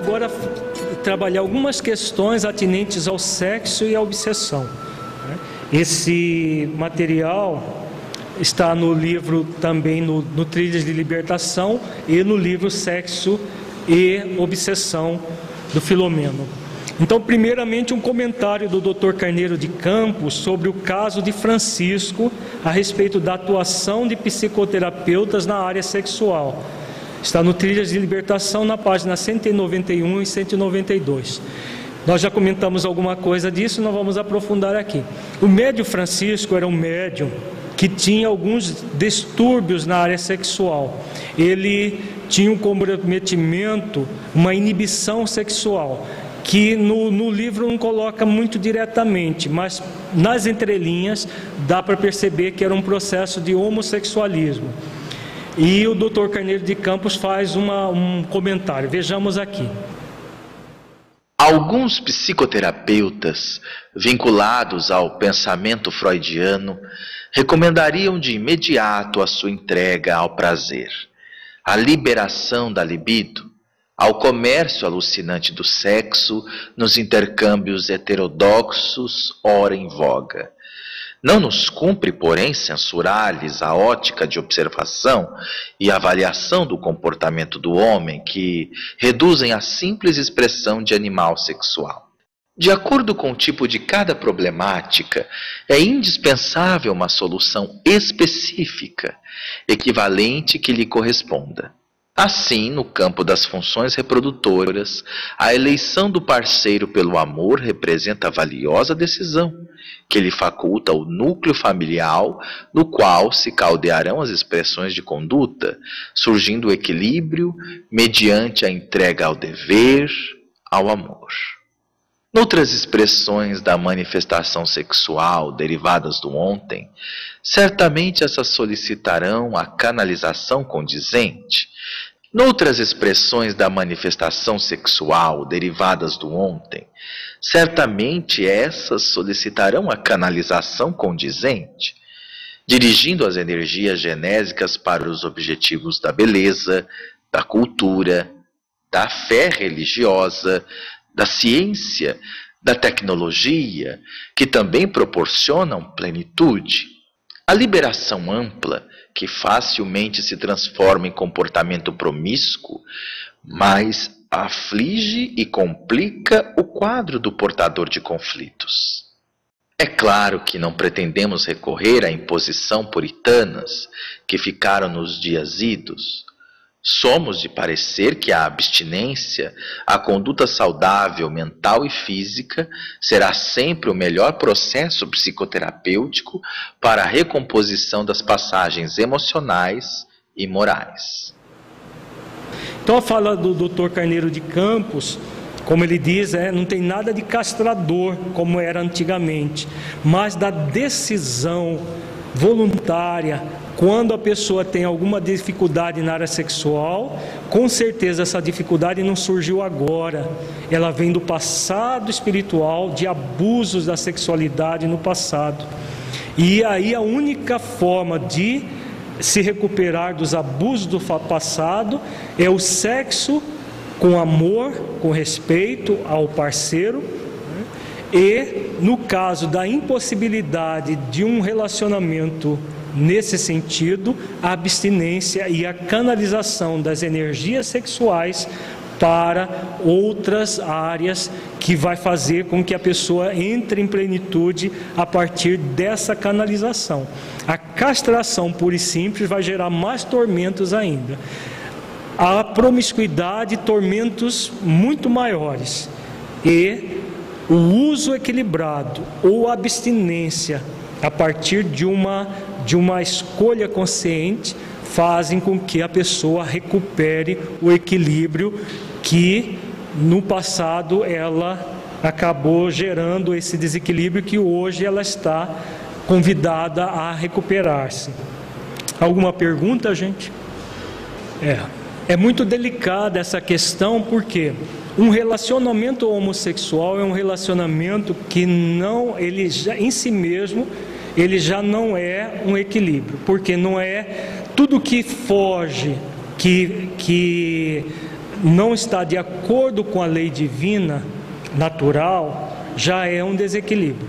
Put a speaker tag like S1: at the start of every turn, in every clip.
S1: agora trabalhar algumas questões atinentes ao sexo e à obsessão. Esse material está no livro também no, no Trilhas de Libertação e no livro Sexo e Obsessão do Filomeno. Então, primeiramente, um comentário do Dr. Carneiro de Campos sobre o caso de Francisco a respeito da atuação de psicoterapeutas na área sexual Está no Trilhas de Libertação, na página 191 e 192. Nós já comentamos alguma coisa disso, não vamos aprofundar aqui. O médio Francisco era um médium que tinha alguns distúrbios na área sexual. Ele tinha um comprometimento, uma inibição sexual, que no, no livro não coloca muito diretamente, mas nas entrelinhas dá para perceber que era um processo de homossexualismo. E o Dr. Carneiro de Campos faz uma, um comentário. Vejamos aqui.
S2: Alguns psicoterapeutas vinculados ao pensamento freudiano recomendariam de imediato a sua entrega ao prazer, à liberação da libido, ao comércio alucinante do sexo nos intercâmbios heterodoxos ora em voga não nos cumpre, porém, censurar-lhes a ótica de observação e avaliação do comportamento do homem que reduzem a simples expressão de animal sexual. De acordo com o tipo de cada problemática, é indispensável uma solução específica, equivalente que lhe corresponda. Assim, no campo das funções reprodutoras, a eleição do parceiro pelo amor representa valiosa decisão, que lhe faculta o núcleo familiar no qual se caldearão as expressões de conduta, surgindo o equilíbrio mediante a entrega ao dever, ao amor. Noutras expressões da manifestação sexual derivadas do ontem, certamente essas solicitarão a canalização condizente. Noutras expressões da manifestação sexual derivadas do ontem, certamente essas solicitarão a canalização condizente, dirigindo as energias genésicas para os objetivos da beleza, da cultura, da fé religiosa, da ciência, da tecnologia, que também proporcionam plenitude. A liberação ampla, que facilmente se transforma em comportamento promíscuo, mas aflige e complica o quadro do portador de conflitos. É claro que não pretendemos recorrer à imposição puritanas que ficaram nos dias idos, Somos de parecer que a abstinência, a conduta saudável mental e física, será sempre o melhor processo psicoterapêutico para a recomposição das passagens emocionais e morais.
S1: Então a fala do Dr. Carneiro de Campos, como ele diz, é, não tem nada de castrador como era antigamente, mas da decisão voluntária, quando a pessoa tem alguma dificuldade na área sexual, com certeza essa dificuldade não surgiu agora. Ela vem do passado espiritual, de abusos da sexualidade no passado. E aí a única forma de se recuperar dos abusos do passado é o sexo com amor, com respeito ao parceiro? E, no caso da impossibilidade de um relacionamento nesse sentido, a abstinência e a canalização das energias sexuais para outras áreas que vai fazer com que a pessoa entre em plenitude a partir dessa canalização. A castração pura e simples vai gerar mais tormentos ainda. A promiscuidade, tormentos muito maiores. E o uso equilibrado ou abstinência a partir de uma de uma escolha consciente fazem com que a pessoa recupere o equilíbrio que no passado ela acabou gerando esse desequilíbrio que hoje ela está convidada a recuperar-se. Alguma pergunta, gente? É. É muito delicada essa questão porque um relacionamento homossexual é um relacionamento que não, ele já, em si mesmo, ele já não é um equilíbrio, porque não é tudo que foge, que, que não está de acordo com a lei divina, natural, já é um desequilíbrio.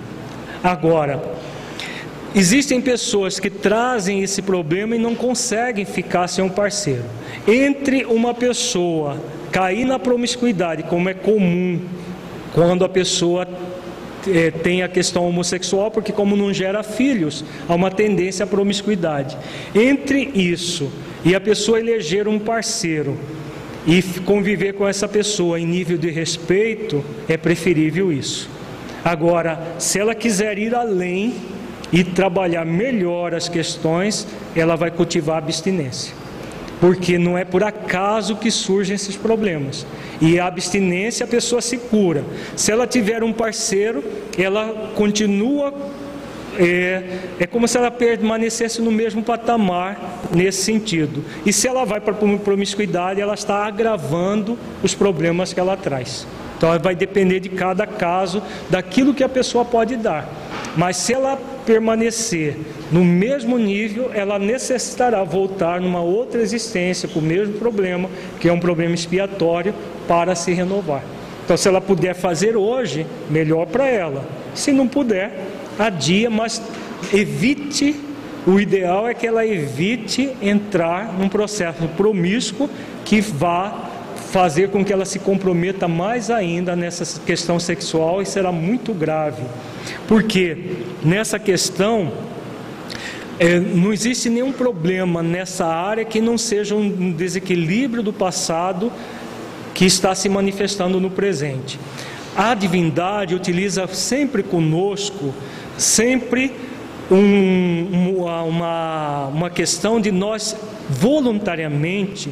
S1: Agora, existem pessoas que trazem esse problema e não conseguem ficar sem um parceiro. Entre uma pessoa cair na promiscuidade, como é comum quando a pessoa é, tem a questão homossexual, porque como não gera filhos, há uma tendência à promiscuidade. Entre isso e a pessoa eleger um parceiro e conviver com essa pessoa em nível de respeito, é preferível isso. Agora, se ela quiser ir além e trabalhar melhor as questões, ela vai cultivar a abstinência. Porque não é por acaso que surgem esses problemas. E a abstinência a pessoa se cura. Se ela tiver um parceiro, ela continua é, é como se ela permanecesse no mesmo patamar nesse sentido. E se ela vai para a promiscuidade, ela está agravando os problemas que ela traz. Então vai depender de cada caso, daquilo que a pessoa pode dar. Mas se ela permanecer no mesmo nível, ela necessitará voltar numa outra existência com o mesmo problema, que é um problema expiatório, para se renovar. Então, se ela puder fazer hoje, melhor para ela. Se não puder, adia, mas evite. O ideal é que ela evite entrar num processo promíscuo que vá fazer com que ela se comprometa mais ainda nessa questão sexual e será muito grave. Porque nessa questão é, não existe nenhum problema nessa área que não seja um desequilíbrio do passado que está se manifestando no presente. A divindade utiliza sempre conosco, sempre um, uma, uma questão de nós voluntariamente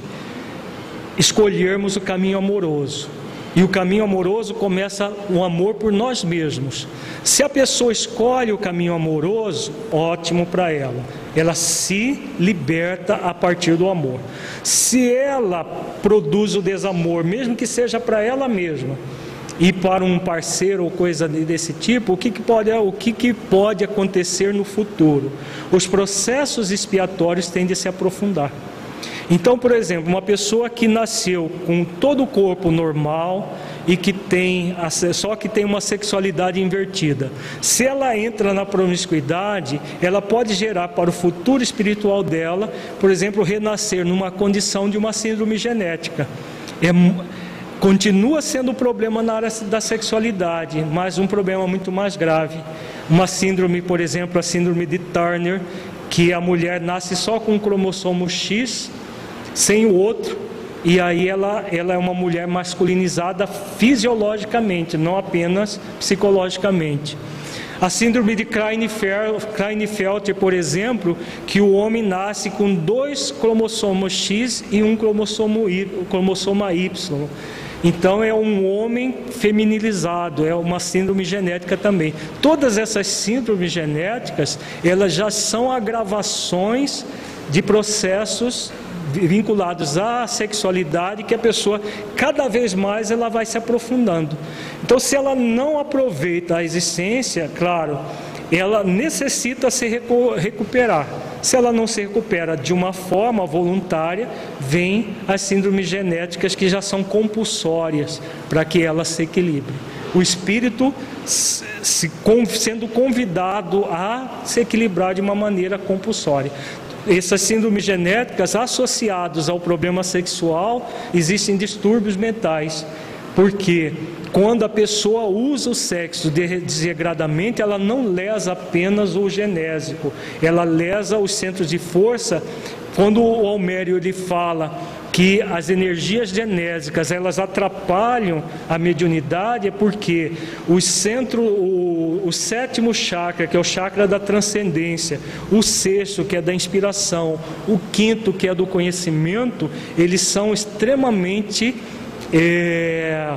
S1: escolhermos o caminho amoroso. E o caminho amoroso começa o amor por nós mesmos. Se a pessoa escolhe o caminho amoroso, ótimo para ela. Ela se liberta a partir do amor. Se ela produz o desamor, mesmo que seja para ela mesma, e para um parceiro ou coisa desse tipo, o que, que pode, o que, que pode acontecer no futuro? Os processos expiatórios tendem a se aprofundar. Então, por exemplo, uma pessoa que nasceu com todo o corpo normal e que tem só que tem uma sexualidade invertida, se ela entra na promiscuidade, ela pode gerar para o futuro espiritual dela, por exemplo, renascer numa condição de uma síndrome genética. É, continua sendo um problema na área da sexualidade, mas um problema muito mais grave. Uma síndrome, por exemplo, a síndrome de Turner, que a mulher nasce só com o cromossomo X sem o outro, e aí ela, ela é uma mulher masculinizada fisiologicamente, não apenas psicologicamente. A síndrome de Klinefelter, por exemplo, que o homem nasce com dois cromossomos X e um cromossomo y, cromossoma Y. Então é um homem feminilizado, é uma síndrome genética também. Todas essas síndromes genéticas, elas já são agravações de processos vinculados à sexualidade que a pessoa cada vez mais ela vai se aprofundando. Então, se ela não aproveita a existência, claro, ela necessita se recuperar. Se ela não se recupera de uma forma voluntária, vem as síndromes genéticas que já são compulsórias para que ela se equilibre. o espírito se, sendo convidado a se equilibrar de uma maneira compulsória. Essas síndromes genéticas associadas ao problema sexual existem distúrbios mentais, porque quando a pessoa usa o sexo desregradamente, ela não lesa apenas o genésico, ela lesa os centros de força. Quando o Almério ele fala que as energias genésicas elas atrapalham a mediunidade é porque o centro, o, o, sétimo chakra, que é o chakra da transcendência, o sexto, que é da inspiração, o quinto, que é do conhecimento, eles são extremamente é,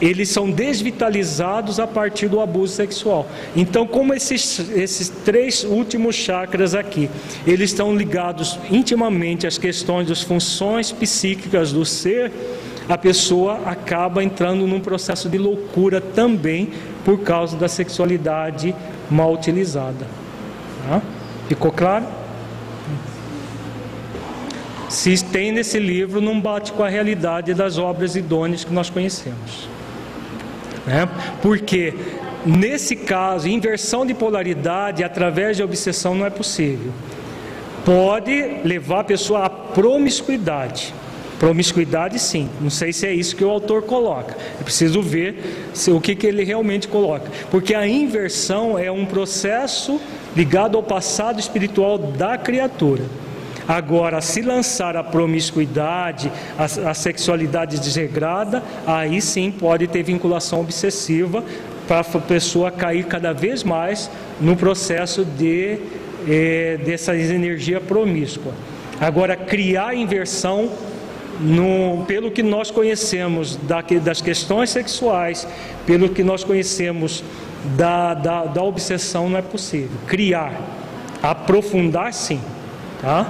S1: eles são desvitalizados a partir do abuso sexual. Então, como esses, esses três últimos chakras aqui, eles estão ligados intimamente às questões das funções psíquicas do ser, a pessoa acaba entrando num processo de loucura também por causa da sexualidade mal utilizada. Tá? Ficou claro? Se tem nesse livro, não bate com a realidade das obras idôneas que nós conhecemos. Né? Porque nesse caso, inversão de polaridade através de obsessão não é possível. Pode levar a pessoa à promiscuidade. Promiscuidade, sim. Não sei se é isso que o autor coloca. Eu preciso ver se, o que, que ele realmente coloca. Porque a inversão é um processo ligado ao passado espiritual da criatura. Agora, se lançar a promiscuidade, a, a sexualidade desregrada, aí sim pode ter vinculação obsessiva para a pessoa cair cada vez mais no processo de eh, dessa energia promíscua. Agora, criar inversão no, pelo que nós conhecemos da, das questões sexuais, pelo que nós conhecemos da, da, da obsessão, não é possível. Criar, aprofundar, sim. Tá?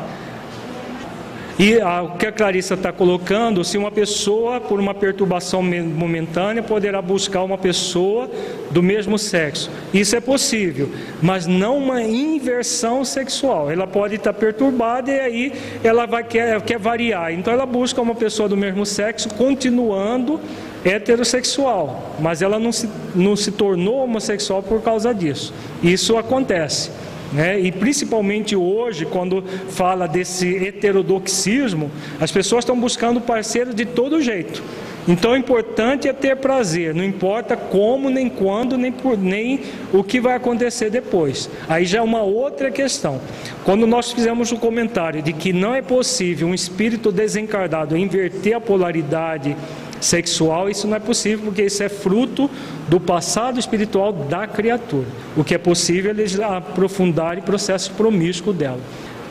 S1: E o que a Clarissa está colocando, se uma pessoa, por uma perturbação momentânea, poderá buscar uma pessoa do mesmo sexo. Isso é possível, mas não uma inversão sexual. Ela pode estar perturbada e aí ela vai quer, quer variar. Então ela busca uma pessoa do mesmo sexo, continuando heterossexual, mas ela não se, não se tornou homossexual por causa disso. Isso acontece. Né? E principalmente hoje, quando fala desse heterodoxismo, as pessoas estão buscando parceiros de todo jeito. Então o importante é ter prazer, não importa como, nem quando, nem, por, nem o que vai acontecer depois. Aí já é uma outra questão. Quando nós fizemos o um comentário de que não é possível um espírito desencarnado inverter a polaridade sexual, isso não é possível, porque isso é fruto do passado espiritual da criatura. O que é possível é eles aprofundar o processo promíscuo dela.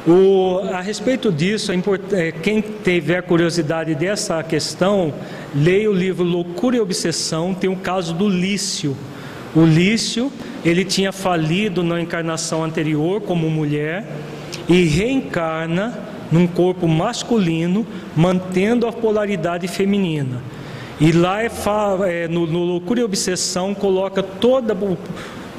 S1: O, a respeito disso, é é, quem tiver curiosidade dessa questão, leia o livro Loucura e Obsessão, tem o caso do Lício. O Lício, ele tinha falido na encarnação anterior como mulher e reencarna num corpo masculino, mantendo a polaridade feminina. E lá é, é no, no, Loucura e Obsessão coloca todo o,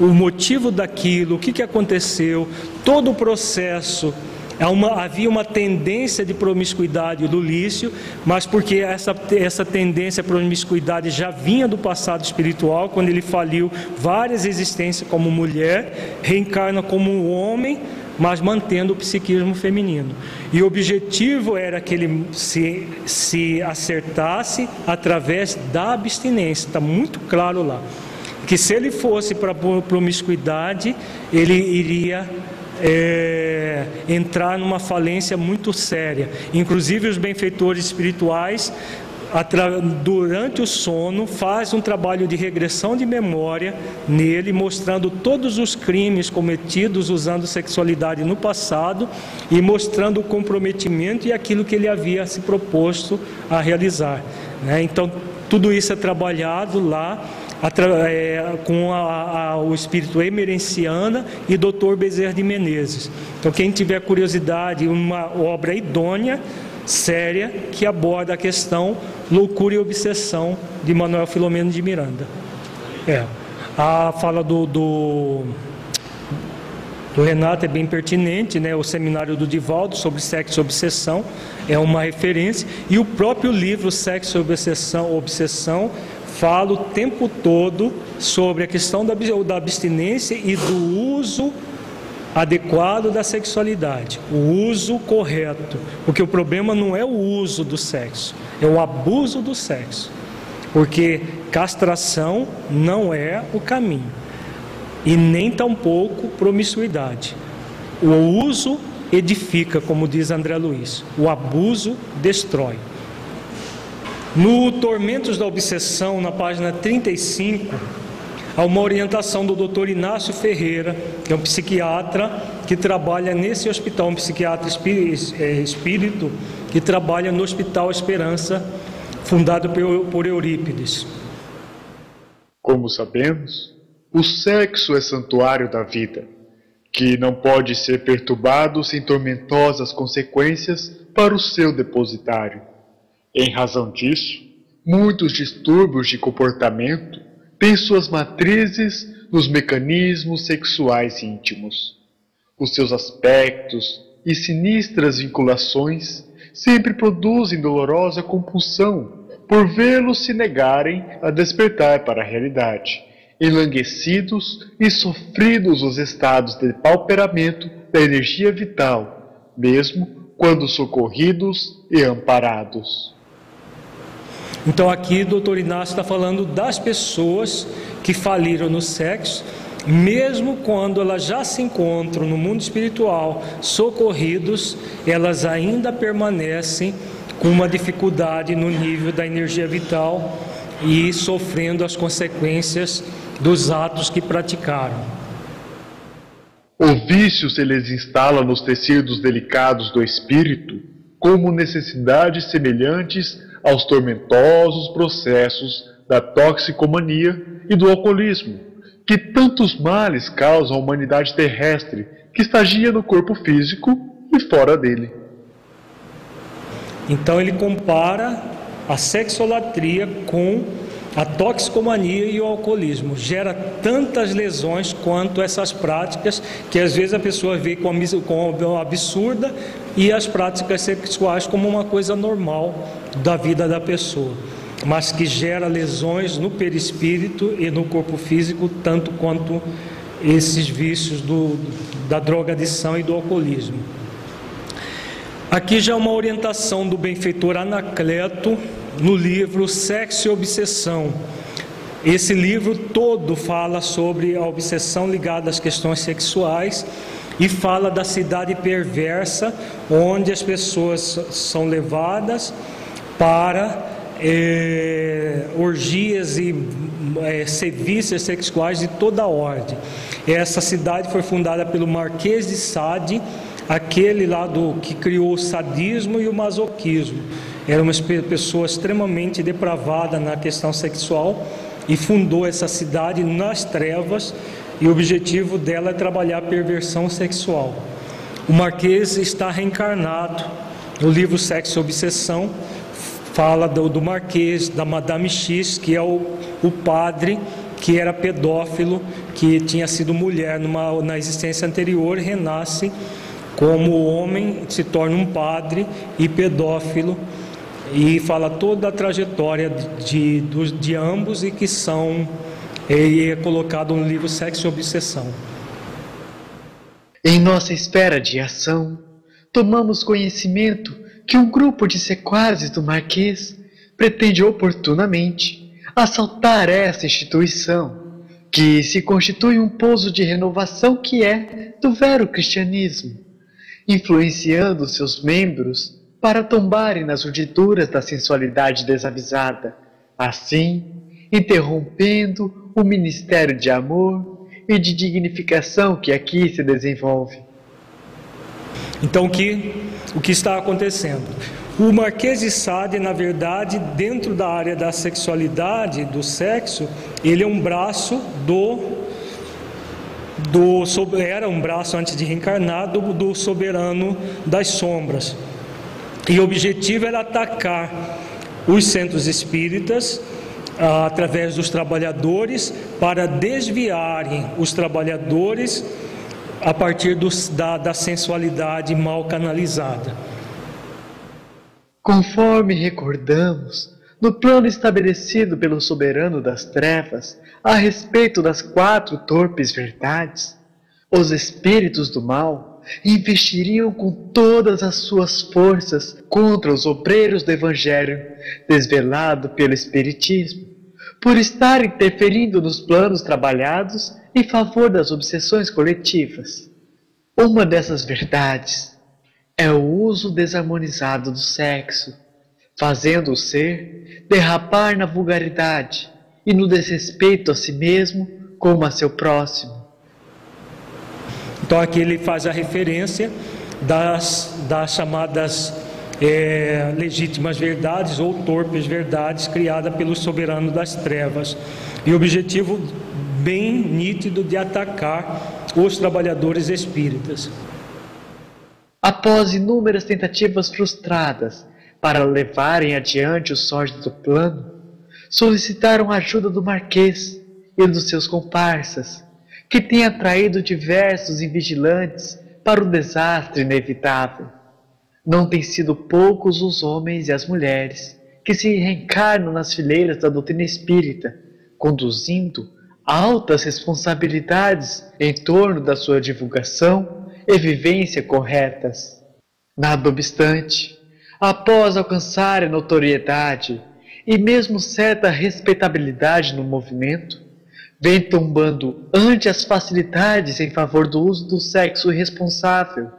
S1: o motivo daquilo, o que, que aconteceu, todo o processo. Uma, havia uma tendência de promiscuidade do Lício, mas porque essa, essa tendência à promiscuidade já vinha do passado espiritual, quando ele faliu várias existências como mulher, reencarna como um homem, mas mantendo o psiquismo feminino. E o objetivo era que ele se, se acertasse através da abstinência, está muito claro lá. Que se ele fosse para promiscuidade, ele iria é, entrar numa falência muito séria. Inclusive, os benfeitores espirituais durante o sono, faz um trabalho de regressão de memória nele, mostrando todos os crimes cometidos usando sexualidade no passado e mostrando o comprometimento e aquilo que ele havia se proposto a realizar. Né? Então, tudo isso é trabalhado lá é, com a, a, o espírito emerenciana e Dr. Bezerra de Menezes. Então, quem tiver curiosidade, uma obra idônea séria que aborda a questão loucura e obsessão de Manuel Filomeno de Miranda. É. A fala do, do, do Renato é bem pertinente, né? O seminário do Divaldo sobre sexo e obsessão é uma referência e o próprio livro Sexo e Obsessão, obsessão fala o tempo todo sobre a questão da, da abstinência e do uso adequado da sexualidade, o uso correto, porque o problema não é o uso do sexo, é o abuso do sexo, porque castração não é o caminho e nem tampouco promiscuidade. O uso edifica, como diz André Luiz, o abuso destrói. No Tormentos da Obsessão, na página 35, há uma orientação do Dr. Inácio Ferreira, que é um psiquiatra que trabalha nesse hospital, um psiquiatra é, espírito, que trabalha no Hospital Esperança, fundado por Eurípides.
S3: Como sabemos, o sexo é santuário da vida, que não pode ser perturbado sem tormentosas consequências para o seu depositário. Em razão disso, muitos distúrbios de comportamento suas matrizes nos mecanismos sexuais íntimos. Os seus aspectos e sinistras vinculações sempre produzem dolorosa compulsão por vê-los se negarem a despertar para a realidade, enlanguecidos e sofridos os estados de pauperamento da energia vital, mesmo quando socorridos e amparados.
S1: Então aqui o doutor Inácio está falando das pessoas que faliram no sexo, mesmo quando elas já se encontram no mundo espiritual socorridos, elas ainda permanecem com uma dificuldade no nível da energia vital e sofrendo as consequências dos atos que praticaram.
S3: O vício se lhes instala nos tecidos delicados do espírito como necessidades semelhantes aos tormentosos processos da toxicomania e do alcoolismo, que tantos males causam à humanidade terrestre que estagia no corpo físico e fora dele.
S1: Então ele compara a sexolatria com a toxicomania e o alcoolismo gera tantas lesões quanto essas práticas que às vezes a pessoa vê como absurda e as práticas sexuais como uma coisa normal da vida da pessoa, mas que gera lesões no perispírito e no corpo físico tanto quanto esses vícios do, da drogadição e do alcoolismo. Aqui já é uma orientação do benfeitor Anacleto no livro Sexo e Obsessão. Esse livro todo fala sobre a obsessão ligada às questões sexuais e fala da cidade perversa onde as pessoas são levadas para é, orgias e é, serviços sexuais de toda ordem. Essa cidade foi fundada pelo Marquês de Sade, aquele lá do que criou o sadismo e o masoquismo. Era uma pessoa extremamente depravada na questão sexual e fundou essa cidade nas trevas e o objetivo dela é trabalhar a perversão sexual. O Marquês está reencarnado no livro Sexo e Obsessão, fala do, do Marquês, da Madame X, que é o, o padre que era pedófilo, que tinha sido mulher numa, na existência anterior, renasce como homem, se torna um padre e pedófilo e fala toda a trajetória de, de, de ambos e que são e é colocado no livro Sexo e Obsessão.
S4: Em nossa espera de ação, tomamos conhecimento que um grupo de sequazes do Marquês pretende oportunamente assaltar essa instituição, que se constitui um pouso de renovação que é do vero cristianismo, influenciando seus membros para tombarem nas urdituras da sensualidade desavisada, assim interrompendo o ministério de amor e de dignificação que aqui se desenvolve.
S1: Então, que, o que está acontecendo? O Marquês de Sade, na verdade, dentro da área da sexualidade, do sexo, ele é um braço do do era um braço antes de reencarnar do, do soberano das sombras. E o objetivo era atacar os centros espíritas ah, através dos trabalhadores para desviarem os trabalhadores a partir da, da sensualidade mal canalizada.
S4: Conforme recordamos,
S3: no plano estabelecido pelo soberano das trevas a respeito das quatro torpes verdades, os espíritos do mal investiriam com todas as suas forças contra os obreiros do Evangelho desvelado pelo Espiritismo, por estar interferindo nos planos trabalhados em favor das obsessões coletivas. Uma dessas verdades é o uso desarmonizado do sexo, fazendo o ser derrapar na vulgaridade e no desrespeito a si mesmo como a seu próximo.
S1: Então aqui ele faz a referência das, das chamadas é, legítimas verdades ou torpes verdades criadas pelo soberano das trevas. E o objetivo bem nítido de atacar os trabalhadores espíritas.
S3: Após inúmeras tentativas frustradas para levarem adiante o sórdido plano, solicitaram a ajuda do Marquês e dos seus comparsas, que tem atraído diversos invigilantes para o desastre inevitável. Não têm sido poucos os homens e as mulheres que se reencarnam nas fileiras da doutrina espírita, conduzindo altas responsabilidades em torno da sua divulgação e vivência corretas. Nada obstante, após alcançar a notoriedade e mesmo certa respeitabilidade no movimento, vem tombando ante as facilidades em favor do uso do sexo irresponsável,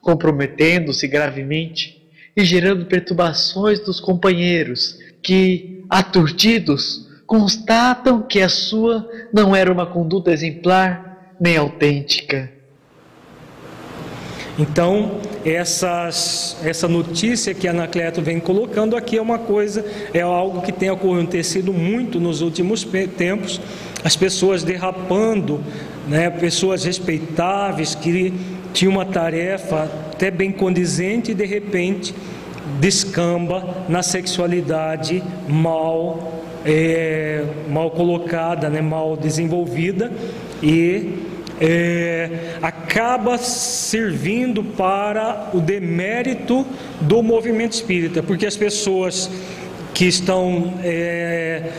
S3: comprometendo-se gravemente e gerando perturbações dos companheiros que, aturdidos, constatam que a sua não era uma conduta exemplar nem autêntica.
S1: Então, essas, essa notícia que Anacleto vem colocando aqui é uma coisa, é algo que tem acontecido muito nos últimos tempos, as pessoas derrapando, né, pessoas respeitáveis que tinham uma tarefa até bem condizente e de repente descamba na sexualidade mal é, mal colocada, né, mal desenvolvida e é, acaba servindo para o demérito do movimento espírita, porque as pessoas que estão é,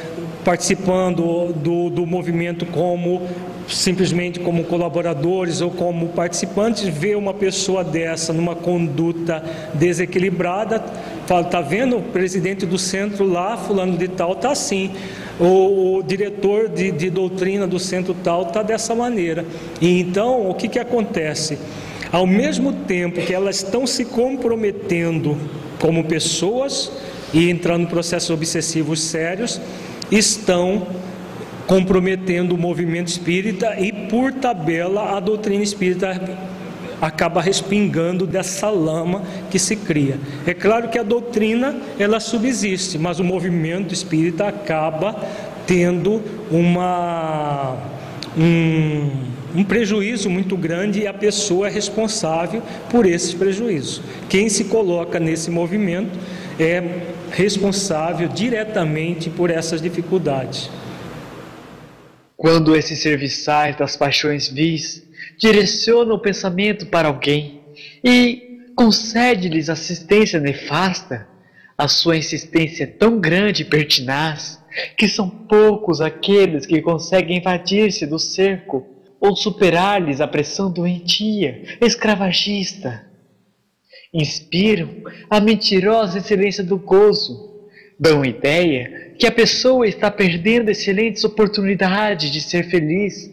S1: participando do, do movimento como simplesmente como colaboradores ou como participantes, vê uma pessoa dessa numa conduta desequilibrada, fala, tá vendo o presidente do centro lá, fulano de tal, tá assim o, o diretor de, de, doutrina do centro tal está dessa maneira. E então, o que, que acontece? Ao mesmo tempo que elas estão se comprometendo como pessoas e entrando em processos obsessivos sérios, estão comprometendo o movimento espírita e, por tabela, a doutrina espírita acaba respingando dessa lama que se cria. É claro que a doutrina ela subsiste, mas o movimento espírita acaba tendo uma um, um prejuízo muito grande e a pessoa é responsável por esse prejuízo. Quem se coloca nesse movimento é responsável diretamente por essas dificuldades.
S3: Quando esses serviçais das paixões vis direciona o pensamento para alguém e concede-lhes assistência nefasta, a sua insistência é tão grande e pertinaz que são poucos aqueles que conseguem invadir-se do cerco ou superar-lhes a pressão doentia, escravagista. Inspiram a mentirosa excelência do gozo, dão ideia que a pessoa está perdendo excelentes oportunidades de ser feliz,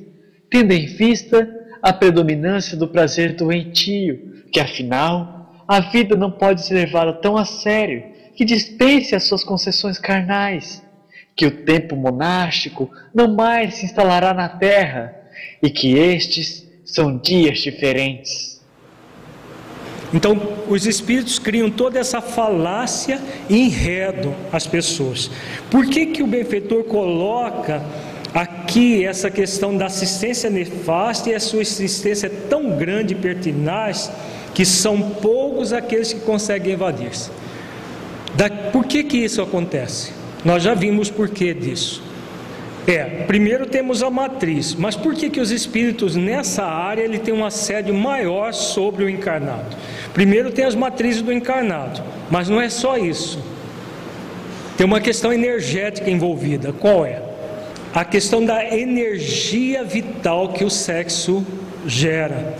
S3: tendo em vista a predominância do prazer doentio, que afinal a vida não pode ser levada tão a sério que dispense as suas concessões carnais, que o tempo monástico não mais se instalará na terra e que estes são dias diferentes.
S1: Então, os espíritos criam toda essa falácia e enredam as pessoas. Por que, que o benfeitor coloca Aqui, essa questão da assistência nefasta e a sua assistência é tão grande e pertinaz que são poucos aqueles que conseguem evadir-se. Por que, que isso acontece? Nós já vimos por que disso. É, primeiro temos a matriz, mas por que, que os espíritos nessa área ele tem um assédio maior sobre o encarnado? Primeiro tem as matrizes do encarnado, mas não é só isso tem uma questão energética envolvida. Qual é? A questão da energia vital que o sexo gera.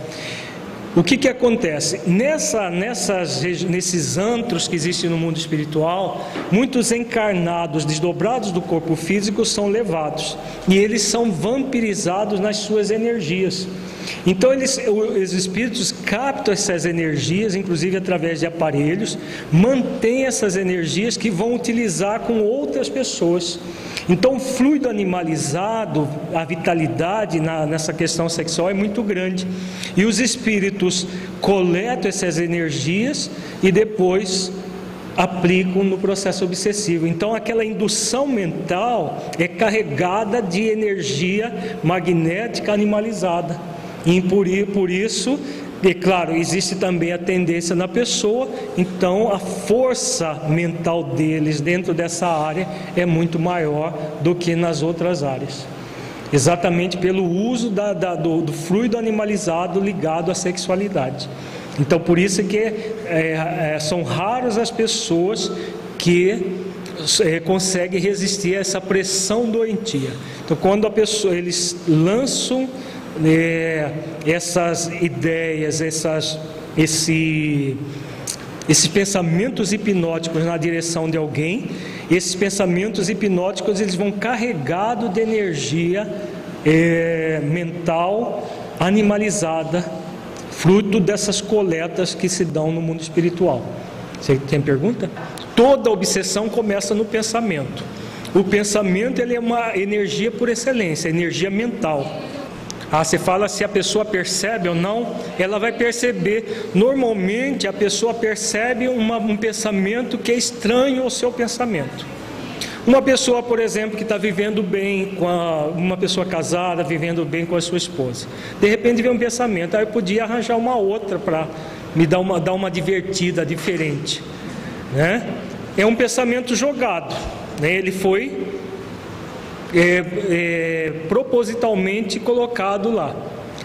S1: O que, que acontece? Nessa, nessas, nesses antros que existem no mundo espiritual, muitos encarnados, desdobrados do corpo físico, são levados e eles são vampirizados nas suas energias. Então eles, os espíritos captam essas energias, inclusive através de aparelhos, mantêm essas energias que vão utilizar com outras pessoas. Então, o fluido animalizado, a vitalidade na, nessa questão sexual é muito grande. E os espíritos coletam essas energias e depois aplicam no processo obsessivo. Então, aquela indução mental é carregada de energia magnética animalizada. E por, por isso e claro, existe também a tendência na pessoa, então a força mental deles dentro dessa área é muito maior do que nas outras áreas. Exatamente pelo uso da, da, do, do, fluido animalizado ligado à sexualidade. Então por isso que é, é, são raras as pessoas que é, conseguem resistir a essa pressão doentia. Então quando a pessoa, eles lançam é, essas ideias, essas, esse, esses pensamentos hipnóticos na direção de alguém, esses pensamentos hipnóticos eles vão carregados de energia é, mental animalizada, fruto dessas coletas que se dão no mundo espiritual. Você tem pergunta? Toda obsessão começa no pensamento. O pensamento ele é uma energia por excelência, energia mental. Ah, você fala se a pessoa percebe ou não, ela vai perceber. Normalmente a pessoa percebe uma, um pensamento que é estranho ao seu pensamento. Uma pessoa, por exemplo, que está vivendo bem com a, uma pessoa casada, vivendo bem com a sua esposa. De repente vem um pensamento, ah, eu podia arranjar uma outra para me dar uma, dar uma divertida diferente. Né? É um pensamento jogado. Né? Ele foi é, é, propositalmente colocado lá.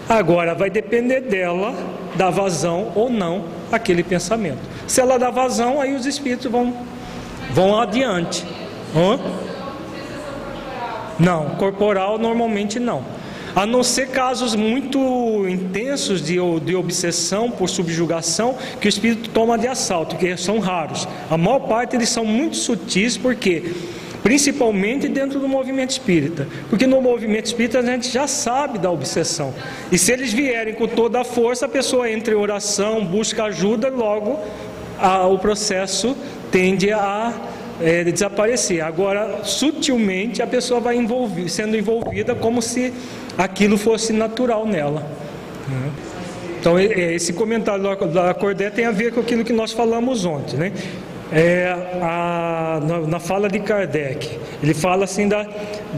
S1: Agora vai depender dela dar vazão ou não aquele pensamento. Se ela dá vazão, aí os espíritos vão, vão adiante. Hã? Não, corporal normalmente não. A não ser casos muito intensos de, de obsessão por subjugação, que o espírito toma de assalto, que são raros. A maior parte eles são muito sutis, porque principalmente dentro do movimento espírita, porque no movimento espírita a gente já sabe da obsessão, e se eles vierem com toda a força, a pessoa entra em oração, busca ajuda, logo a, o processo tende a é, desaparecer. Agora, sutilmente, a pessoa vai envolver, sendo envolvida como se aquilo fosse natural nela. Né? Então, esse comentário da Cordé tem a ver com aquilo que nós falamos ontem, né? É, a, na, na, fala de Kardec. Ele fala assim da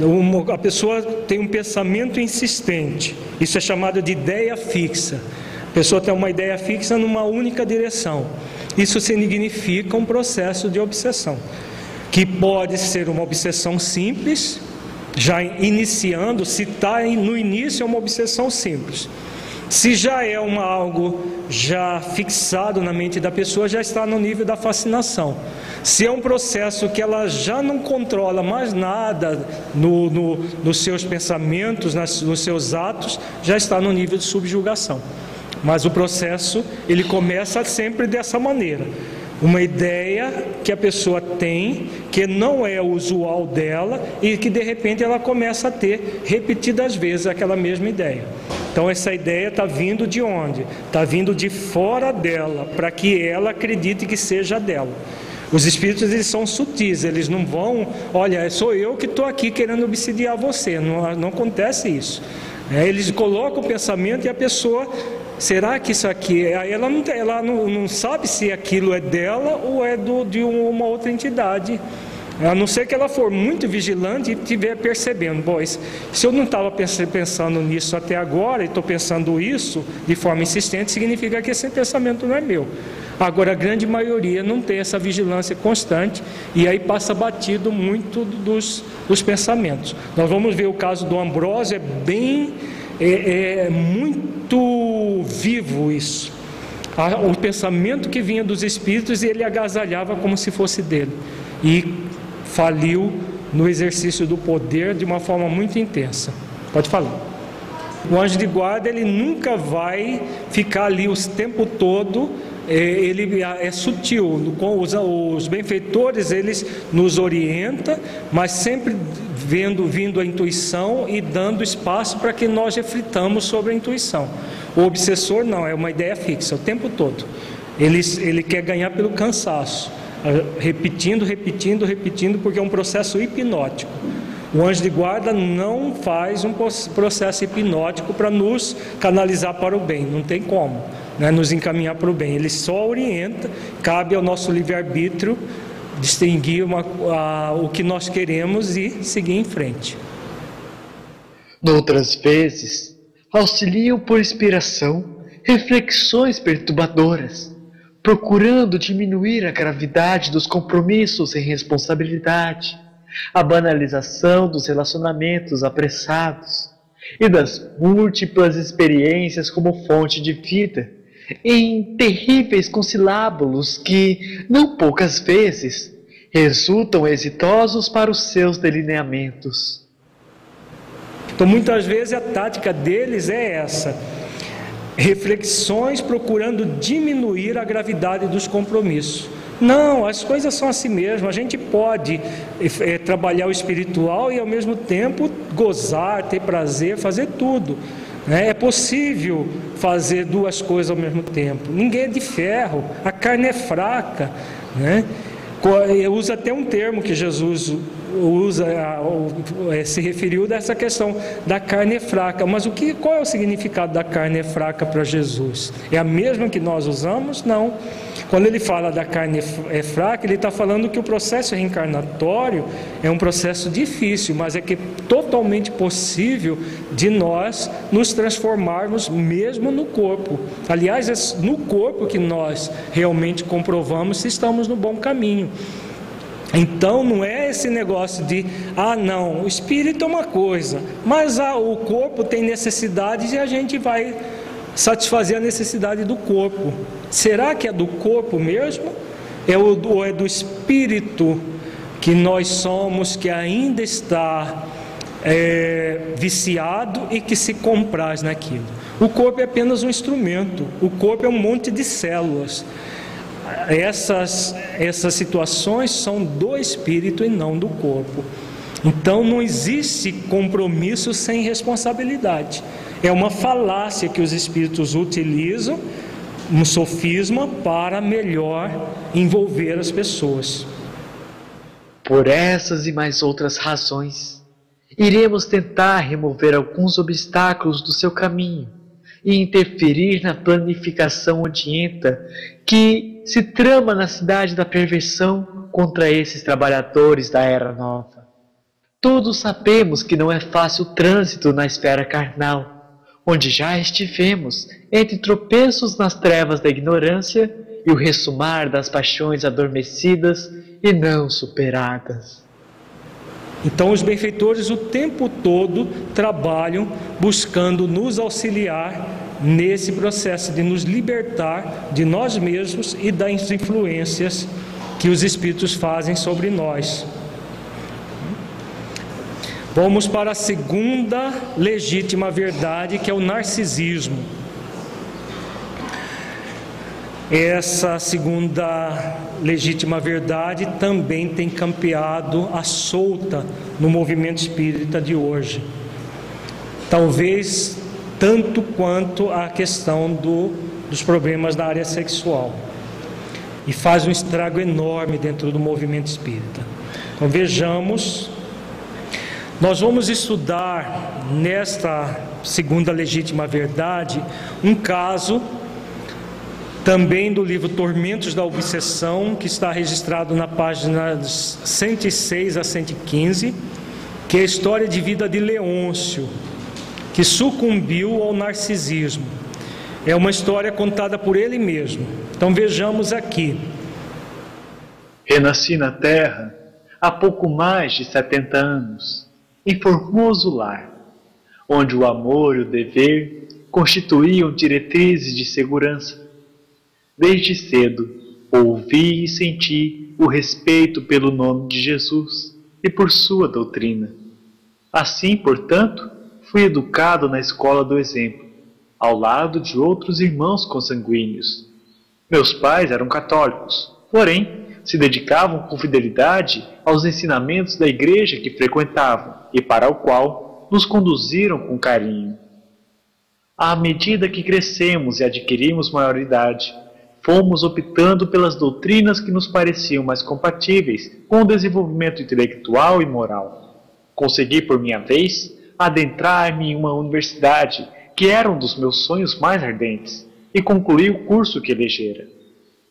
S1: uma, a pessoa tem um pensamento insistente. Isso é chamado de ideia fixa. A pessoa tem uma ideia fixa numa única direção. Isso significa um processo de obsessão, que pode ser uma obsessão simples, já iniciando, se está no início é uma obsessão simples. Se já é uma, algo já fixado na mente da pessoa, já está no nível da fascinação. Se é um processo que ela já não controla mais nada no, no, nos seus pensamentos, nas, nos seus atos, já está no nível de subjugação. Mas o processo ele começa sempre dessa maneira uma ideia que a pessoa tem que não é usual dela e que de repente ela começa a ter repetidas vezes aquela mesma ideia. Então essa ideia está vindo de onde? Está vindo de fora dela, para que ela acredite que seja dela. Os espíritos eles são sutis, eles não vão, olha, sou eu que estou aqui querendo obsidiar você, não, não acontece isso. É, eles colocam o pensamento e a pessoa será que isso aqui é? Ela, não, ela não, não sabe se aquilo é dela ou é do, de uma outra entidade. A não ser que ela for muito vigilante e estiver percebendo, pois se eu não estava pensando nisso até agora e estou pensando isso de forma insistente, significa que esse pensamento não é meu. Agora, a grande maioria não tem essa vigilância constante e aí passa batido muito dos, dos pensamentos. Nós vamos ver o caso do Ambrósio, é bem é, é muito vivo isso. O pensamento que vinha dos espíritos ele agasalhava como se fosse dele. E faliu no exercício do poder de uma forma muito intensa. Pode falar. O anjo de guarda ele nunca vai ficar ali o tempo todo é, ele é sutil. Com os, os benfeitores, eles nos orienta, mas sempre vendo, vindo a intuição e dando espaço para que nós reflitamos sobre a intuição. O obsessor não, é uma ideia fixa o tempo todo. Ele, ele quer ganhar pelo cansaço, repetindo, repetindo, repetindo, porque é um processo hipnótico. O anjo de guarda não faz um processo hipnótico para nos canalizar para o bem, não tem como né, nos encaminhar para o bem. Ele só orienta, cabe ao nosso livre-arbítrio distinguir uma, a, o que nós queremos e seguir em frente.
S3: Noutras vezes, auxiliam por inspiração reflexões perturbadoras, procurando diminuir a gravidade dos compromissos sem responsabilidade, a banalização dos relacionamentos apressados e das múltiplas experiências como fonte de vida em terríveis consilábulos que, não poucas vezes, resultam exitosos para os seus delineamentos.
S1: Então, muitas vezes a tática deles é essa: reflexões procurando diminuir a gravidade dos compromissos. Não, as coisas são assim mesmo. A gente pode é, trabalhar o espiritual e ao mesmo tempo gozar, ter prazer, fazer tudo. Né? É possível fazer duas coisas ao mesmo tempo. Ninguém é de ferro, a carne é fraca. Né? Usa até um termo que Jesus usa, é, se referiu dessa questão da carne é fraca. Mas o que, qual é o significado da carne é fraca para Jesus? É a mesma que nós usamos? Não. Quando ele fala da carne é fraca, ele está falando que o processo reencarnatório é um processo difícil, mas é que é totalmente possível de nós nos transformarmos mesmo no corpo. Aliás, é no corpo que nós realmente comprovamos se estamos no bom caminho. Então não é esse negócio de, ah não, o espírito é uma coisa, mas ah, o corpo tem necessidades e a gente vai satisfazer a necessidade do corpo. Será que é do corpo mesmo? É o, ou é do espírito que nós somos, que ainda está é, viciado e que se compraz naquilo? O corpo é apenas um instrumento, o corpo é um monte de células. Essas, essas situações são do espírito e não do corpo. Então não existe compromisso sem responsabilidade. É uma falácia que os espíritos utilizam, um sofisma, para melhor envolver as pessoas.
S3: Por essas e mais outras razões, iremos tentar remover alguns obstáculos do seu caminho e interferir na planificação odienta que se trama na cidade da perversão contra esses trabalhadores da era nova. Todos sabemos que não é fácil o trânsito na esfera carnal onde já estivemos, entre tropeços nas trevas da ignorância e o ressumar das paixões adormecidas e não superadas.
S1: Então, os benfeitores o tempo todo trabalham buscando nos auxiliar nesse processo de nos libertar de nós mesmos e das influências que os espíritos fazem sobre nós. Vamos para a segunda legítima verdade, que é o narcisismo. Essa segunda legítima verdade também tem campeado a solta no movimento espírita de hoje. Talvez tanto quanto a questão do, dos problemas da área sexual. E faz um estrago enorme dentro do movimento espírita. Então vejamos nós vamos estudar nesta segunda legítima verdade um caso também do livro Tormentos da Obsessão, que está registrado na página 106 a 115, que é a história de vida de Leôncio, que sucumbiu ao narcisismo. É uma história contada por ele mesmo. Então vejamos aqui.
S5: Renasci na terra há pouco mais de 70 anos em formoso lar, onde o amor e o dever constituíam diretrizes de segurança. Desde cedo ouvi e senti
S3: o respeito pelo nome de Jesus e por sua doutrina. Assim, portanto, fui educado na escola do exemplo, ao lado de outros irmãos consanguíneos. Meus pais eram católicos, porém se dedicavam com fidelidade aos ensinamentos da igreja que frequentavam e para o qual nos conduziram com carinho. À medida que crescemos e adquirimos maioridade, fomos optando pelas doutrinas que nos pareciam mais compatíveis com o desenvolvimento intelectual e moral. Consegui, por minha vez, adentrar-me em uma universidade que era um dos meus sonhos mais ardentes e concluí o curso que elegera.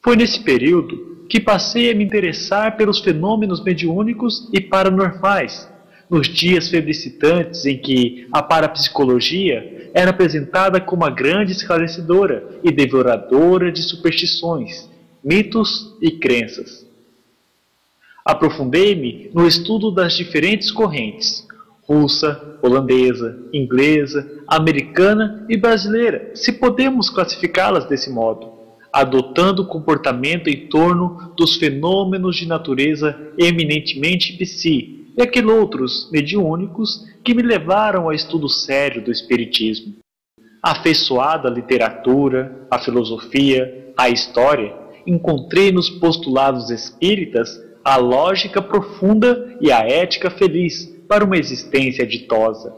S3: Foi nesse período que passei a me interessar pelos fenômenos mediúnicos e paranormais, nos dias felicitantes em que a parapsicologia era apresentada como uma grande esclarecedora e devoradora de superstições, mitos e crenças. Aprofundei-me no estudo das diferentes correntes, russa, holandesa, inglesa, americana e brasileira, se podemos classificá-las desse modo, adotando o comportamento em torno dos fenômenos de natureza eminentemente psi e aqueles outros mediúnicos que me levaram ao estudo sério do Espiritismo. Afeiçoada à literatura, à filosofia, à história, encontrei nos postulados espíritas a lógica profunda e a ética feliz para uma existência ditosa.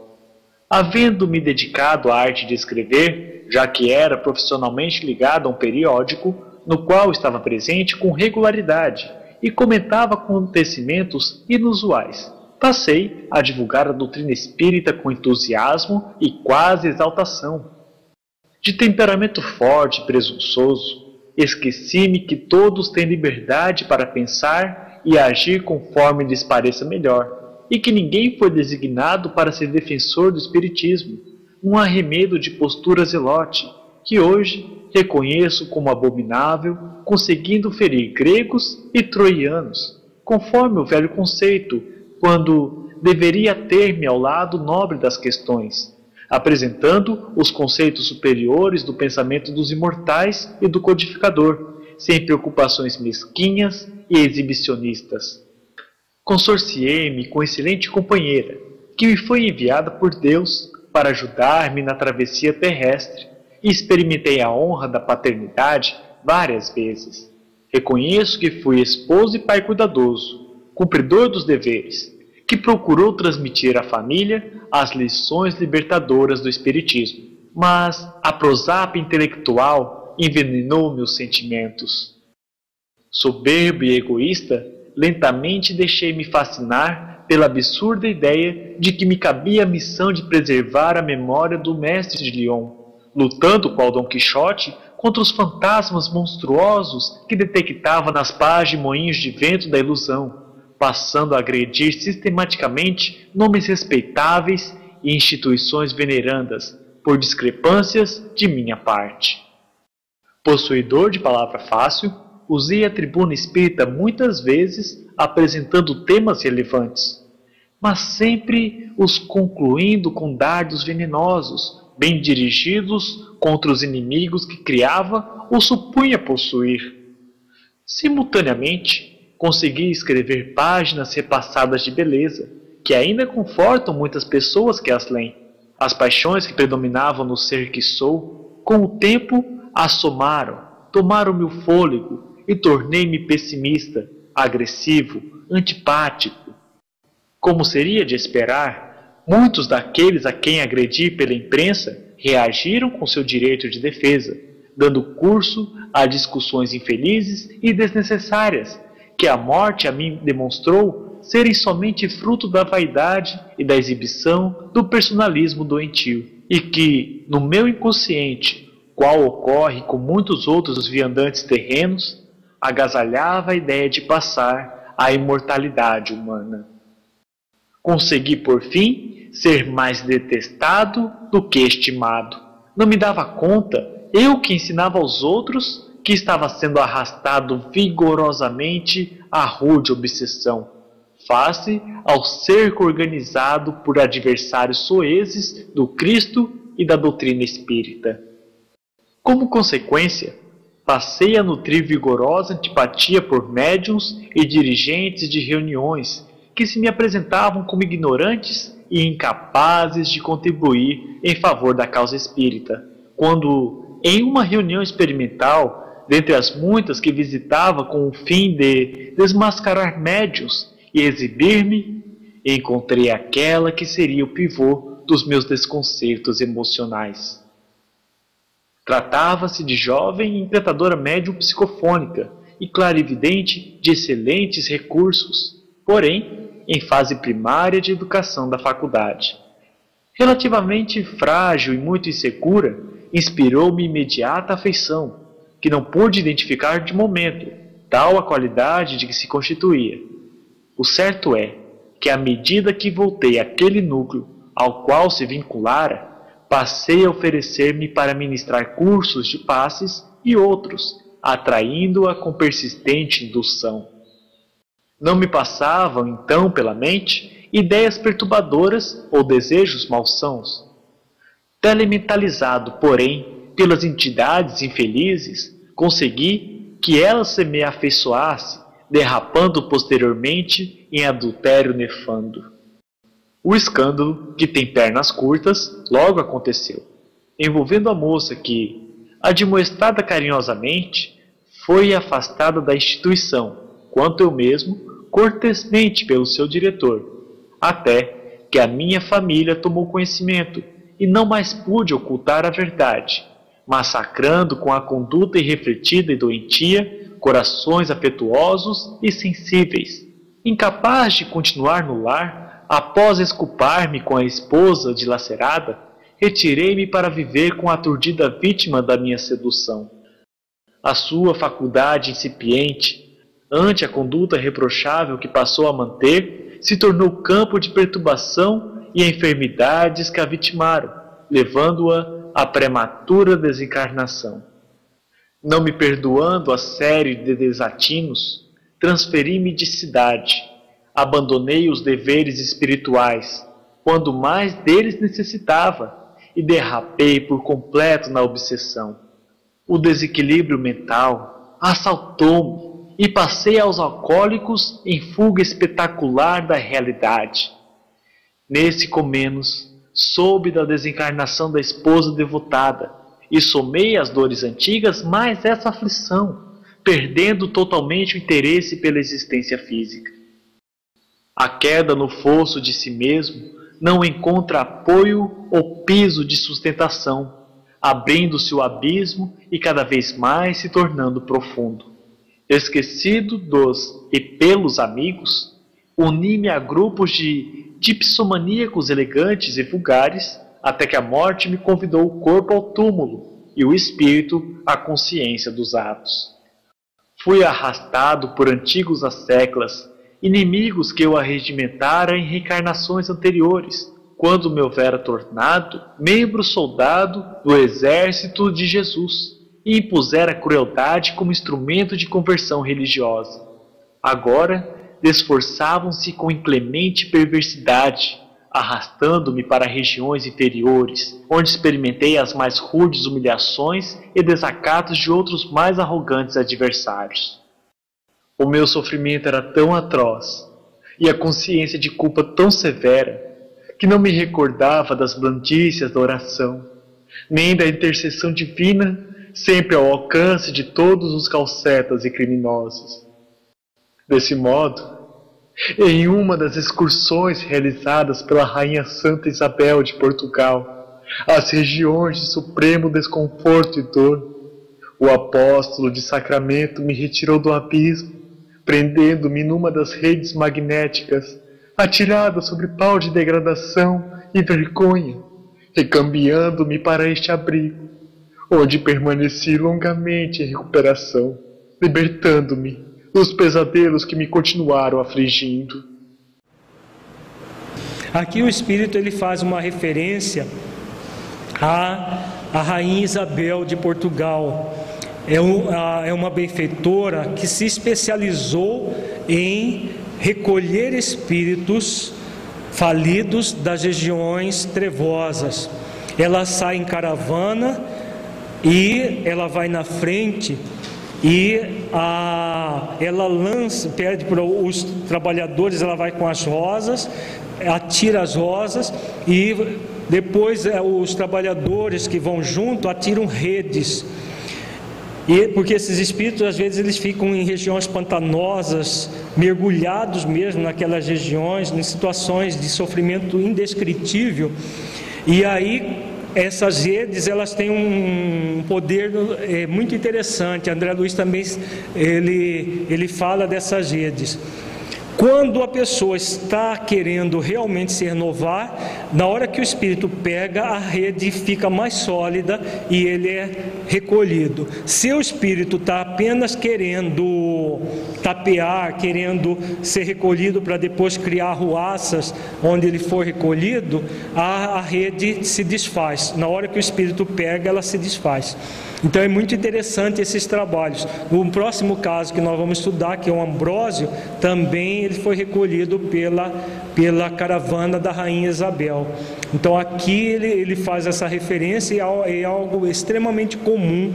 S3: Havendo-me dedicado à arte de escrever, já que era profissionalmente ligado a um periódico, no qual estava presente com regularidade e comentava acontecimentos inusuais. Passei a divulgar a doutrina espírita com entusiasmo e quase exaltação. De temperamento forte e presunçoso, esqueci-me que todos têm liberdade para pensar e agir conforme lhes pareça melhor, e que ninguém foi designado para ser defensor do Espiritismo, um arremedo de postura zelote, que hoje reconheço como abominável, conseguindo ferir gregos e troianos, conforme o velho conceito, quando deveria ter-me ao lado nobre das questões, apresentando os conceitos superiores do pensamento dos imortais e do codificador, sem preocupações mesquinhas e exibicionistas. Consorciei-me com excelente companheira, que me foi enviada por Deus para ajudar-me na travessia terrestre, e experimentei a honra da paternidade várias vezes. Reconheço que fui esposo e pai cuidadoso, cumpridor dos deveres, que procurou transmitir à família as lições libertadoras do Espiritismo. Mas a prosápia intelectual envenenou meus sentimentos. Soberbo e egoísta, lentamente deixei-me fascinar pela absurda ideia de que me cabia a missão de preservar a memória do mestre de Lyon lutando qual Dom Quixote contra os fantasmas monstruosos que detectava nas pás de moinhos de vento da ilusão, passando a agredir sistematicamente nomes respeitáveis e instituições venerandas por discrepâncias de minha parte. Possuidor de palavra fácil, usei a tribuna espírita muitas vezes apresentando temas relevantes, mas sempre os concluindo com dardos venenosos bem dirigidos contra os inimigos que criava ou supunha possuir. Simultaneamente, consegui escrever páginas repassadas de beleza, que ainda confortam muitas pessoas que as leem. As paixões que predominavam no ser que sou, com o tempo assomaram, tomaram-me o fôlego e tornei-me pessimista, agressivo, antipático. Como seria de esperar, Muitos daqueles a quem agredi pela imprensa reagiram com seu direito de defesa, dando curso a discussões infelizes e desnecessárias, que a morte a mim demonstrou serem somente fruto da vaidade e da exibição do personalismo doentio, e que, no meu inconsciente, qual ocorre com muitos outros viandantes terrenos, agasalhava a ideia de passar à imortalidade humana. Consegui, por fim, ser mais detestado do que estimado. Não me dava conta, eu que ensinava aos outros, que estava sendo arrastado vigorosamente à rude obsessão, face ao cerco organizado por adversários soeses do Cristo e da doutrina espírita. Como consequência, passei a nutrir vigorosa antipatia por médiums e dirigentes de reuniões que se me apresentavam como ignorantes e incapazes de contribuir em favor da causa espírita, quando, em uma reunião experimental, dentre as muitas que visitava com o fim de desmascarar médios e exibir-me, encontrei aquela que seria o pivô dos meus desconcertos emocionais. Tratava-se de jovem e encantadora médium psicofônica e clarividente de excelentes recursos, porém em fase primária de educação da faculdade. Relativamente frágil e muito insegura, inspirou-me imediata afeição, que não pude identificar de momento, tal a qualidade de que se constituía. O certo é que, à medida que voltei àquele núcleo ao qual se vinculara, passei a oferecer-me para ministrar cursos de passes e outros, atraindo-a com persistente indução. Não me passavam, então, pela mente ideias perturbadoras ou desejos malsãos. Telementalizado, porém, pelas entidades infelizes, consegui que ela se me afeiçoasse, derrapando posteriormente em adultério nefando. O escândalo, que tem pernas curtas, logo aconteceu, envolvendo a moça que, admoestada carinhosamente, foi afastada da instituição, quanto eu mesmo, cortesmente pelo seu diretor, até que a minha família tomou conhecimento e não mais pude ocultar a verdade, massacrando com a conduta irrefletida e doentia corações afetuosos e sensíveis. Incapaz de continuar no lar, após esculpar-me com a esposa dilacerada, retirei-me para viver com a aturdida vítima da minha sedução. A sua faculdade incipiente ante a conduta reprochável que passou a manter, se tornou campo de perturbação e enfermidades que a vitimaram, levando-a à prematura desencarnação. Não me perdoando a série de desatinos, transferi-me de cidade, abandonei os deveres espirituais, quando mais deles necessitava, e derrapei por completo na obsessão. O desequilíbrio mental assaltou-me e passei aos alcoólicos em fuga espetacular da realidade. Nesse comenos, soube da desencarnação da esposa devotada e somei às dores antigas mais essa aflição, perdendo totalmente o interesse pela existência física. A queda no fosso de si mesmo não encontra apoio ou piso de sustentação, abrindo-se o abismo e cada vez mais se tornando profundo. Esquecido dos e pelos amigos, uni-me a grupos de dipsomaníacos elegantes e vulgares, até que a morte me convidou o corpo ao túmulo e o espírito à consciência dos atos. Fui arrastado por antigos asseclas, inimigos que eu arregimentara em reencarnações anteriores, quando me houvera tornado membro soldado do exército de Jesus e impusera a crueldade como instrumento de conversão religiosa. Agora esforçavam-se com inclemente perversidade, arrastando-me para regiões inferiores, onde experimentei as mais rudes humilhações e desacatos de outros mais arrogantes adversários. O meu sofrimento era tão atroz e a consciência de culpa tão severa que não me recordava das blandícias da oração, nem da intercessão divina sempre ao alcance de todos os calcetas e criminosos. Desse modo, em uma das excursões realizadas pela Rainha Santa Isabel de Portugal, às regiões de supremo desconforto e dor, o apóstolo de Sacramento me retirou do abismo, prendendo-me numa das redes magnéticas, atirada sobre pau de degradação e vergonha, recambiando-me para este abrigo onde permaneci longamente em recuperação, libertando-me dos pesadelos que me continuaram afligindo.
S1: Aqui o Espírito ele faz uma referência à, à Rainha Isabel de Portugal. É, um, a, é uma benfeitora que se especializou em recolher espíritos falidos das regiões trevosas. Ela sai em caravana e ela vai na frente e a, ela lança, pede para os trabalhadores, ela vai com as rosas, atira as rosas e depois é, os trabalhadores que vão junto atiram redes. E, porque esses espíritos às vezes eles ficam em regiões pantanosas, mergulhados mesmo naquelas regiões, em situações de sofrimento indescritível. E aí essas redes elas têm um poder é, muito interessante. André Luiz também ele, ele fala dessas redes. Quando a pessoa está querendo realmente se renovar, na hora que o espírito pega, a rede fica mais sólida e ele é recolhido. Se o espírito está apenas querendo tapear, querendo ser recolhido para depois criar ruaças onde ele for recolhido, a, a rede se desfaz. Na hora que o espírito pega, ela se desfaz. Então é muito interessante esses trabalhos. O próximo caso que nós vamos estudar, que é o Ambrósio, também ele foi recolhido pela, pela caravana da Rainha Isabel. Então aqui ele, ele faz essa referência e é algo extremamente comum.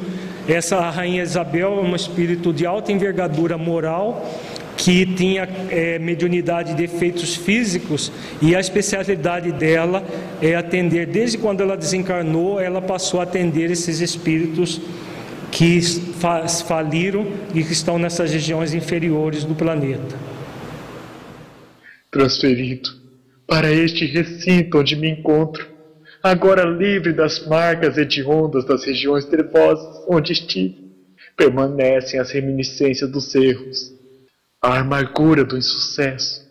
S1: Essa Rainha Isabel é um espírito de alta envergadura moral que tinha é, mediunidade de efeitos físicos e a especialidade dela é atender, desde quando ela desencarnou, ela passou a atender esses espíritos que faliram e que estão nessas regiões inferiores do planeta.
S3: Transferido para este recinto onde me encontro, agora livre das marcas hediondas das regiões trevosas onde estive, permanecem as reminiscências dos erros a amargura do insucesso,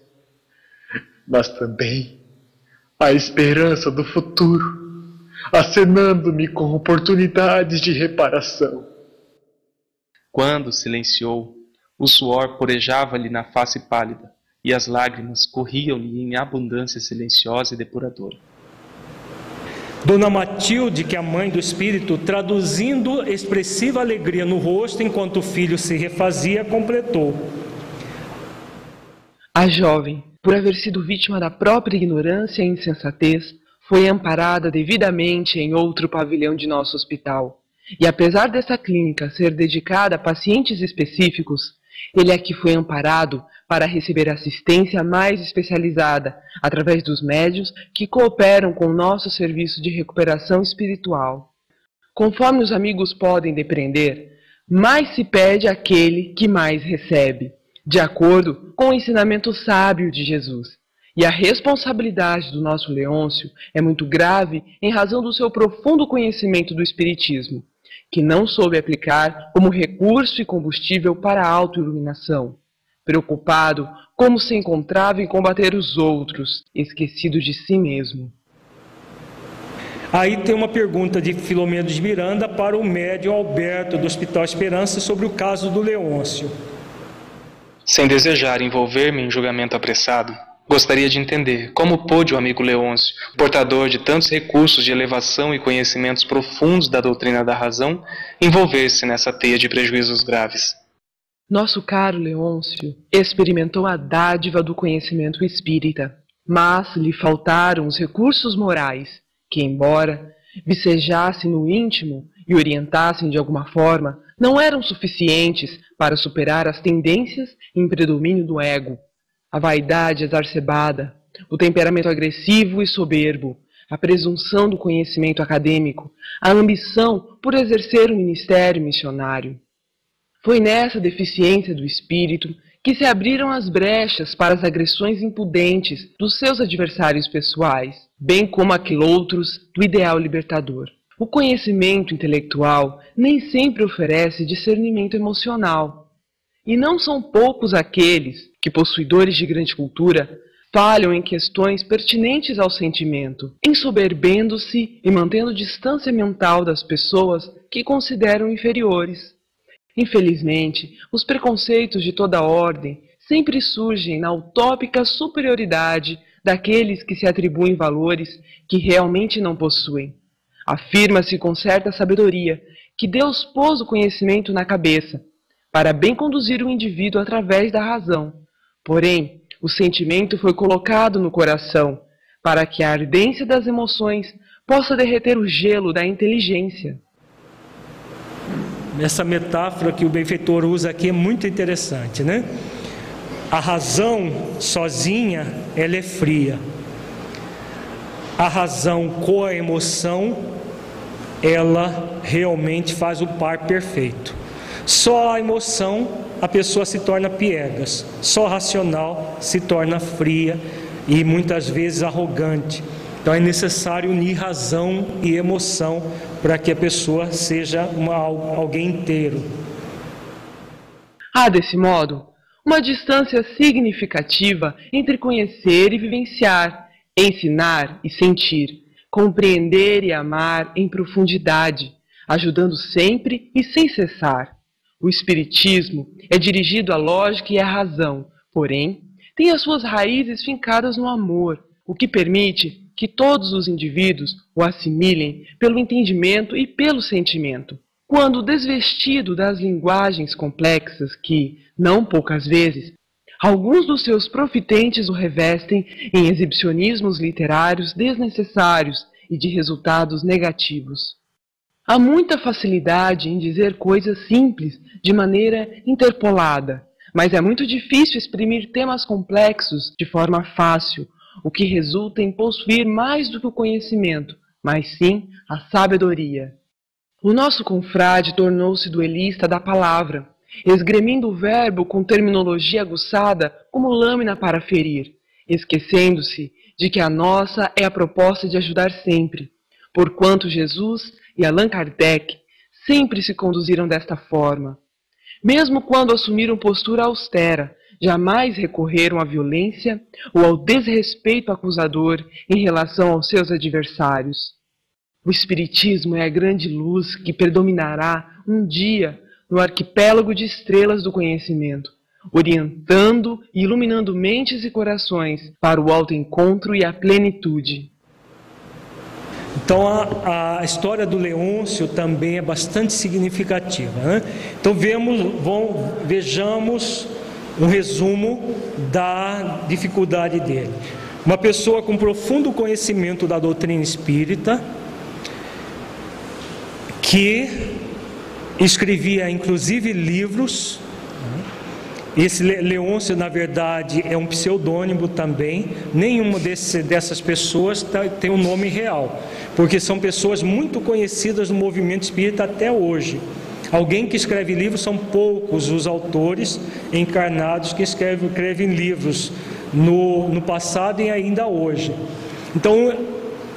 S3: mas também a esperança do futuro, acenando-me com oportunidades de reparação.
S6: Quando silenciou, o suor porejava-lhe na face pálida e as lágrimas corriam-lhe em abundância silenciosa e depuradora.
S1: Dona Matilde, que é a mãe do espírito, traduzindo expressiva alegria no rosto enquanto o filho se refazia, completou:
S7: a jovem, por haver sido vítima da própria ignorância e insensatez, foi amparada devidamente em outro pavilhão de nosso hospital. E apesar dessa clínica ser dedicada a pacientes específicos, ele aqui foi amparado para receber assistência mais especializada através dos médios que cooperam com o nosso serviço de recuperação espiritual. Conforme os amigos podem depreender, mais se pede àquele que mais recebe de acordo com o ensinamento sábio de Jesus. E a responsabilidade do nosso Leôncio é muito grave em razão do seu profundo conhecimento do Espiritismo, que não soube aplicar como recurso e combustível para a autoiluminação. Preocupado como se encontrava em combater os outros, esquecido de si mesmo.
S1: Aí tem uma pergunta de Filomeno de Miranda para o médio Alberto do Hospital Esperança sobre o caso do Leôncio.
S6: Sem desejar envolver-me em julgamento apressado, gostaria de entender como pôde o amigo Leôncio, portador de tantos recursos de elevação e conhecimentos profundos da doutrina da razão, envolver-se nessa teia de prejuízos graves.
S7: Nosso caro Leôncio experimentou a dádiva do conhecimento espírita, mas lhe faltaram os recursos morais que, embora vicejassem no íntimo e orientassem de alguma forma, não eram suficientes para superar as tendências em predomínio do ego, a vaidade exacerbada, o temperamento agressivo e soberbo, a presunção do conhecimento acadêmico, a ambição por exercer o ministério missionário. Foi nessa deficiência do espírito que se abriram as brechas para as agressões impudentes dos seus adversários pessoais, bem como aquiloutros do ideal libertador. O conhecimento intelectual nem sempre oferece discernimento emocional. E não são poucos aqueles que, possuidores de grande cultura, falham em questões pertinentes ao sentimento, ensoberbendo-se e mantendo distância mental das pessoas que consideram inferiores. Infelizmente, os preconceitos de toda ordem sempre surgem na utópica superioridade daqueles que se atribuem valores que realmente não possuem. Afirma-se com certa sabedoria que Deus pôs o conhecimento na cabeça, para bem conduzir o indivíduo através da razão. Porém, o sentimento foi colocado no coração, para que a ardência das emoções possa derreter o gelo da inteligência.
S1: Essa metáfora que o benfeitor usa aqui é muito interessante, né? A razão sozinha, ela é fria. A razão com a emoção, ela realmente faz o par perfeito. Só a emoção a pessoa se torna piegas, só racional se torna fria e muitas vezes arrogante. Então é necessário unir razão e emoção para que a pessoa seja uma, alguém inteiro.
S7: Há, desse modo, uma distância significativa entre conhecer e vivenciar, ensinar e sentir, compreender e amar em profundidade, ajudando sempre e sem cessar. O Espiritismo é dirigido à lógica e à razão, porém, tem as suas raízes fincadas no amor, o que permite que todos os indivíduos o assimilem pelo entendimento e pelo sentimento. Quando desvestido das linguagens complexas que, não poucas vezes, alguns dos seus profitentes o revestem em exibicionismos literários desnecessários e de resultados negativos. Há muita facilidade em dizer coisas simples de maneira interpolada, mas é muito difícil exprimir temas complexos de forma fácil, o que resulta em possuir mais do que o conhecimento, mas sim a sabedoria. O nosso confrade tornou-se duelista da palavra, esgremindo o verbo com terminologia aguçada como lâmina para ferir, esquecendo-se de que a nossa é a proposta de ajudar sempre, porquanto Jesus e Allan Kardec sempre se conduziram desta forma. Mesmo quando assumiram postura austera, jamais recorreram à violência ou ao desrespeito acusador em relação aos seus adversários. O Espiritismo é a grande luz que predominará um dia no arquipélago de estrelas do conhecimento, orientando e iluminando mentes e corações para o alto encontro e a plenitude.
S1: Então a, a história do Leôncio também é bastante significativa. Né? Então vemos, vamos, vejamos um resumo da dificuldade dele. Uma pessoa com profundo conhecimento da doutrina espírita, que escrevia inclusive livros esse Leôncio, na verdade, é um pseudônimo também. Nenhuma desse, dessas pessoas tá, tem um nome real, porque são pessoas muito conhecidas no movimento espírita até hoje. Alguém que escreve livros são poucos os autores encarnados que escrevem, livros no, no passado e ainda hoje. Então,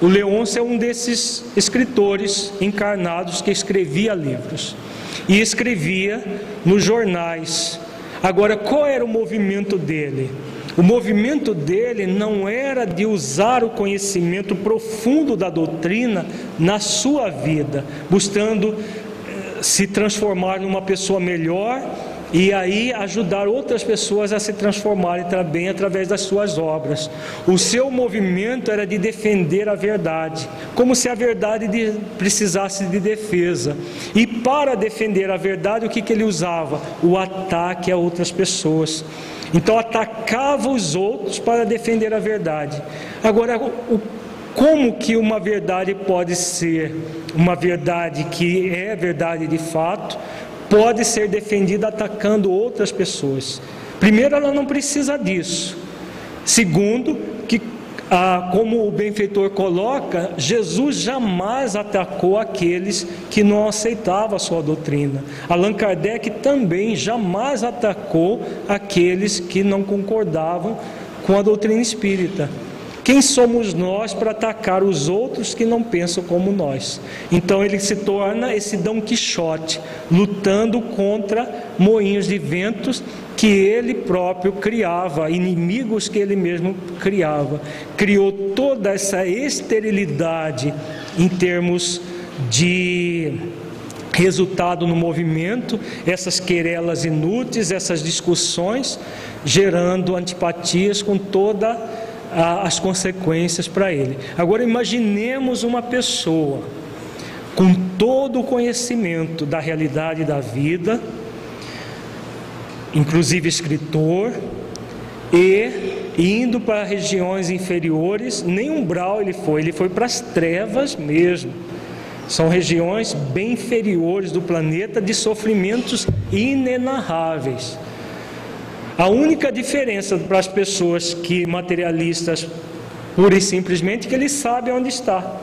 S1: o Leôncio é um desses escritores encarnados que escrevia livros e escrevia nos jornais Agora, qual era o movimento dele? O movimento dele não era de usar o conhecimento profundo da doutrina na sua vida, buscando se transformar numa pessoa melhor e aí ajudar outras pessoas a se transformarem também através das suas obras. O seu movimento era de defender a verdade, como se a verdade de, precisasse de defesa. E para defender a verdade, o que, que ele usava? O ataque a outras pessoas. Então atacava os outros para defender a verdade. Agora, o, como que uma verdade pode ser uma verdade que é verdade de fato? pode ser defendida atacando outras pessoas. Primeiro, ela não precisa disso. Segundo, que ah, como o benfeitor coloca, Jesus jamais atacou aqueles que não aceitavam a sua doutrina. Allan Kardec também jamais atacou aqueles que não concordavam com a doutrina espírita. Quem somos nós para atacar os outros que não pensam como nós? Então ele se torna esse Dom Quixote, lutando contra moinhos de ventos que ele próprio criava, inimigos que ele mesmo criava. Criou toda essa esterilidade em termos de resultado no movimento, essas querelas inúteis, essas discussões, gerando antipatias com toda as consequências para ele. Agora imaginemos uma pessoa com todo o conhecimento da realidade da vida, inclusive escritor, e indo para regiões inferiores, nem umbral ele foi, ele foi para as trevas mesmo. São regiões bem inferiores do planeta de sofrimentos inenarráveis. A única diferença para as pessoas que materialistas, pura e simplesmente, que eles sabem onde está.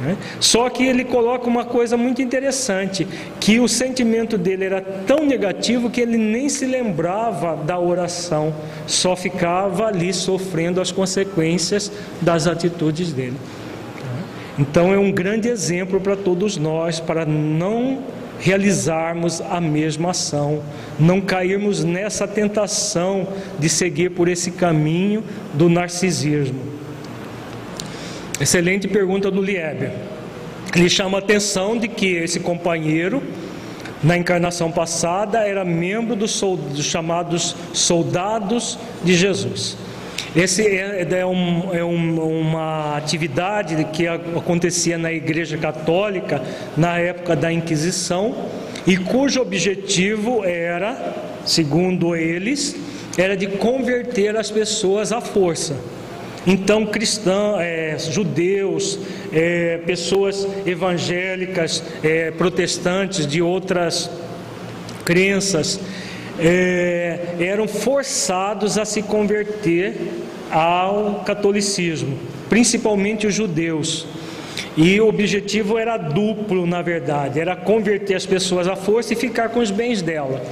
S1: Né? Só que ele coloca uma coisa muito interessante: que o sentimento dele era tão negativo que ele nem se lembrava da oração, só ficava ali sofrendo as consequências das atitudes dele. Então é um grande exemplo para todos nós, para não realizarmos a mesma ação, não cairmos nessa tentação de seguir por esse caminho do narcisismo. Excelente pergunta do Lieber. Ele chama a atenção de que esse companheiro, na encarnação passada, era membro dos, dos chamados soldados de Jesus. Esse é, é, um, é um, uma atividade que acontecia na Igreja Católica na época da Inquisição e cujo objetivo era, segundo eles, era de converter as pessoas à força. Então, cristãos, é, judeus, é, pessoas evangélicas, é, protestantes de outras crenças, é, eram forçados a se converter ao catolicismo, principalmente os judeus. E o objetivo era duplo, na verdade: era converter as pessoas à força e ficar com os bens dela.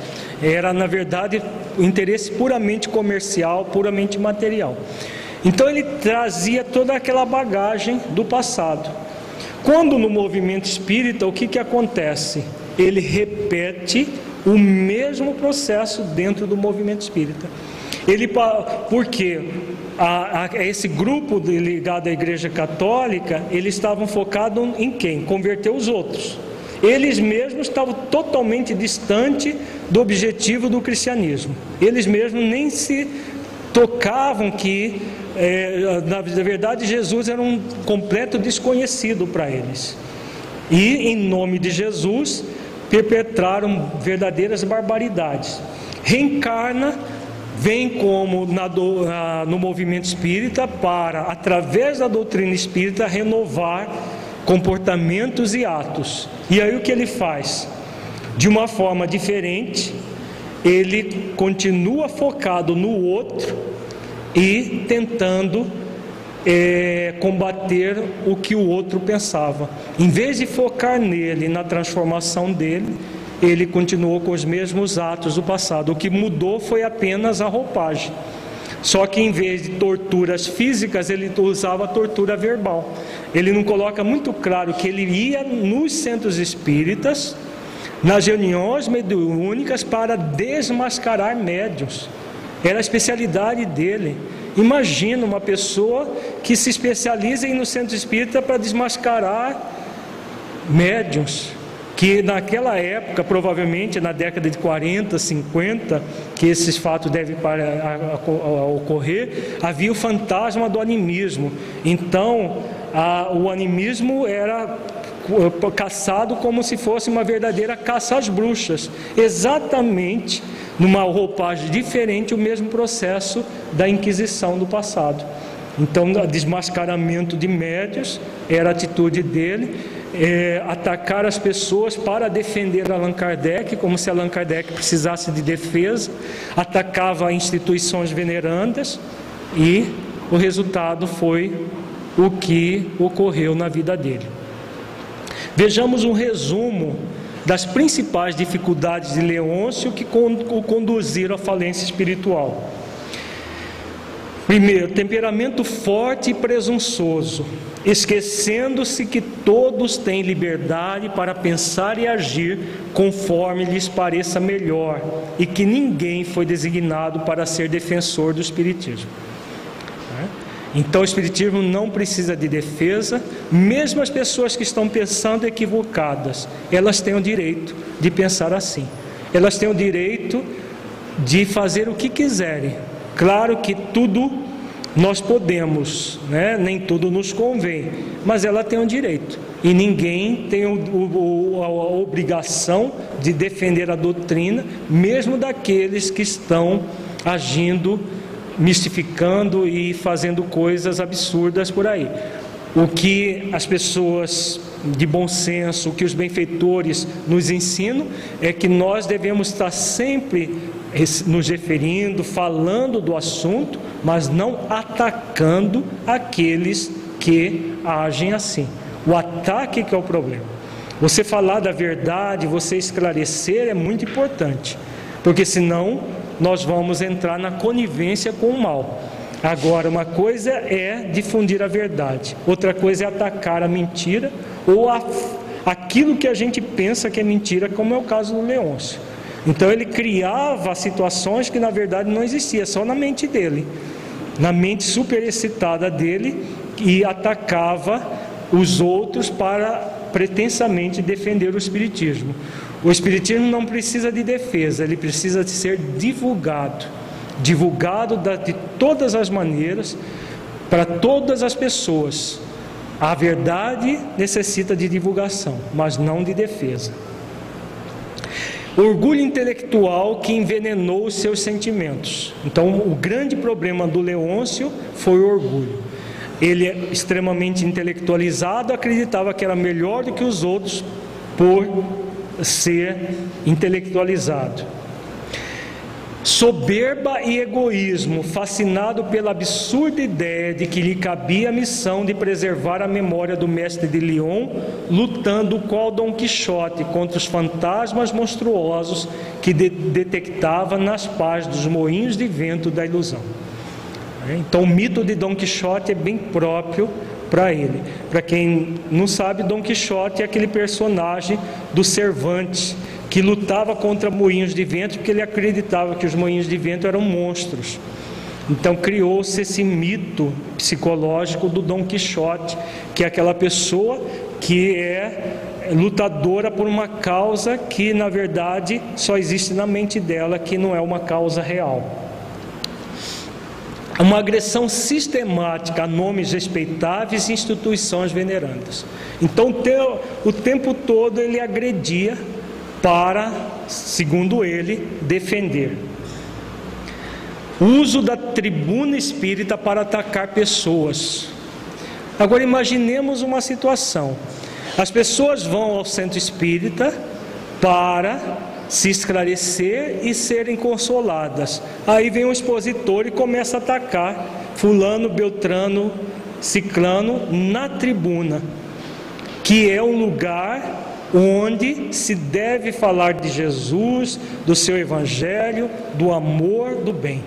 S1: Era, na verdade, o interesse puramente comercial, puramente material. Então ele trazia toda aquela bagagem do passado. Quando no movimento espírita, o que, que acontece? Ele repete o mesmo processo dentro do movimento espírita. Ele, porque a, a, esse grupo ligado à Igreja Católica, eles estavam focados em quem? Converter os outros. Eles mesmos estavam totalmente distantes do objetivo do cristianismo. Eles mesmos nem se tocavam que é, na verdade, Jesus era um completo desconhecido para eles. E, em nome de Jesus, perpetraram verdadeiras barbaridades. Reencarna, vem como na no movimento espírita para, através da doutrina espírita, renovar comportamentos e atos. E aí o que ele faz? De uma forma diferente, ele continua focado no outro e tentando é, combater o que o outro pensava. Em vez de focar nele, na transformação dele, ele continuou com os mesmos atos do passado. O que mudou foi apenas a roupagem. Só que em vez de torturas físicas, ele usava tortura verbal. Ele não coloca muito claro que ele ia nos centros espíritas, nas reuniões mediúnicas, para desmascarar médios. Era a especialidade dele. Imagina uma pessoa que se especializa no centro espírita para desmascarar médiums, que naquela época, provavelmente na década de 40, 50, que esses fatos devem ocorrer, havia o fantasma do animismo. Então, a, o animismo era caçado como se fosse uma verdadeira caça às bruxas, exatamente numa roupagem diferente, o mesmo processo da Inquisição do passado. Então, desmascaramento de médios era a atitude dele, é, atacar as pessoas para defender Allan Kardec, como se Allan Kardec precisasse de defesa, atacava instituições venerandas e o resultado foi o que ocorreu na vida dele. Vejamos um resumo das principais dificuldades de Leôncio que o conduziram à falência espiritual. Primeiro, temperamento forte e presunçoso, esquecendo-se que todos têm liberdade para pensar e agir conforme lhes pareça melhor e que ninguém foi designado para ser defensor do Espiritismo. Então o Espiritismo não precisa de defesa, mesmo as pessoas que estão pensando equivocadas, elas têm o direito de pensar assim. Elas têm o direito de fazer o que quiserem. Claro que tudo nós podemos, né? nem tudo nos convém, mas ela tem o direito. E ninguém tem o, o, a obrigação de defender a doutrina, mesmo daqueles que estão agindo mistificando e fazendo coisas absurdas por aí. O que as pessoas de bom senso, o que os benfeitores nos ensinam, é que nós devemos estar sempre nos referindo, falando do assunto, mas não atacando aqueles que agem assim. O ataque que é o problema. Você falar da verdade, você esclarecer é muito importante, porque senão nós vamos entrar na conivência com o mal. Agora, uma coisa é difundir a verdade, outra coisa é atacar a mentira ou a, aquilo que a gente pensa que é mentira, como é o caso do Leôncio. Então ele criava situações que na verdade não existia, só na mente dele, na mente superexcitada dele e atacava os outros para pretensamente defender o espiritismo. O espiritismo não precisa de defesa, ele precisa de ser divulgado divulgado de todas as maneiras, para todas as pessoas. A verdade necessita de divulgação, mas não de defesa. Orgulho intelectual que envenenou os seus sentimentos. Então, o grande problema do Leôncio foi o orgulho. Ele é extremamente intelectualizado, acreditava que era melhor do que os outros por ser intelectualizado. Soberba e egoísmo, fascinado pela absurda ideia de que lhe cabia a missão de preservar a memória do mestre de Lyon, lutando qual Dom Quixote contra os fantasmas monstruosos que de detectava nas pás dos moinhos de vento da ilusão. Então, o mito de Dom Quixote é bem próprio para ele. Para quem não sabe, Dom Quixote é aquele personagem do Cervantes que lutava contra moinhos de vento porque ele acreditava que os moinhos de vento eram monstros. Então criou-se esse mito psicológico do Dom Quixote, que é aquela pessoa que é lutadora por uma causa que na verdade só existe na mente dela, que não é uma causa real. Uma agressão sistemática a nomes respeitáveis e instituições venerandas. Então o tempo todo ele agredia para, segundo ele, defender. Uso da tribuna espírita para atacar pessoas. Agora imaginemos uma situação: as pessoas vão ao centro espírita para se esclarecer e serem consoladas. Aí vem o expositor e começa a atacar Fulano, Beltrano, Ciclano na tribuna, que é um lugar onde se deve falar de Jesus, do seu evangelho, do amor, do bem.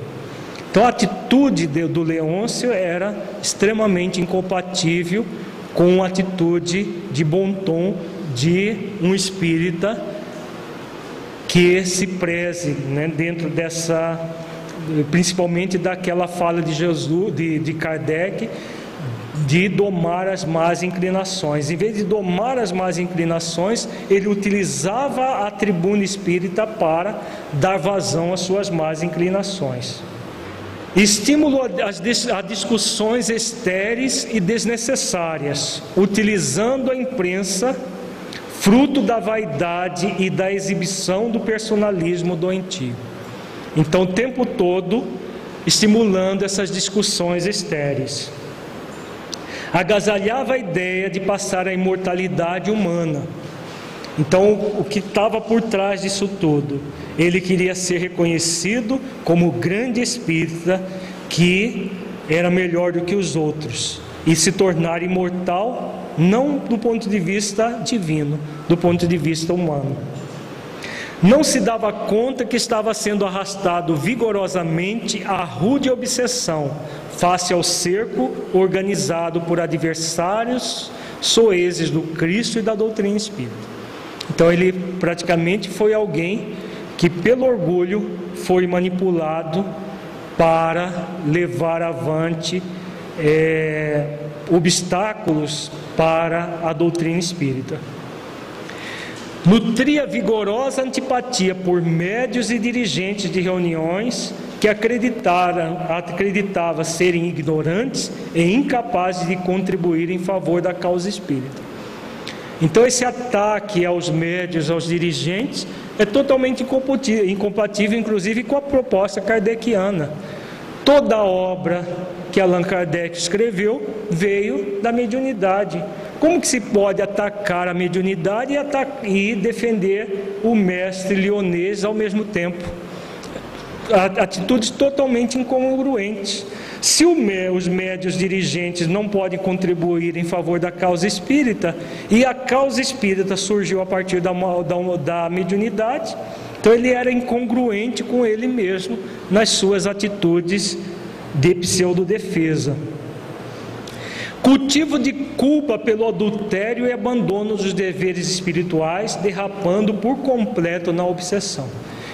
S1: Então a atitude do Leôncio era extremamente incompatível com a atitude de bom tom de um espírita que se preze né, dentro dessa, principalmente daquela fala de Jesus, de, de Kardec, de domar as más inclinações. Em vez de domar as más inclinações, ele utilizava a tribuna espírita para dar vazão às suas más inclinações. Estímulo a discussões estéreis e desnecessárias, utilizando a imprensa, fruto da vaidade e da exibição do personalismo doentio. Então, o tempo todo, estimulando essas discussões estéreis agasalhava a ideia de passar a imortalidade humana. Então, o que estava por trás disso tudo? Ele queria ser reconhecido como grande espírita que era melhor do que os outros e se tornar imortal, não do ponto de vista divino, do ponto de vista humano. Não se dava conta que estava sendo arrastado vigorosamente à rude obsessão face ao cerco organizado por adversários soeses do Cristo e da doutrina espírita. Então ele praticamente foi alguém que pelo orgulho foi manipulado para levar avante é, obstáculos para a doutrina espírita. Nutria vigorosa antipatia por médios e dirigentes de reuniões que acreditaram, acreditava serem ignorantes e incapazes de contribuir em favor da causa espírita. Então, esse ataque aos médios, aos dirigentes, é totalmente incompatível, inclusive, com a proposta kardeciana. Toda obra que Allan Kardec escreveu veio da mediunidade, como que se pode atacar a mediunidade e, e defender o mestre leonês ao mesmo tempo? Atitudes totalmente incongruentes. Se os médios dirigentes não podem contribuir em favor da causa espírita, e a causa espírita surgiu a partir da, da, da mediunidade, então ele era incongruente com ele mesmo nas suas atitudes de pseudodefesa. Cultivo de culpa pelo adultério e abandono dos deveres espirituais, derrapando por completo na obsessão.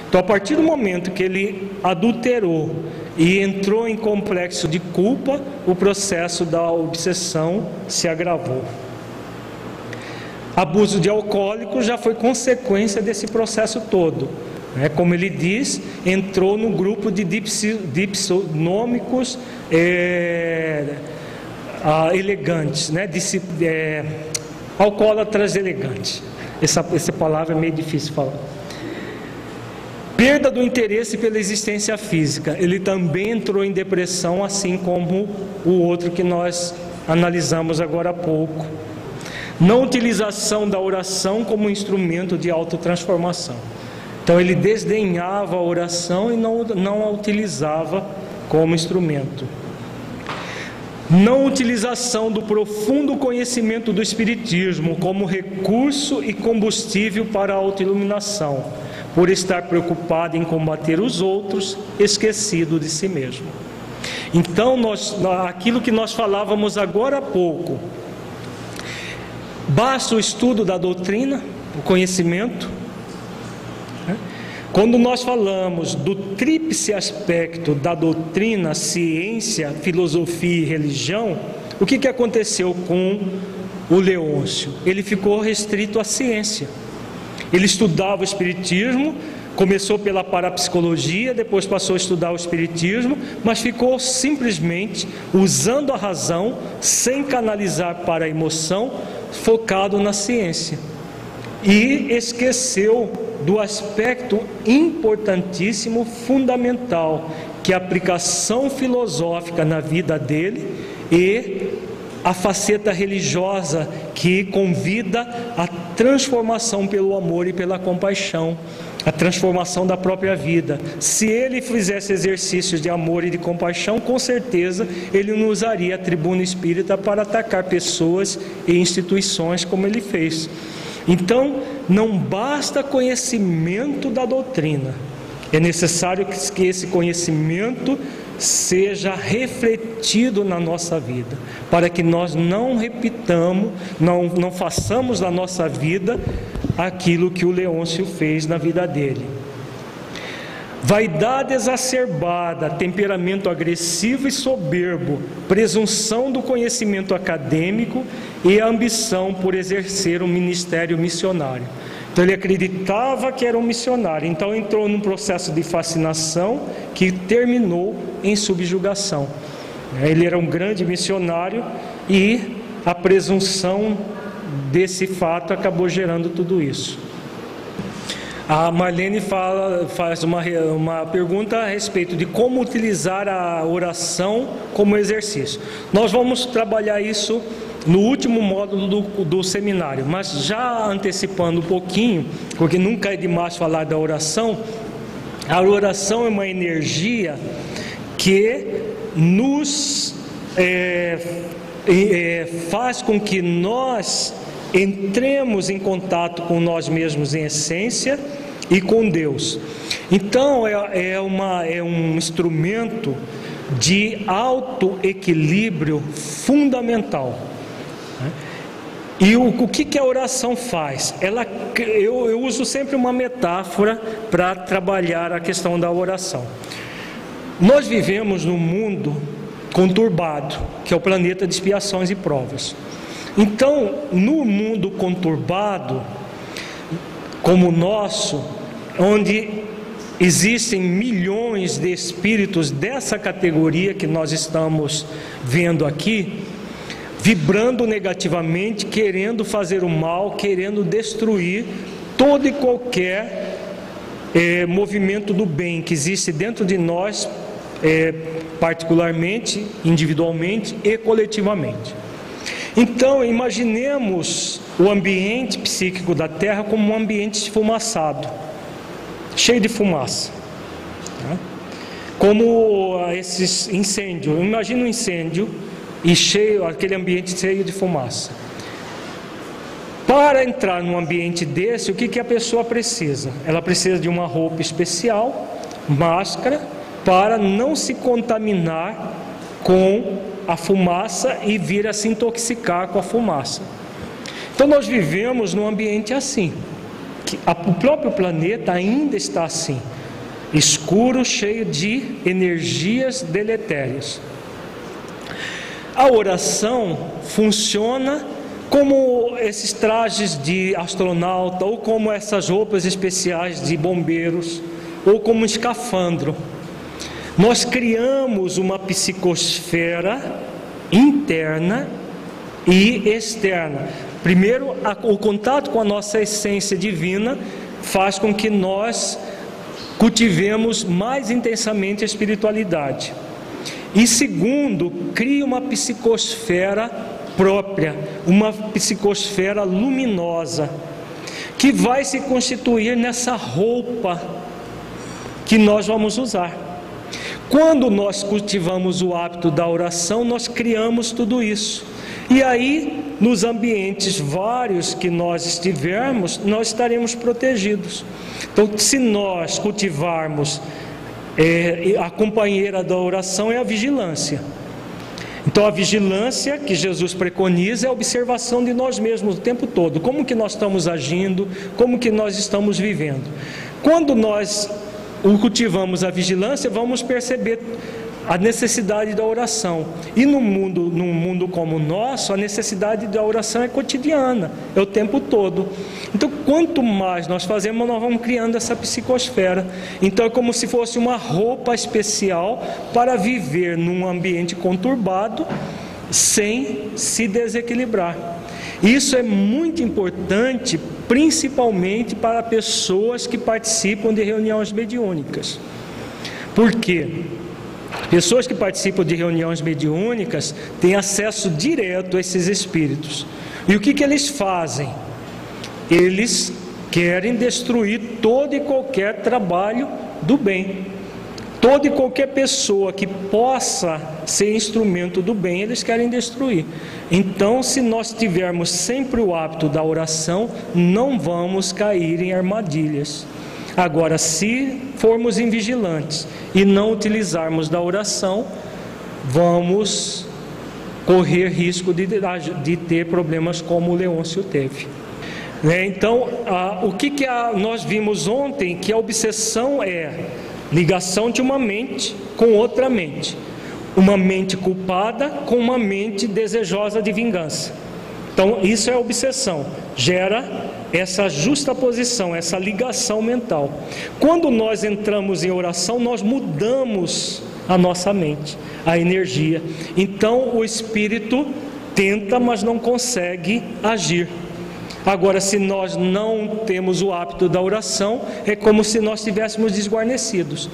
S1: Então, a partir do momento que ele adulterou e entrou em complexo de culpa, o processo da obsessão se agravou. Abuso de alcoólico já foi consequência desse processo todo. É, como ele diz, entrou no grupo de dipsonômicos é, ah, elegantes, né? Disse, é, alcoólatras elegantes. Essa, essa palavra é meio difícil de falar. Perda do interesse pela existência física. Ele também entrou em depressão, assim como o outro que nós analisamos agora há pouco. Não utilização da oração como instrumento de autotransformação. Então ele desdenhava a oração e não, não a utilizava como instrumento. Não utilização do profundo conhecimento do Espiritismo como recurso e combustível para a autoiluminação por estar preocupado em combater os outros, esquecido de si mesmo. Então, nós, aquilo que nós falávamos agora há pouco, basta o estudo da doutrina, o conhecimento. Quando nós falamos do tríplice aspecto da doutrina, ciência, filosofia e religião, o que, que aconteceu com o Leôncio? Ele ficou restrito à ciência. Ele estudava o Espiritismo, começou pela parapsicologia, depois passou a estudar o Espiritismo, mas ficou simplesmente usando a razão, sem canalizar para a emoção, focado na ciência. E esqueceu do aspecto importantíssimo, fundamental, que é a aplicação filosófica na vida dele e a faceta religiosa que convida a transformação pelo amor e pela compaixão, a transformação da própria vida. Se ele fizesse exercícios de amor e de compaixão, com certeza ele não usaria a tribuna espírita para atacar pessoas e instituições como ele fez. Então, não basta conhecimento da doutrina, é necessário que esse conhecimento seja refletido na nossa vida, para que nós não repitamos, não, não façamos na nossa vida aquilo que o Leôncio fez na vida dele. Vaidade exacerbada, temperamento agressivo e soberbo, presunção do conhecimento acadêmico e ambição por exercer um ministério missionário. Então ele acreditava que era um missionário, então entrou num processo de fascinação que terminou em subjugação. Ele era um grande missionário e a presunção desse fato acabou gerando tudo isso. A Marlene fala, faz uma, uma pergunta a respeito de como utilizar a oração como exercício. Nós vamos trabalhar isso no último módulo do, do seminário, mas já antecipando um pouquinho, porque nunca é demais falar da oração, a oração é uma energia que nos é, é, faz com que nós entremos em contato com nós mesmos em essência e com Deus. Então é, é, uma, é um instrumento de autoequilíbrio fundamental. E o, o que, que a oração faz? Ela, eu, eu uso sempre uma metáfora para trabalhar a questão da oração. Nós vivemos num mundo conturbado, que é o planeta de expiações e provas. Então, no mundo conturbado, como o nosso, onde existem milhões de espíritos dessa categoria que nós estamos vendo aqui, vibrando negativamente, querendo fazer o mal, querendo destruir todo e qualquer é, movimento do bem que existe dentro de nós, é, particularmente, individualmente e coletivamente. Então, imaginemos o ambiente psíquico da Terra como um ambiente esfumaçado, cheio de fumaça. Né? Como esses incêndios. Imagina um incêndio e cheio, aquele ambiente cheio de fumaça. Para entrar num ambiente desse, o que, que a pessoa precisa? Ela precisa de uma roupa especial, máscara, para não se contaminar com a fumaça e vir a se intoxicar com a fumaça. Então nós vivemos num ambiente assim. Que o próprio planeta ainda está assim, escuro, cheio de energias deletérias. A oração funciona como esses trajes de astronauta, ou como essas roupas especiais de bombeiros, ou como um escafandro. Nós criamos uma psicosfera interna e externa. Primeiro, o contato com a nossa essência divina faz com que nós cultivemos mais intensamente a espiritualidade. E segundo, cria uma psicosfera própria, uma psicosfera luminosa, que vai se constituir nessa roupa que nós vamos usar. Quando nós cultivamos o hábito da oração, nós criamos tudo isso. E aí, nos ambientes vários que nós estivermos, nós estaremos protegidos. Então, se nós cultivarmos é, a companheira da oração é a vigilância. Então a vigilância que Jesus preconiza é a observação de nós mesmos o tempo todo, como que nós estamos agindo, como que nós estamos vivendo. Quando nós cultivamos a vigilância, vamos perceber a necessidade da oração. E no mundo, num mundo como o nosso, a necessidade da oração é cotidiana, é o tempo todo. Então, quanto mais nós fazemos, nós vamos criando essa psicosfera. Então, é como se fosse uma roupa especial para viver num ambiente conturbado sem se desequilibrar. Isso é muito importante, principalmente para pessoas que participam de reuniões mediúnicas. Por quê? Pessoas que participam de reuniões mediúnicas têm acesso direto a esses espíritos. E o que, que eles fazem? Eles querem destruir todo e qualquer trabalho do bem. Toda e qualquer pessoa que possa ser instrumento do bem, eles querem destruir. Então, se nós tivermos sempre o hábito da oração, não vamos cair em armadilhas. Agora, se formos invigilantes e não utilizarmos da oração, vamos correr risco de, de ter problemas como o Leôncio teve. Né? Então, a, o que, que a, nós vimos ontem, que a obsessão é ligação de uma mente com outra mente uma mente culpada com uma mente desejosa de vingança. Então, isso é obsessão, gera essa justa posição, essa ligação mental. Quando nós entramos em oração, nós mudamos a nossa mente, a energia. Então, o espírito tenta, mas não consegue agir. Agora, se nós não temos o hábito da oração, é como se nós estivéssemos desguarnecidos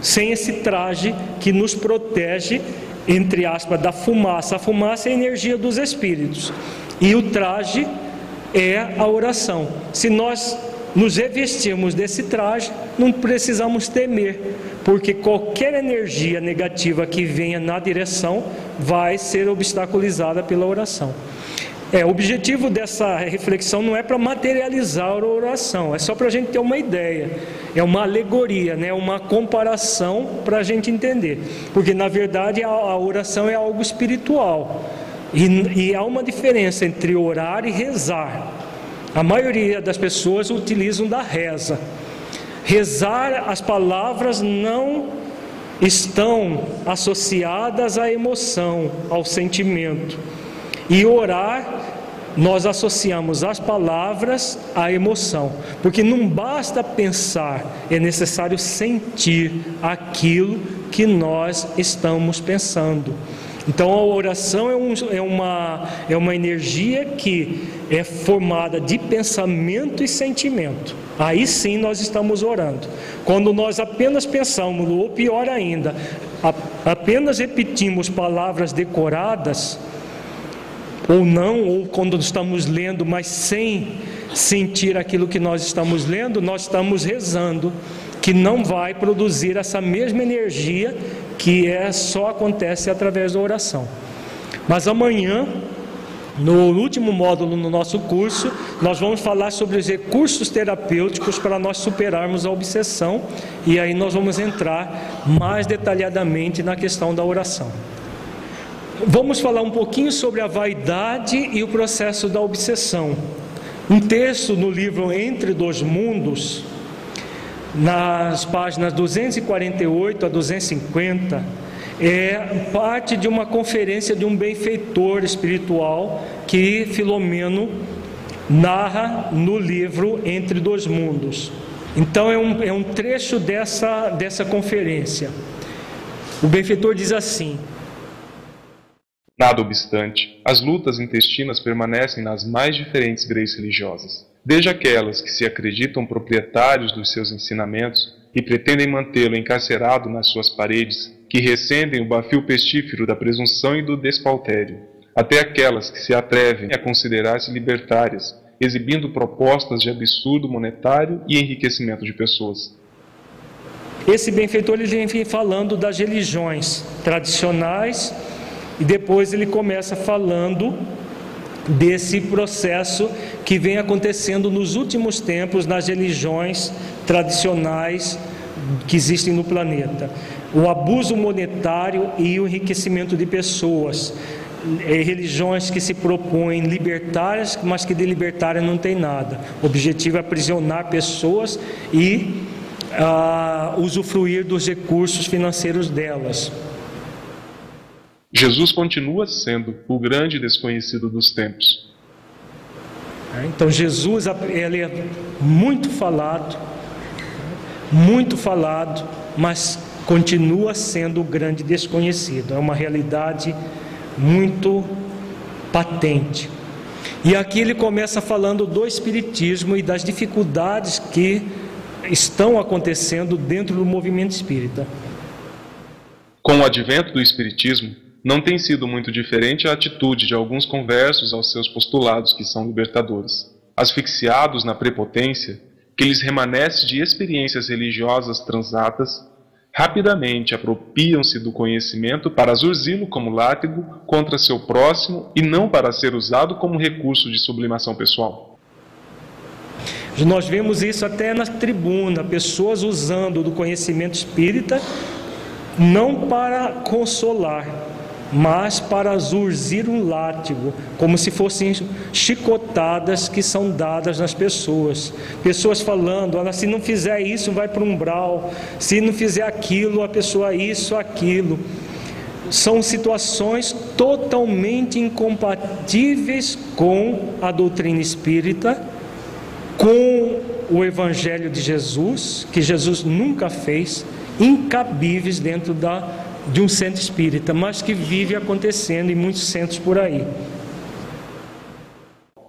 S1: sem esse traje que nos protege, entre aspas, da fumaça. A fumaça é a energia dos espíritos e o traje é a oração. Se nós nos revestirmos desse traje, não precisamos temer, porque qualquer energia negativa que venha na direção vai ser obstaculizada pela oração. É, o objetivo dessa reflexão não é para materializar a oração, é só para a gente ter uma ideia, é uma alegoria, né? uma comparação para a gente entender, porque na verdade a, a oração é algo espiritual e, e há uma diferença entre orar e rezar. A maioria das pessoas utilizam da reza. Rezar, as palavras não estão associadas à emoção, ao sentimento. E orar nós associamos as palavras à emoção, porque não basta pensar, é necessário sentir aquilo que nós estamos pensando. Então a oração é, um, é, uma, é uma energia que é formada de pensamento e sentimento. Aí sim nós estamos orando. Quando nós apenas pensamos, ou pior ainda, apenas repetimos palavras decoradas, ou não, ou quando estamos lendo, mas sem sentir aquilo que nós estamos lendo, nós estamos rezando, que não vai produzir essa mesma energia que é só acontece através da oração. Mas amanhã, no último módulo no nosso curso, nós vamos falar sobre os recursos terapêuticos para nós superarmos a obsessão e aí nós vamos entrar mais detalhadamente na questão da oração. Vamos falar um pouquinho sobre a vaidade e o processo da obsessão. Um texto no livro Entre Dois Mundos, nas páginas 248 a 250, é parte de uma conferência de um benfeitor espiritual que Filomeno narra no livro Entre Dois Mundos. Então é um, é um trecho dessa, dessa conferência. O benfeitor diz assim:
S6: Nada obstante, as lutas intestinas permanecem nas mais diferentes grades religiosas, desde aquelas que se acreditam proprietários dos seus ensinamentos e pretendem mantê-lo encarcerado nas suas paredes, que recendem o bafio pestífero da presunção e do despautério, até aquelas que se atrevem a considerar-se libertárias, exibindo propostas de absurdo monetário e enriquecimento de pessoas.
S1: Esse benfeitor ele vem falando das religiões tradicionais e depois ele começa falando desse processo que vem acontecendo nos últimos tempos nas religiões tradicionais que existem no planeta. O abuso monetário e o enriquecimento de pessoas. É, religiões que se propõem libertárias, mas que de libertária não tem nada. O objetivo é aprisionar pessoas e ah, usufruir dos recursos financeiros delas.
S6: Jesus continua sendo o grande desconhecido dos tempos.
S1: É, então Jesus ele é muito falado, muito falado, mas continua sendo o grande desconhecido. É uma realidade muito patente. E aqui ele começa falando do espiritismo e das dificuldades que estão acontecendo dentro do movimento espírita.
S6: Com o advento do espiritismo, não tem sido muito diferente a atitude de alguns conversos aos seus postulados que são libertadores. Asfixiados na prepotência, que lhes remanesce de experiências religiosas transatas, rapidamente apropriam-se do conhecimento para zurzi-lo como látigo contra seu próximo e não para ser usado como recurso de sublimação pessoal.
S1: Nós vemos isso até na tribuna, pessoas usando do conhecimento espírita não para consolar, mas para zurzir um látigo, como se fossem chicotadas que são dadas nas pessoas. Pessoas falando, ah, se não fizer isso, vai para um umbral, se não fizer aquilo, a pessoa isso, aquilo. São situações totalmente incompatíveis com a doutrina espírita, com o Evangelho de Jesus, que Jesus nunca fez, incabíveis dentro da de um centro espírita, mas que vive acontecendo em muitos centros por aí.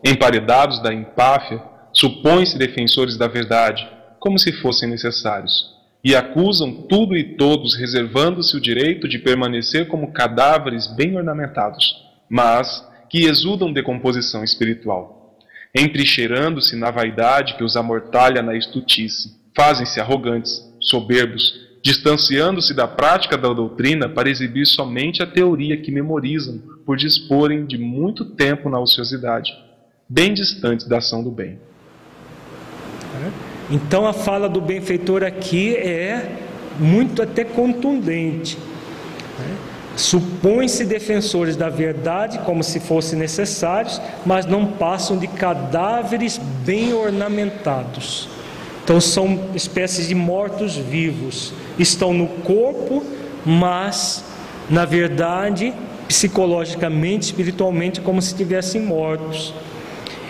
S6: Emparedados da empáfia, supõem-se defensores da verdade, como se fossem necessários, e acusam tudo e todos, reservando-se o direito de permanecer como cadáveres bem ornamentados, mas que exudam decomposição espiritual. Entrincheirando-se na vaidade que os amortalha na estutice, fazem-se arrogantes, soberbos, distanciando-se da prática da doutrina para exibir somente a teoria que memorizam por disporem de muito tempo na ociosidade, bem distantes da ação do bem.
S1: Então a fala do benfeitor aqui é muito até contundente. Supõe-se defensores da verdade como se fossem necessários, mas não passam de cadáveres bem ornamentados. Então são espécies de mortos-vivos. Estão no corpo, mas na verdade, psicologicamente, espiritualmente, como se estivessem mortos.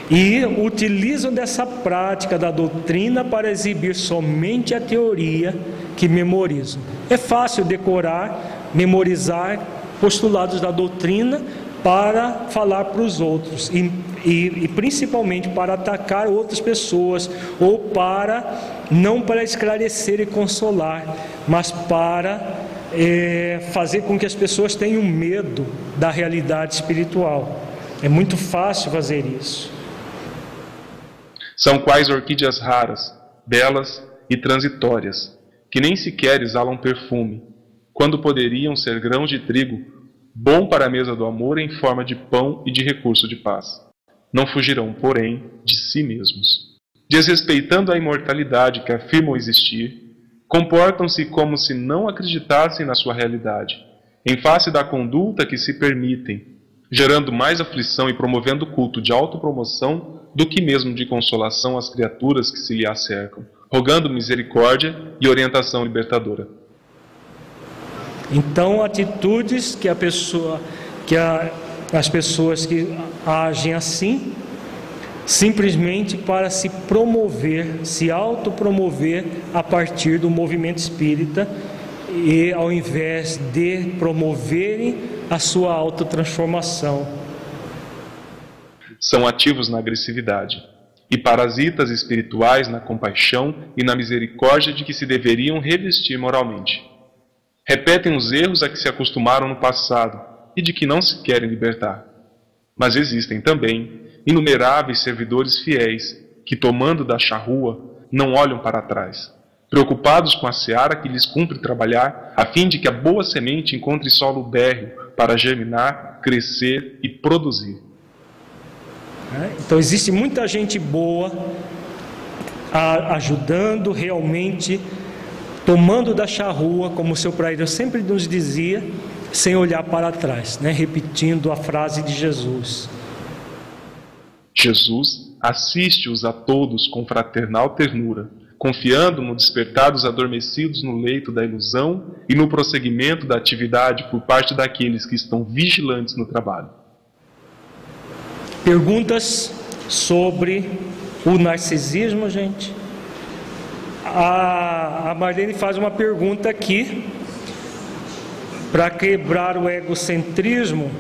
S1: E utilizam dessa prática da doutrina para exibir somente a teoria que memorizam. É fácil decorar, memorizar postulados da doutrina para falar para os outros. E e, e principalmente para atacar outras pessoas ou para não para esclarecer e consolar, mas para é, fazer com que as pessoas tenham medo da realidade espiritual. É muito fácil fazer isso.
S8: São quais orquídeas raras, belas e transitórias, que nem sequer exalam perfume, quando poderiam ser grãos de trigo, bom para a mesa do amor em forma de pão e de recurso de paz. Não fugirão, porém, de si mesmos. Desrespeitando a imortalidade que afirmam existir, comportam-se como se não acreditassem na sua realidade, em face da conduta que se permitem, gerando mais aflição e promovendo culto de autopromoção do que mesmo de consolação às criaturas que se lhe acercam, rogando misericórdia e orientação libertadora.
S1: Então, atitudes que a pessoa, que a, as pessoas que agem assim, simplesmente para se promover, se autopromover a partir do movimento espírita e ao invés de promoverem a sua autotransformação.
S8: São ativos na agressividade e parasitas espirituais na compaixão e na misericórdia de que se deveriam revestir moralmente. Repetem os erros a que se acostumaram no passado e de que não se querem libertar. Mas existem também inumeráveis servidores fiéis que, tomando da charrua, não olham para trás, preocupados com a seara que lhes cumpre trabalhar, a fim de que a boa semente encontre solo bérreo para germinar, crescer e produzir.
S1: É, então existe muita gente boa ajudando realmente, tomando da charrua, como o seu Praíra sempre nos dizia, sem olhar para trás, né? repetindo a frase de Jesus.
S8: Jesus assiste-os a todos com fraternal ternura, confiando no despertar dos adormecidos no leito da ilusão e no prosseguimento da atividade por parte daqueles que estão vigilantes no trabalho.
S1: Perguntas sobre o narcisismo, gente? A, a Marlene faz uma pergunta aqui para quebrar o egocentrismo.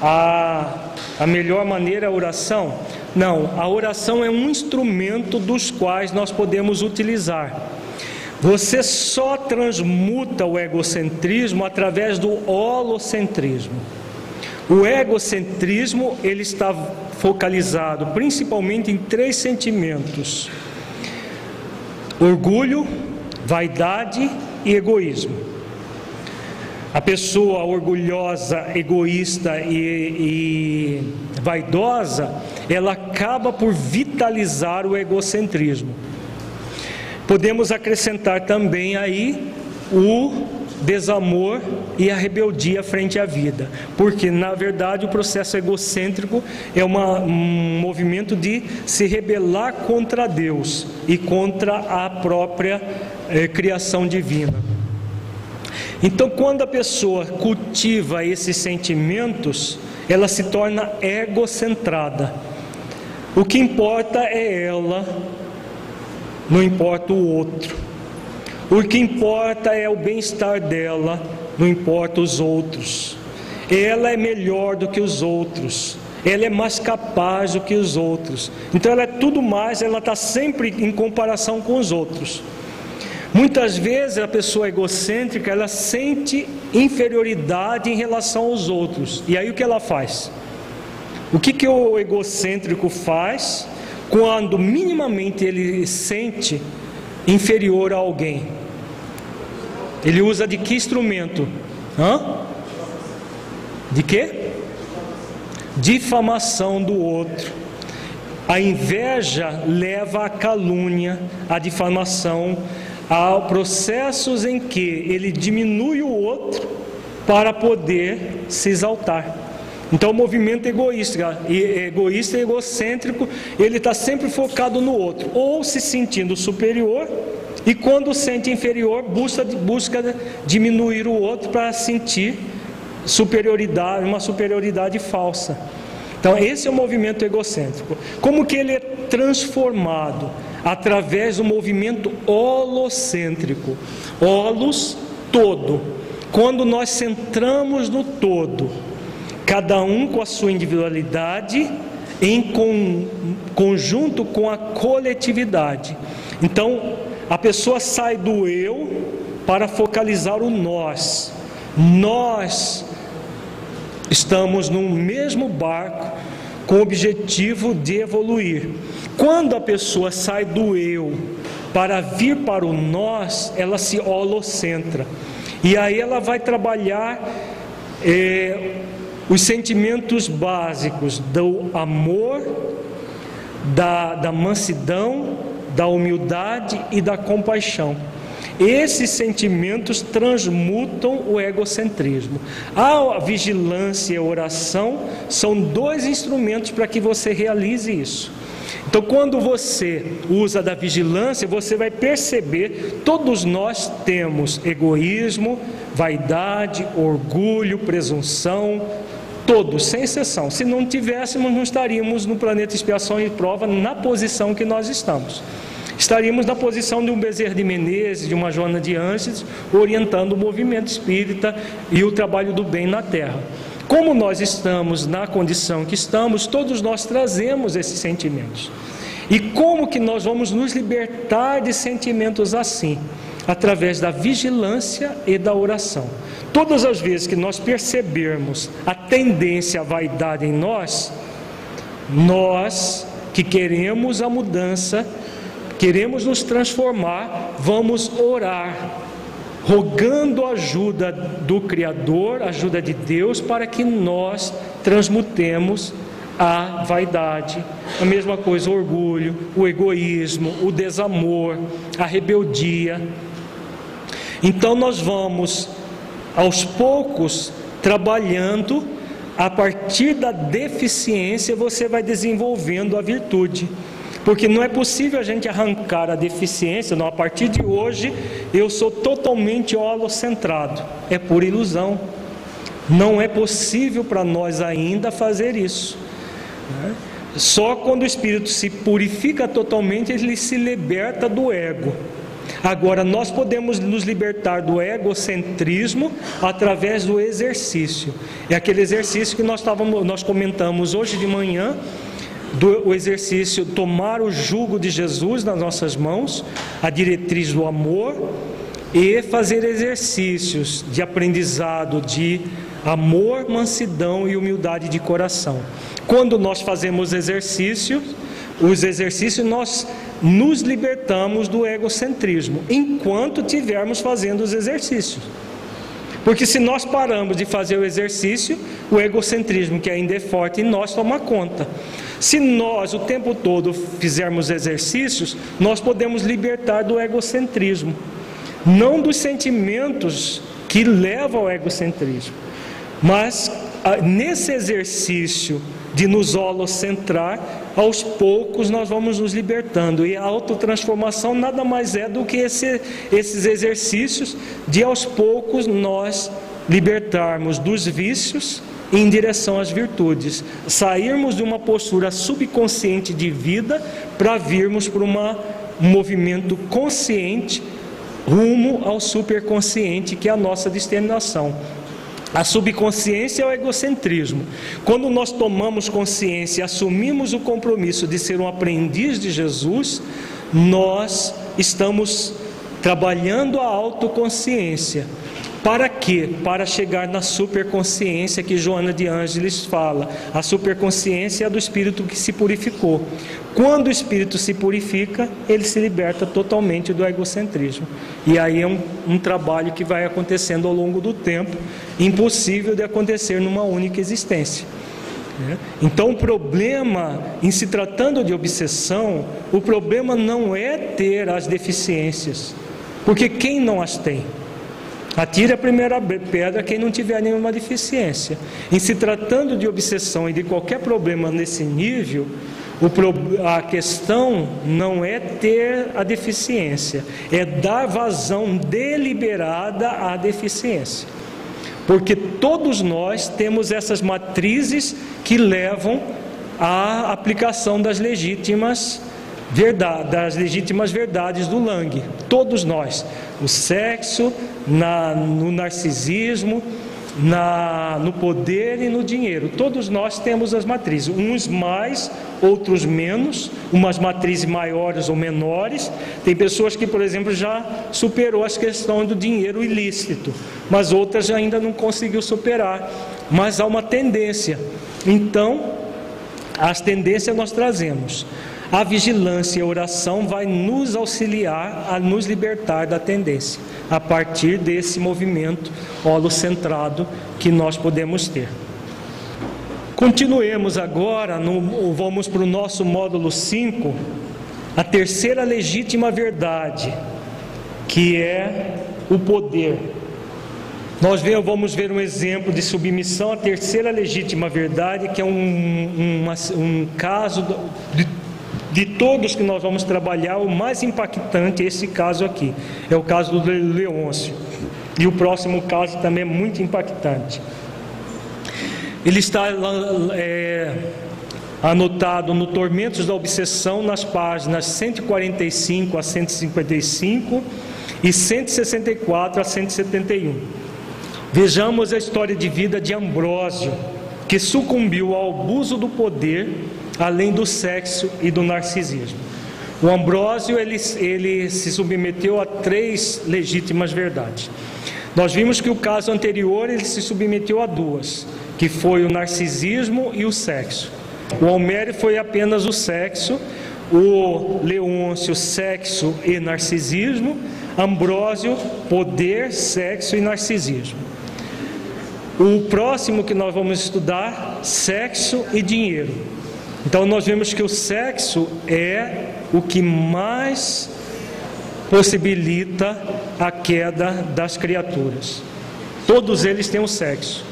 S1: A a melhor maneira é a oração? Não, a oração é um instrumento dos quais nós podemos utilizar. Você só transmuta o egocentrismo através do holocentrismo. O egocentrismo ele está focalizado principalmente em três sentimentos: orgulho, vaidade e egoísmo. A pessoa orgulhosa, egoísta e, e vaidosa, ela acaba por vitalizar o egocentrismo. Podemos acrescentar também aí o desamor e a rebeldia frente à vida, porque na verdade o processo egocêntrico é uma, um movimento de se rebelar contra Deus e contra a própria eh, criação divina. Então, quando a pessoa cultiva esses sentimentos, ela se torna egocentrada. O que importa é ela, não importa o outro. O que importa é o bem-estar dela, não importa os outros. Ela é melhor do que os outros. Ela é mais capaz do que os outros. Então ela é tudo mais, ela está sempre em comparação com os outros. Muitas vezes a pessoa egocêntrica ela sente inferioridade em relação aos outros. E aí o que ela faz? O que, que o egocêntrico faz quando minimamente ele sente inferior a alguém? Ele usa de que instrumento? Hã? De quê? Difamação do outro. A inveja leva à calúnia, à difamação Há processos em que ele diminui o outro para poder se exaltar. Então, o movimento egoísta, egoísta e egocêntrico, ele está sempre focado no outro, ou se sentindo superior, e quando sente inferior, busca, busca diminuir o outro para sentir superioridade, uma superioridade falsa. Então, esse é o movimento egocêntrico. Como que ele é transformado? Através do movimento holocêntrico. Holos, todo. Quando nós centramos no todo, cada um com a sua individualidade, em con, conjunto com a coletividade. Então, a pessoa sai do eu para focalizar o nós. Nós estamos no mesmo barco com o objetivo de evoluir. Quando a pessoa sai do eu para vir para o nós, ela se holocentra. E aí ela vai trabalhar é, os sentimentos básicos do amor, da, da mansidão, da humildade e da compaixão. Esses sentimentos transmutam o egocentrismo. A vigilância e a oração são dois instrumentos para que você realize isso. Então, quando você usa da vigilância, você vai perceber, todos nós temos egoísmo, vaidade, orgulho, presunção, todos, sem exceção. Se não tivéssemos, não estaríamos no planeta expiação e prova na posição que nós estamos estaríamos na posição de um Bezerra de Menezes, de uma Joana de Anjos, orientando o movimento espírita e o trabalho do bem na Terra. Como nós estamos na condição que estamos, todos nós trazemos esses sentimentos. E como que nós vamos nos libertar de sentimentos assim? Através da vigilância e da oração. Todas as vezes que nós percebermos a tendência à vaidade em nós, nós que queremos a mudança, queremos nos transformar, vamos orar, rogando a ajuda do Criador, ajuda de Deus, para que nós transmutemos a vaidade, a mesma coisa, o orgulho, o egoísmo, o desamor, a rebeldia. Então nós vamos aos poucos trabalhando a partir da deficiência você vai desenvolvendo a virtude. Porque não é possível a gente arrancar a deficiência, não, a partir de hoje eu sou totalmente holocentrado. É por ilusão. Não é possível para nós ainda fazer isso. Né? Só quando o espírito se purifica totalmente, ele se liberta do ego. Agora, nós podemos nos libertar do egocentrismo através do exercício. É aquele exercício que nós, estávamos, nós comentamos hoje de manhã, do exercício tomar o jugo de Jesus nas nossas mãos, a diretriz do amor, e fazer exercícios de aprendizado de amor, mansidão e humildade de coração. Quando nós fazemos exercícios, os exercícios nós nos libertamos do egocentrismo, enquanto tivermos fazendo os exercícios. Porque se nós paramos de fazer o exercício, o egocentrismo que ainda é forte em nós toma conta. Se nós o tempo todo fizermos exercícios, nós podemos libertar do egocentrismo, não dos sentimentos que levam ao egocentrismo, mas ah, nesse exercício de nos holocentrar, aos poucos nós vamos nos libertando. E a autotransformação nada mais é do que esse, esses exercícios de aos poucos nós libertarmos dos vícios em direção às virtudes, sairmos de uma postura subconsciente de vida para virmos para um movimento consciente rumo ao superconsciente, que é a nossa destinação. A subconsciência é o egocentrismo. Quando nós tomamos consciência e assumimos o compromisso de ser um aprendiz de Jesus, nós estamos trabalhando a autoconsciência. Para quê? Para chegar na superconsciência que Joana de Ângeles fala. A superconsciência é do espírito que se purificou. Quando o espírito se purifica, ele se liberta totalmente do egocentrismo. E aí é um, um trabalho que vai acontecendo ao longo do tempo, impossível de acontecer numa única existência. Né? Então, o problema, em se tratando de obsessão, o problema não é ter as deficiências, porque quem não as tem? Atire a primeira pedra quem não tiver nenhuma deficiência. Em se tratando de obsessão e de qualquer problema nesse nível, a questão não é ter a deficiência, é dar vazão deliberada à deficiência. Porque todos nós temos essas matrizes que levam à aplicação das legítimas verdade, das legítimas verdades do Lang. Todos nós. O sexo, na, no narcisismo, na, no poder e no dinheiro. Todos nós temos as matrizes, uns mais, outros menos, umas matrizes maiores ou menores. Tem pessoas que, por exemplo, já superou as questões do dinheiro ilícito, mas outras ainda não conseguiu superar mas há uma tendência. Então, as tendências nós trazemos. A vigilância e a oração vai nos auxiliar a nos libertar da tendência, a partir desse movimento holocentrado que nós podemos ter. Continuemos agora, no, vamos para o nosso módulo 5, a terceira legítima verdade, que é o poder. Nós vamos ver um exemplo de submissão à terceira legítima verdade, que é um, um, um caso de, de todos que nós vamos trabalhar, o mais impactante é esse caso aqui, é o caso do Leôncio. E o próximo caso também é muito impactante. Ele está é, anotado no Tormentos da Obsessão, nas páginas 145 a 155 e 164 a 171. Vejamos a história de vida de Ambrósio, que sucumbiu ao abuso do poder, além do sexo e do narcisismo. O Ambrósio ele, ele se submeteu a três legítimas verdades. Nós vimos que o caso anterior ele se submeteu a duas, que foi o narcisismo e o sexo. O Almério foi apenas o sexo, o Leôncio, sexo e narcisismo, Ambrósio, poder, sexo e narcisismo. O próximo que nós vamos estudar, sexo e dinheiro. Então nós vemos que o sexo é o que mais possibilita a queda das criaturas. Todos eles têm o sexo.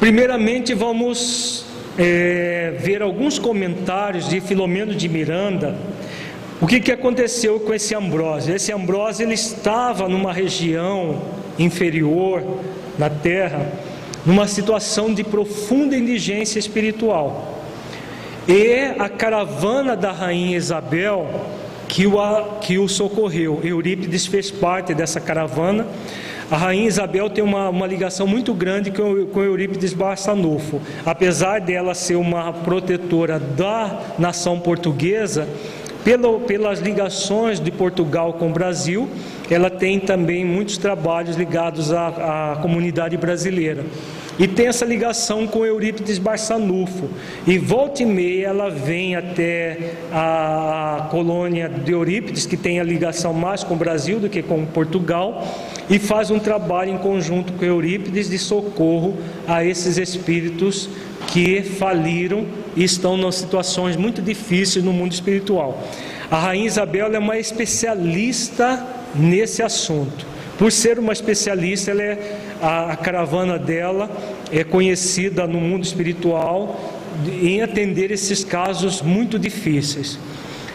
S1: Primeiramente vamos é, ver alguns comentários de Filomeno de Miranda o que, que aconteceu com esse Ambrósio? Esse Ambrósio ele estava numa região inferior na terra, numa situação de profunda indigência espiritual. E a caravana da rainha Isabel que o, que o socorreu, Eurípides fez parte dessa caravana. A rainha Isabel tem uma, uma ligação muito grande com, com Eurípides Barçanufo. Apesar dela ser uma protetora da nação portuguesa, pelo, pelas ligações de Portugal com o Brasil, ela tem também muitos trabalhos ligados à, à comunidade brasileira. E tem essa ligação com Eurípides Barçanufo. E volta e meia ela vem até a colônia de Eurípides, que tem a ligação mais com o Brasil do que com Portugal, e faz um trabalho em conjunto com Eurípides de socorro a esses espíritos que faliram e estão em situações muito difíceis no mundo espiritual. A rainha Isabel é uma especialista nesse assunto. Por ser uma especialista, ela é, a, a caravana dela é conhecida no mundo espiritual em atender esses casos muito difíceis.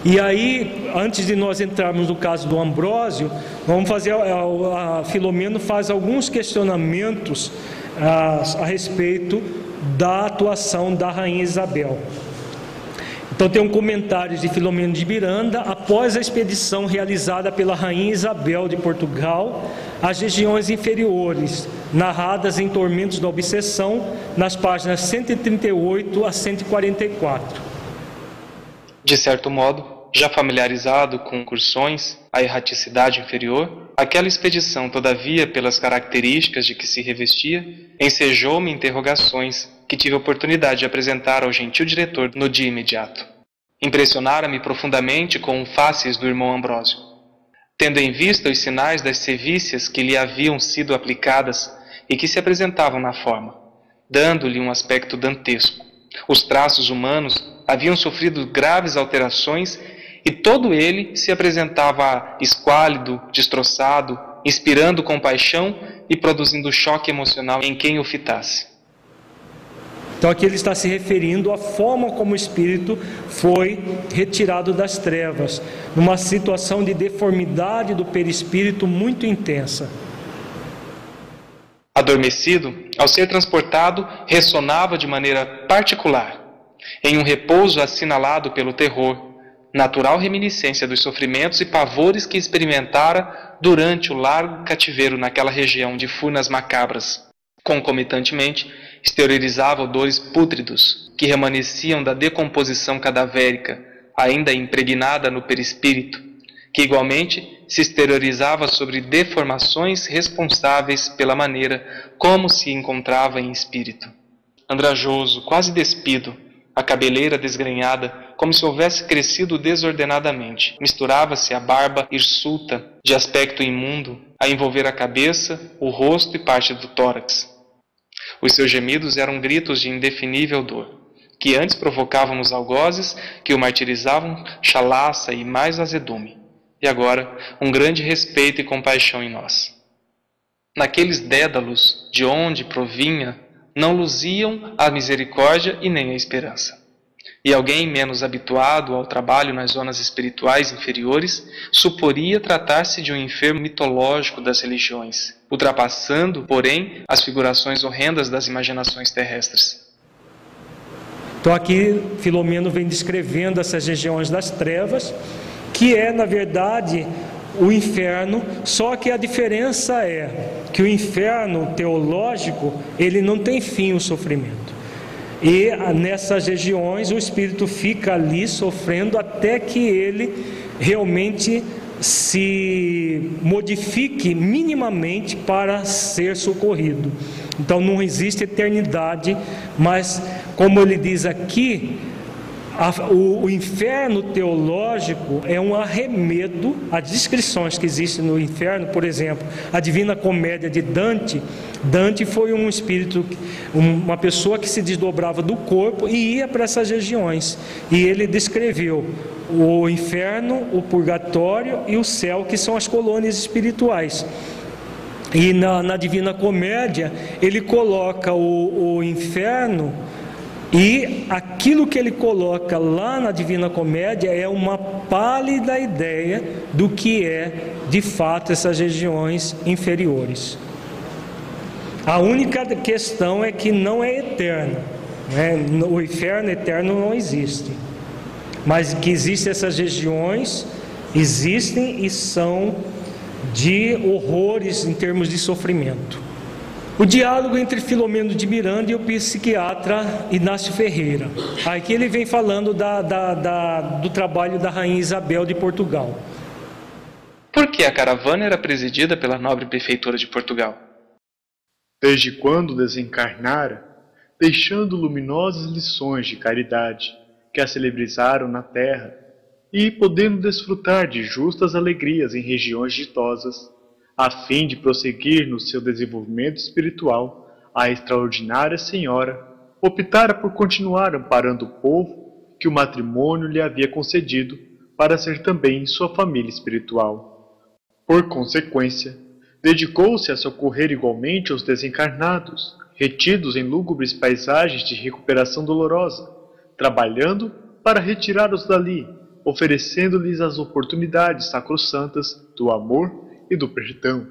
S1: E aí, antes de nós entrarmos no caso do Ambrósio, vamos fazer a, a Filomeno faz alguns questionamentos a, a respeito da atuação da rainha Isabel. Então tem um comentário de Filomeno de Miranda, após a expedição realizada pela rainha Isabel de Portugal às regiões inferiores, narradas em Tormentos da Obsessão, nas páginas 138 a 144.
S6: De certo modo, já familiarizado com incursões à erraticidade inferior, aquela expedição, todavia, pelas características de que se revestia, ensejou-me interrogações que tive oportunidade de apresentar ao gentil diretor no dia imediato. Impressionara-me profundamente com o faces do irmão Ambrósio. Tendo em vista os sinais das sevícias que lhe haviam sido aplicadas e que se apresentavam na forma, dando-lhe um aspecto dantesco, os traços humanos haviam sofrido graves alterações e todo ele se apresentava esquálido, destroçado, inspirando compaixão e produzindo choque emocional em quem o fitasse.
S1: Então aqui ele está se referindo à forma como o espírito foi retirado das trevas, numa situação de deformidade do perispírito muito intensa.
S6: Adormecido, ao ser transportado, ressonava de maneira particular, em um repouso assinalado pelo terror, natural reminiscência dos sofrimentos e pavores que experimentara durante o largo cativeiro naquela região de furnas macabras. Concomitantemente, exteriorizava odores pútridos que remanesciam da decomposição cadavérica, ainda impregnada no perispírito, que igualmente se exteriorizava sobre deformações responsáveis pela maneira como se encontrava em espírito. Andrajoso, quase despido, a cabeleira desgrenhada, como se houvesse crescido desordenadamente. Misturava-se a barba hirsuta, de aspecto imundo, a envolver a cabeça, o rosto e parte do tórax. Os seus gemidos eram gritos de indefinível dor, que antes provocavam nos algozes que o martirizavam chalaça e mais azedume, e agora um grande respeito e compaixão em nós. Naqueles dédalos de onde provinha não luziam a misericórdia e nem a esperança. E alguém menos habituado ao trabalho nas zonas espirituais inferiores suporia tratar-se de um enfermo mitológico das religiões, ultrapassando, porém, as figurações horrendas das imaginações terrestres.
S1: Então aqui Filomeno vem descrevendo essas regiões das trevas, que é, na verdade, o inferno, só que a diferença é que o inferno teológico, ele não tem fim o sofrimento. E nessas regiões o espírito fica ali sofrendo até que ele realmente se modifique minimamente para ser socorrido. Então não existe eternidade, mas como ele diz aqui, a, o, o, inferno teológico é um arremedo às descrições que existem no inferno, por exemplo, a Divina Comédia de Dante. Dante foi um espírito, uma pessoa que se desdobrava do corpo e ia para essas regiões. E ele descreveu o inferno, o purgatório e o céu, que são as colônias espirituais. E na, na Divina Comédia, ele coloca o, o inferno e aquilo que ele coloca lá na Divina Comédia é uma pálida ideia do que é de fato essas regiões inferiores. A única questão é que não é eterna. Né? O inferno eterno não existe. Mas que existem essas regiões, existem e são de horrores em termos de sofrimento. O diálogo entre Filomeno de Miranda e o psiquiatra Inácio Ferreira. Aqui ele vem falando da, da, da, do trabalho da rainha Isabel de Portugal.
S6: Por que a caravana era presidida pela nobre prefeitura de Portugal?
S3: Desde quando desencarnara, deixando luminosas lições de caridade que a celebrizaram na terra e podendo desfrutar de justas alegrias em regiões ditosas, a fim de prosseguir no seu desenvolvimento espiritual, a extraordinária senhora optara por continuar amparando o povo que o matrimônio lhe havia concedido para ser também sua família espiritual. Por consequência, dedicou-se a socorrer igualmente os desencarnados, retidos em lúgubres paisagens de recuperação dolorosa, trabalhando para retirá-los dali, oferecendo-lhes as oportunidades sacrossantas do amor e do perdão.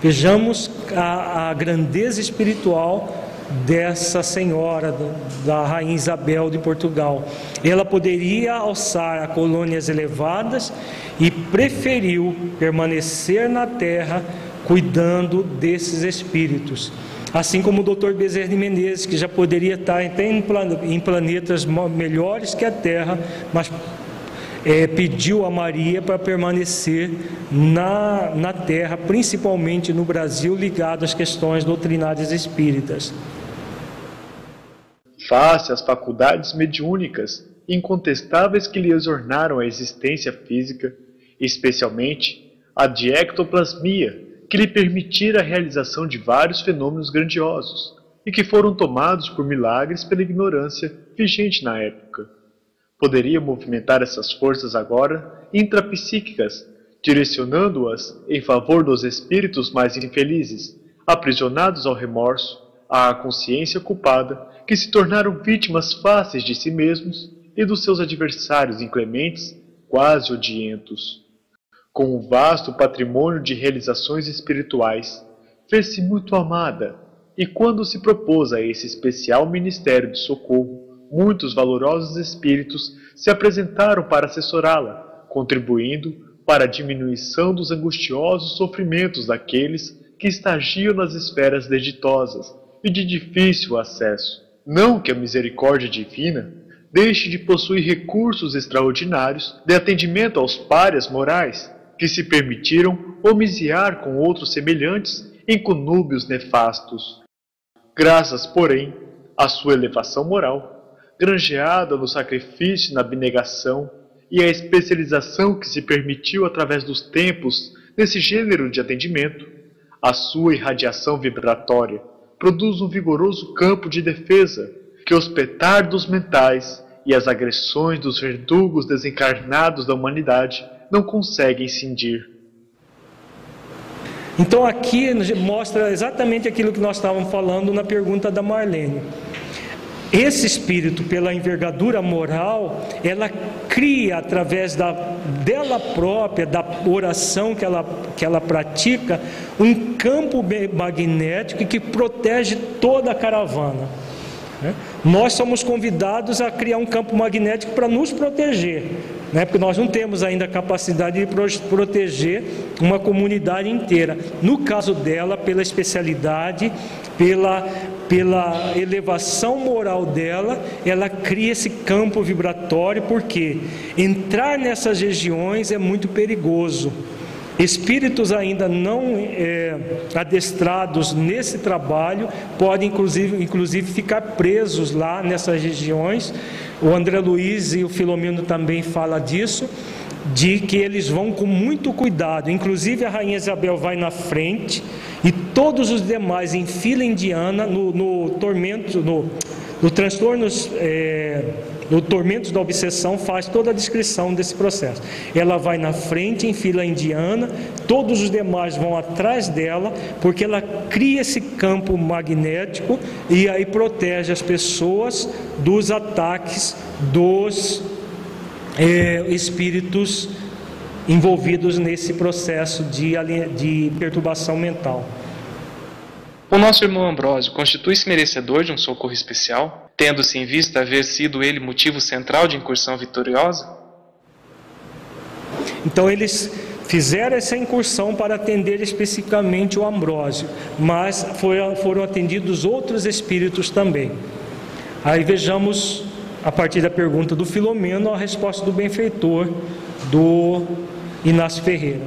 S1: Vejamos a, a grandeza espiritual dessa senhora, da rainha Isabel de Portugal. Ela poderia alçar a colônias elevadas e preferiu permanecer na terra cuidando desses espíritos. Assim como o Dr. Bezerra de Menezes, que já poderia estar até em planetas melhores que a Terra, mas é, pediu a Maria para permanecer na, na terra, principalmente no Brasil, ligado às questões doutrinárias espíritas.
S3: Face às faculdades mediúnicas incontestáveis que lhe exornaram a existência física, especialmente a de ectoplasmia, que lhe permitira a realização de vários fenômenos grandiosos e que foram tomados por milagres pela ignorância vigente na época poderia movimentar essas forças agora intrapsíquicas, direcionando-as em favor dos espíritos mais infelizes, aprisionados ao remorso, à consciência culpada, que se tornaram vítimas fáceis de si mesmos e dos seus adversários inclementes, quase odientos. Com um vasto patrimônio de realizações espirituais, fez-se muito amada, e quando se propôs a esse especial ministério de socorro, muitos valorosos espíritos se apresentaram para assessorá-la, contribuindo para a diminuição dos angustiosos sofrimentos daqueles que estagiam nas esferas deditosas e de difícil acesso. Não que a misericórdia divina deixe de possuir recursos extraordinários de atendimento aos párias morais que se permitiram homiziar com outros semelhantes em conúbios nefastos. Graças, porém, à sua elevação moral, granjeada no sacrifício e na abnegação, e à especialização que se permitiu através dos tempos nesse gênero de atendimento, a sua irradiação vibratória produz um vigoroso campo de defesa que os petardos mentais e as agressões dos verdugos desencarnados da humanidade não conseguem cindir.
S1: Então aqui mostra exatamente aquilo que nós estávamos falando na pergunta da Marlene. Esse espírito, pela envergadura moral, ela cria através da, dela própria, da oração que ela, que ela pratica, um campo magnético que protege toda a caravana. Né? Nós somos convidados a criar um campo magnético para nos proteger, né? porque nós não temos ainda a capacidade de proteger uma comunidade inteira. No caso dela, pela especialidade, pela, pela elevação moral dela, ela cria esse campo vibratório, porque entrar nessas regiões é muito perigoso. Espíritos ainda não é, adestrados nesse trabalho podem, inclusive, inclusive, ficar presos lá nessas regiões. O André Luiz e o Filomeno também fala disso, de que eles vão com muito cuidado. Inclusive a Rainha Isabel vai na frente e todos os demais em fila indiana no, no tormento, no, no transtornos. É, no Tormentos da Obsessão faz toda a descrição desse processo. Ela vai na frente em fila indiana, todos os demais vão atrás dela, porque ela cria esse campo magnético e aí protege as pessoas dos ataques dos é, espíritos envolvidos nesse processo de, de perturbação mental.
S6: O nosso irmão Ambrósio constitui-se merecedor de um socorro especial, tendo-se em vista haver sido ele motivo central de incursão vitoriosa?
S1: Então eles fizeram essa incursão para atender especificamente o Ambrósio, mas foram, foram atendidos outros espíritos também. Aí vejamos, a partir da pergunta do Filomeno, a resposta do benfeitor do Inácio Ferreira.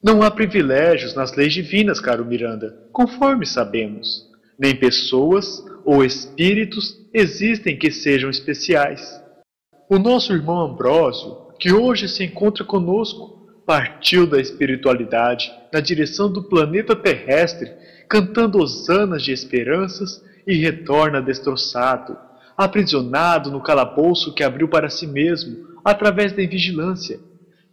S3: Não há privilégios nas leis divinas, caro Miranda, conforme sabemos. Nem pessoas ou espíritos existem que sejam especiais. O nosso irmão Ambrósio, que hoje se encontra conosco, partiu da espiritualidade na direção do planeta terrestre, cantando hosanas de esperanças e retorna destroçado, aprisionado no calabouço que abriu para si mesmo através da invigilância,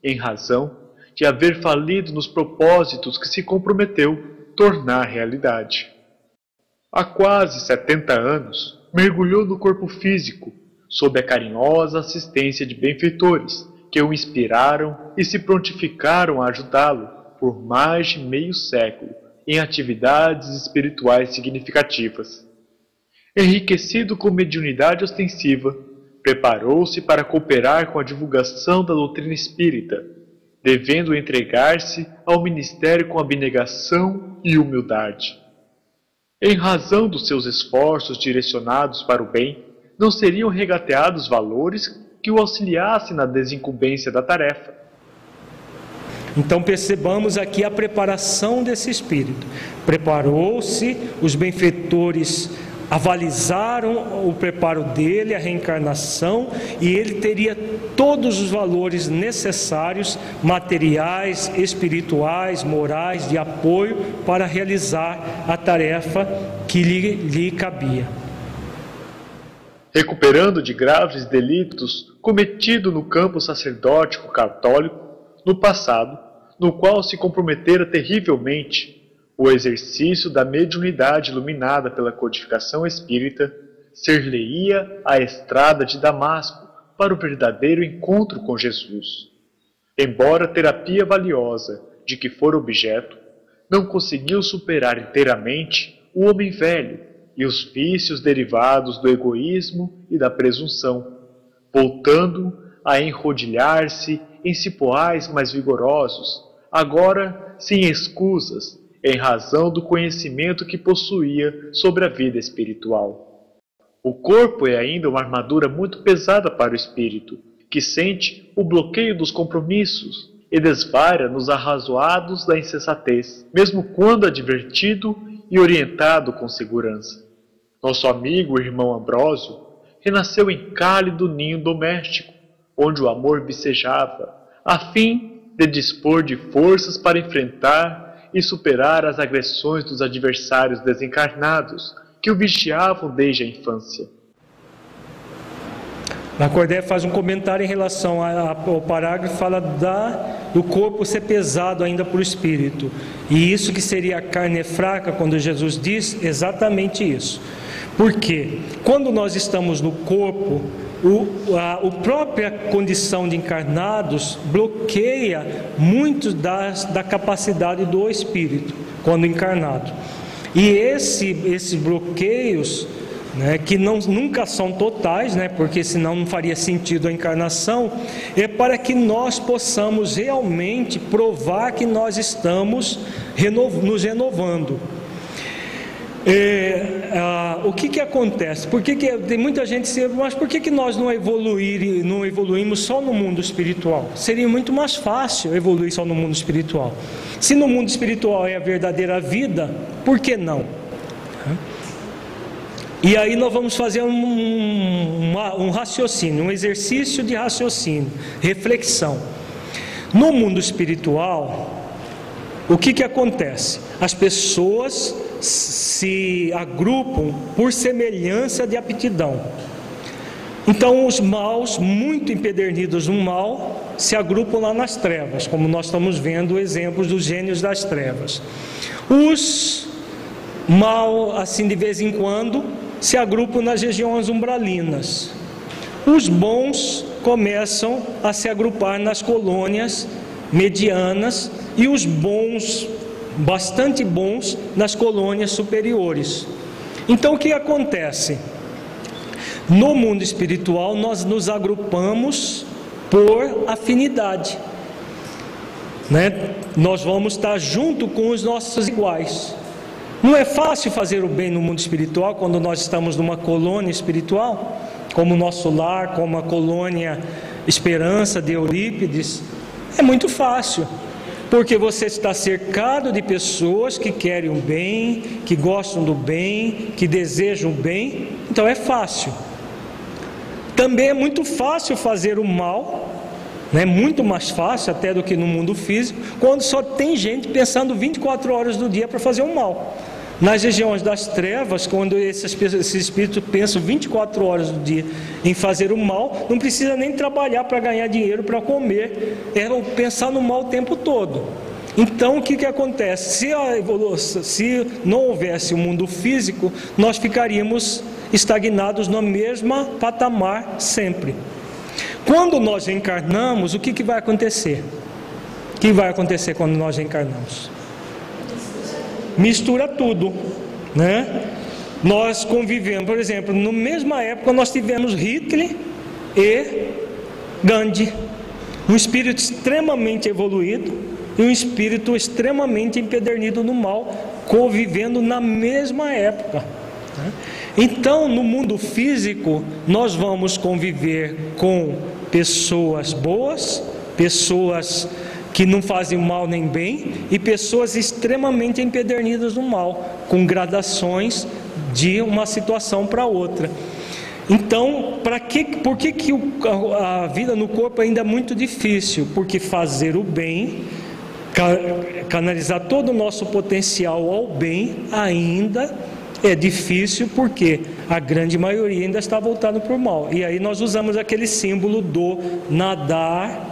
S3: em razão de haver falido nos propósitos que se comprometeu tornar realidade. Há quase 70 anos, mergulhou no corpo físico, sob a carinhosa assistência de benfeitores que o inspiraram e se prontificaram a ajudá-lo por mais de meio século em atividades espirituais significativas. Enriquecido com mediunidade ostensiva, preparou-se para cooperar com a divulgação da doutrina espírita devendo entregar-se ao ministério com abnegação e humildade. Em razão dos seus esforços direcionados para o bem, não seriam regateados valores que o auxiliassem na desincumbência da tarefa.
S1: Então percebamos aqui a preparação desse espírito. Preparou-se, os benfeitores avalizaram o preparo dele, a reencarnação, e ele teria todos os valores necessários, materiais, espirituais, morais, de apoio para realizar a tarefa que lhe, lhe cabia.
S3: Recuperando de graves delitos cometidos no campo sacerdótico católico no passado, no qual se comprometera terrivelmente o exercício da mediunidade iluminada pela codificação espírita ser-lhe-ia a estrada de Damasco para o verdadeiro encontro com Jesus. Embora terapia valiosa de que for objeto, não conseguiu superar inteiramente o homem velho e os vícios derivados do egoísmo e da presunção, voltando a enrodilhar-se em cipoais mais vigorosos, agora sem escusas em razão do conhecimento que possuía sobre a vida espiritual. O corpo é ainda uma armadura muito pesada para o espírito, que sente o bloqueio dos compromissos e desvaira nos arrazoados da insensatez, mesmo quando advertido e orientado com segurança. Nosso amigo e irmão Ambrósio renasceu em cálido ninho doméstico, onde o amor vicejava, a fim de dispor de forças para enfrentar e superar as agressões dos adversários desencarnados que o vigiavam desde a infância.
S1: Lacordaire faz um comentário em relação ao parágrafo, fala da, do corpo ser pesado ainda por espírito. E isso que seria a carne fraca, quando Jesus diz exatamente isso. Porque quando nós estamos no corpo, o, a, a própria condição de encarnados bloqueia muito das, da capacidade do espírito quando encarnado. E esse, esses bloqueios né, que não, nunca são totais, né, porque senão não faria sentido a encarnação, é para que nós possamos realmente provar que nós estamos nos renovando. É, ah, o que, que acontece? Por que, que tem muita gente se, mas por que, que nós não, evoluir, não evoluímos só no mundo espiritual? Seria muito mais fácil evoluir só no mundo espiritual. Se no mundo espiritual é a verdadeira vida, por que não? E aí nós vamos fazer um, um, um raciocínio, um exercício de raciocínio, reflexão. No mundo espiritual, o que, que acontece? As pessoas se agrupam por semelhança de aptidão. Então, os maus, muito empedernidos no mal, se agrupam lá nas trevas, como nós estamos vendo exemplos dos gênios das trevas. Os mal, assim de vez em quando, se agrupam nas regiões umbralinas. Os bons começam a se agrupar nas colônias medianas e os bons, bastante bons, nas colônias superiores. Então o que acontece? No mundo espiritual, nós nos agrupamos por afinidade. Né? Nós vamos estar junto com os nossos iguais. Não é fácil fazer o bem no mundo espiritual quando nós estamos numa colônia espiritual, como o nosso lar, como a colônia Esperança de Eurípides. É muito fácil, porque você está cercado de pessoas que querem o bem, que gostam do bem, que desejam o bem, então é fácil. Também é muito fácil fazer o mal, né? muito mais fácil até do que no mundo físico, quando só tem gente pensando 24 horas do dia para fazer o mal. Nas regiões das trevas, quando esses, espíritos pensam 24 horas do dia em fazer o mal, não precisa nem trabalhar para ganhar dinheiro para comer, é pensar no mal o tempo todo. Então o que, que acontece? Se, evolução, se não houvesse o um mundo físico, nós ficaríamos estagnados no mesmo patamar sempre. Quando nós encarnamos, o que, que vai acontecer? O que vai acontecer quando nós encarnamos? Mistura tudo, né? Nós convivemos, por exemplo, na mesma época nós tivemos Hitler e Gandhi, um espírito extremamente evoluído e um espírito extremamente empedernido no mal, convivendo na mesma época. Né? Então, no mundo físico, nós vamos conviver com pessoas boas, pessoas que não fazem mal nem bem, e pessoas extremamente empedernidas no mal, com gradações de uma situação para outra. Então, para que, por que, que a vida no corpo ainda é muito difícil? Porque fazer o bem, canalizar todo o nosso potencial ao bem, ainda é difícil, porque a grande maioria ainda está voltada para o mal. E aí nós usamos aquele símbolo do nadar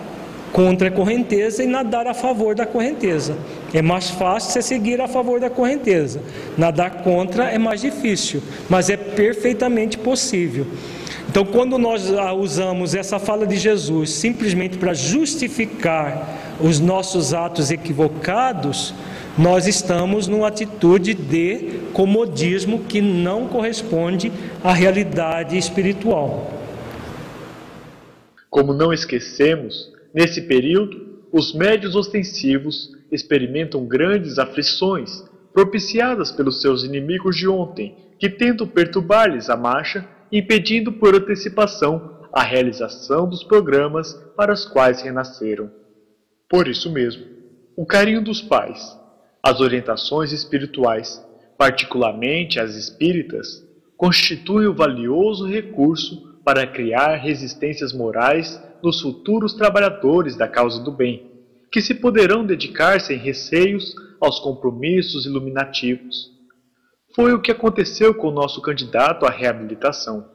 S1: contra a correnteza e nadar a favor da correnteza. É mais fácil você seguir a favor da correnteza. Nadar contra é mais difícil, mas é perfeitamente possível. Então, quando nós usamos essa fala de Jesus simplesmente para justificar os nossos atos equivocados, nós estamos numa atitude de comodismo que não corresponde à realidade espiritual.
S3: Como não esquecemos, Nesse período, os médios ostensivos experimentam grandes aflições propiciadas pelos seus inimigos de ontem, que tentam perturbar-lhes a marcha impedindo por antecipação a realização dos programas para os quais renasceram. Por isso mesmo, o carinho dos pais, as orientações espirituais, particularmente as espíritas, constituem o valioso recurso para criar resistências morais nos futuros trabalhadores da causa do bem, que se poderão dedicar sem receios aos compromissos iluminativos. Foi o que aconteceu com o nosso candidato à reabilitação.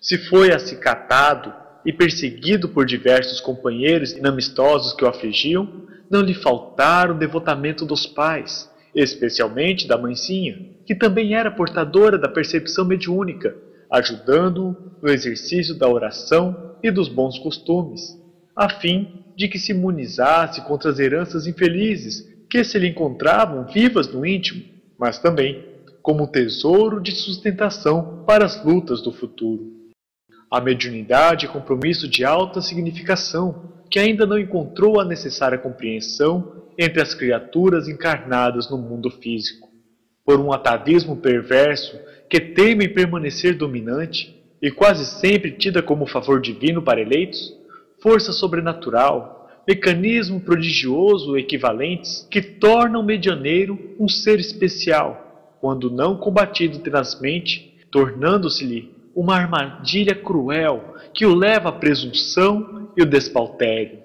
S3: Se foi acicatado e perseguido por diversos companheiros inamistosos que o afligiam, não lhe faltaram o devotamento dos pais, especialmente da mãezinha, que também era portadora da percepção mediúnica, ajudando-o no exercício da oração e dos bons costumes, a fim de que se imunizasse contra as heranças infelizes que se lhe encontravam vivas no íntimo, mas também como tesouro de sustentação para as lutas do futuro. A mediunidade é compromisso de alta significação que ainda não encontrou a necessária compreensão entre as criaturas encarnadas no mundo físico. Por um atavismo perverso que teme em permanecer dominante e quase sempre tida como favor divino para eleitos, força sobrenatural, mecanismo prodigioso equivalentes que tornam o medianeiro um ser especial, quando não combatido tenazmente, tornando-se-lhe uma armadilha cruel que o leva à presunção e o despautério.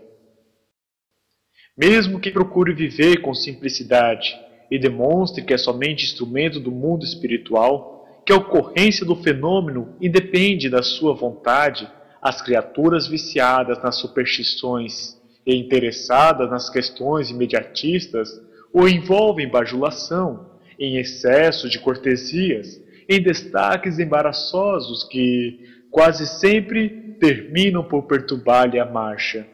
S3: Mesmo que procure viver com simplicidade e demonstre que é somente instrumento do mundo espiritual, que a ocorrência do fenômeno independe da sua vontade, as criaturas viciadas nas superstições e interessadas nas questões imediatistas o envolvem em bajulação, em excesso de cortesias, em destaques embaraçosos que quase sempre terminam por perturbar-lhe a marcha.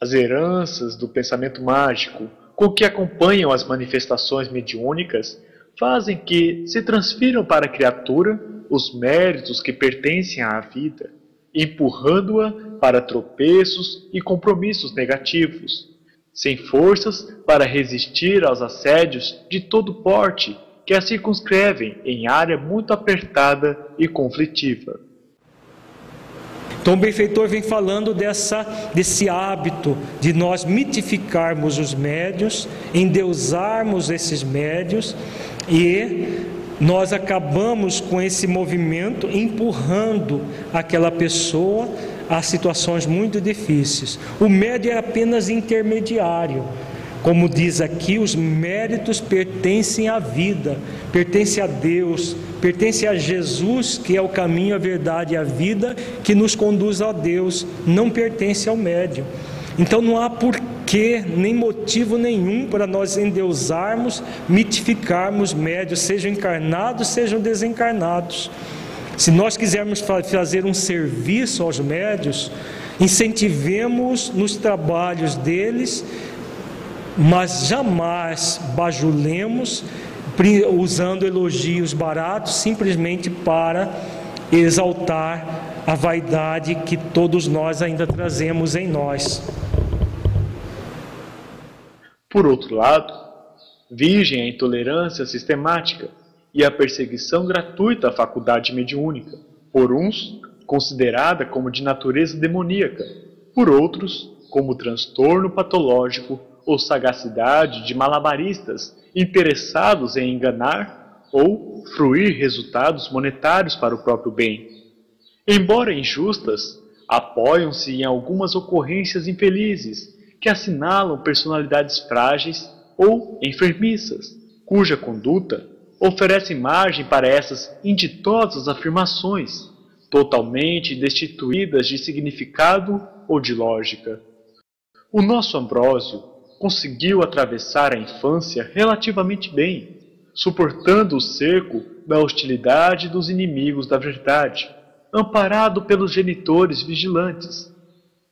S3: As heranças do pensamento mágico com que acompanham as manifestações mediúnicas fazem que se transfiram para a criatura os méritos que pertencem à vida, empurrando-a para tropeços e compromissos negativos, sem forças para resistir aos assédios de todo porte que a circunscrevem em área muito apertada e conflitiva.
S1: Então o benfeitor vem falando dessa, desse hábito de nós mitificarmos os médios, endeusarmos esses médios e nós acabamos com esse movimento empurrando aquela pessoa a situações muito difíceis. O médio é apenas intermediário. Como diz aqui, os méritos pertencem à vida, pertencem a Deus, pertencem a Jesus, que é o caminho, a verdade e a vida, que nos conduz a Deus, não pertence ao médium. Então não há porquê, nem motivo nenhum para nós endeusarmos, mitificarmos médios, sejam encarnados, sejam desencarnados. Se nós quisermos fazer um serviço aos médios, incentivemos nos trabalhos deles mas jamais bajulemos usando elogios baratos simplesmente para exaltar a vaidade que todos nós ainda trazemos em nós.
S3: Por outro lado, vigem a intolerância sistemática e a perseguição gratuita à faculdade mediúnica, por uns considerada como de natureza demoníaca, por outros como transtorno patológico ou sagacidade de malabaristas interessados em enganar ou fruir resultados monetários para o próprio bem. Embora injustas, apoiam-se em algumas ocorrências infelizes que assinalam personalidades frágeis ou enfermiças, cuja conduta oferece margem para essas inditosas afirmações, totalmente destituídas de significado ou de lógica. O nosso Ambrósio conseguiu atravessar a infância relativamente bem, suportando o cerco da hostilidade dos inimigos da verdade, amparado pelos genitores vigilantes.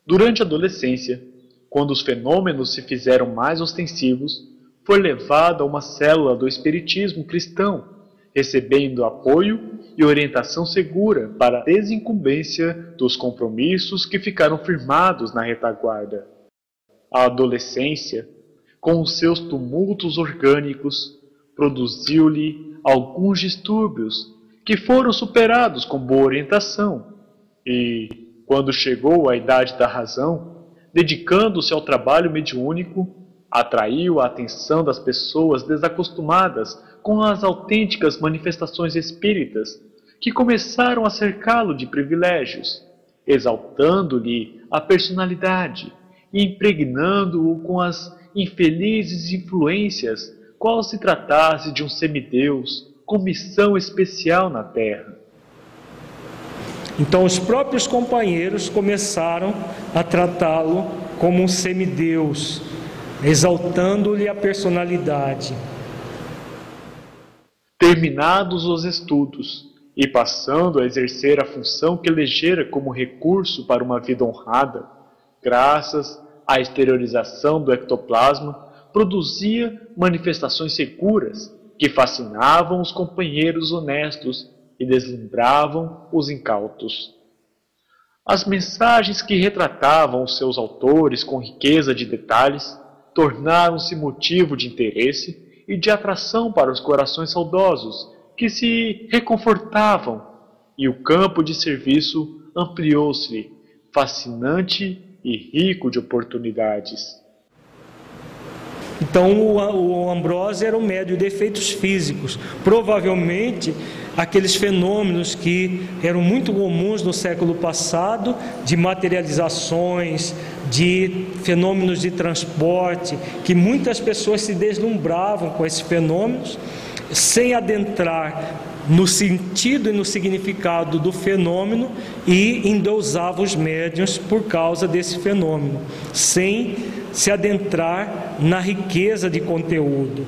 S3: Durante a adolescência, quando os fenômenos se fizeram mais ostensivos, foi levado a uma célula do espiritismo cristão, recebendo apoio e orientação segura para a desincumbência dos compromissos que ficaram firmados na retaguarda. A adolescência, com os seus tumultos orgânicos, produziu-lhe alguns distúrbios que foram superados com boa orientação. E, quando chegou a idade da razão, dedicando-se ao trabalho mediúnico, atraiu a atenção das pessoas desacostumadas com as autênticas manifestações espíritas, que começaram a cercá-lo de privilégios, exaltando-lhe a personalidade e impregnando-o com as infelizes influências, qual se tratasse de um semideus com missão especial na Terra.
S1: Então, os próprios companheiros começaram a tratá-lo como um semideus, exaltando-lhe a personalidade.
S3: Terminados os estudos e passando a exercer a função que elegera como recurso para uma vida honrada, graças à exteriorização do ectoplasma, produzia manifestações seguras que fascinavam os companheiros honestos e deslumbravam os incautos. As mensagens que retratavam os seus autores com riqueza de detalhes tornaram-se motivo de interesse e de atração para os corações saudosos que se reconfortavam, e o campo de serviço ampliou-se, fascinante e rico de oportunidades.
S1: Então o, Ambrose era um médio de efeitos físicos. Provavelmente aqueles fenômenos que eram muito comuns no século passado, de materializações, de fenômenos de transporte, que muitas pessoas se deslumbravam com esses fenômenos, sem adentrar no sentido e no significado do fenômeno e endousava os médiuns por causa desse fenômeno, sem se adentrar na riqueza de conteúdo.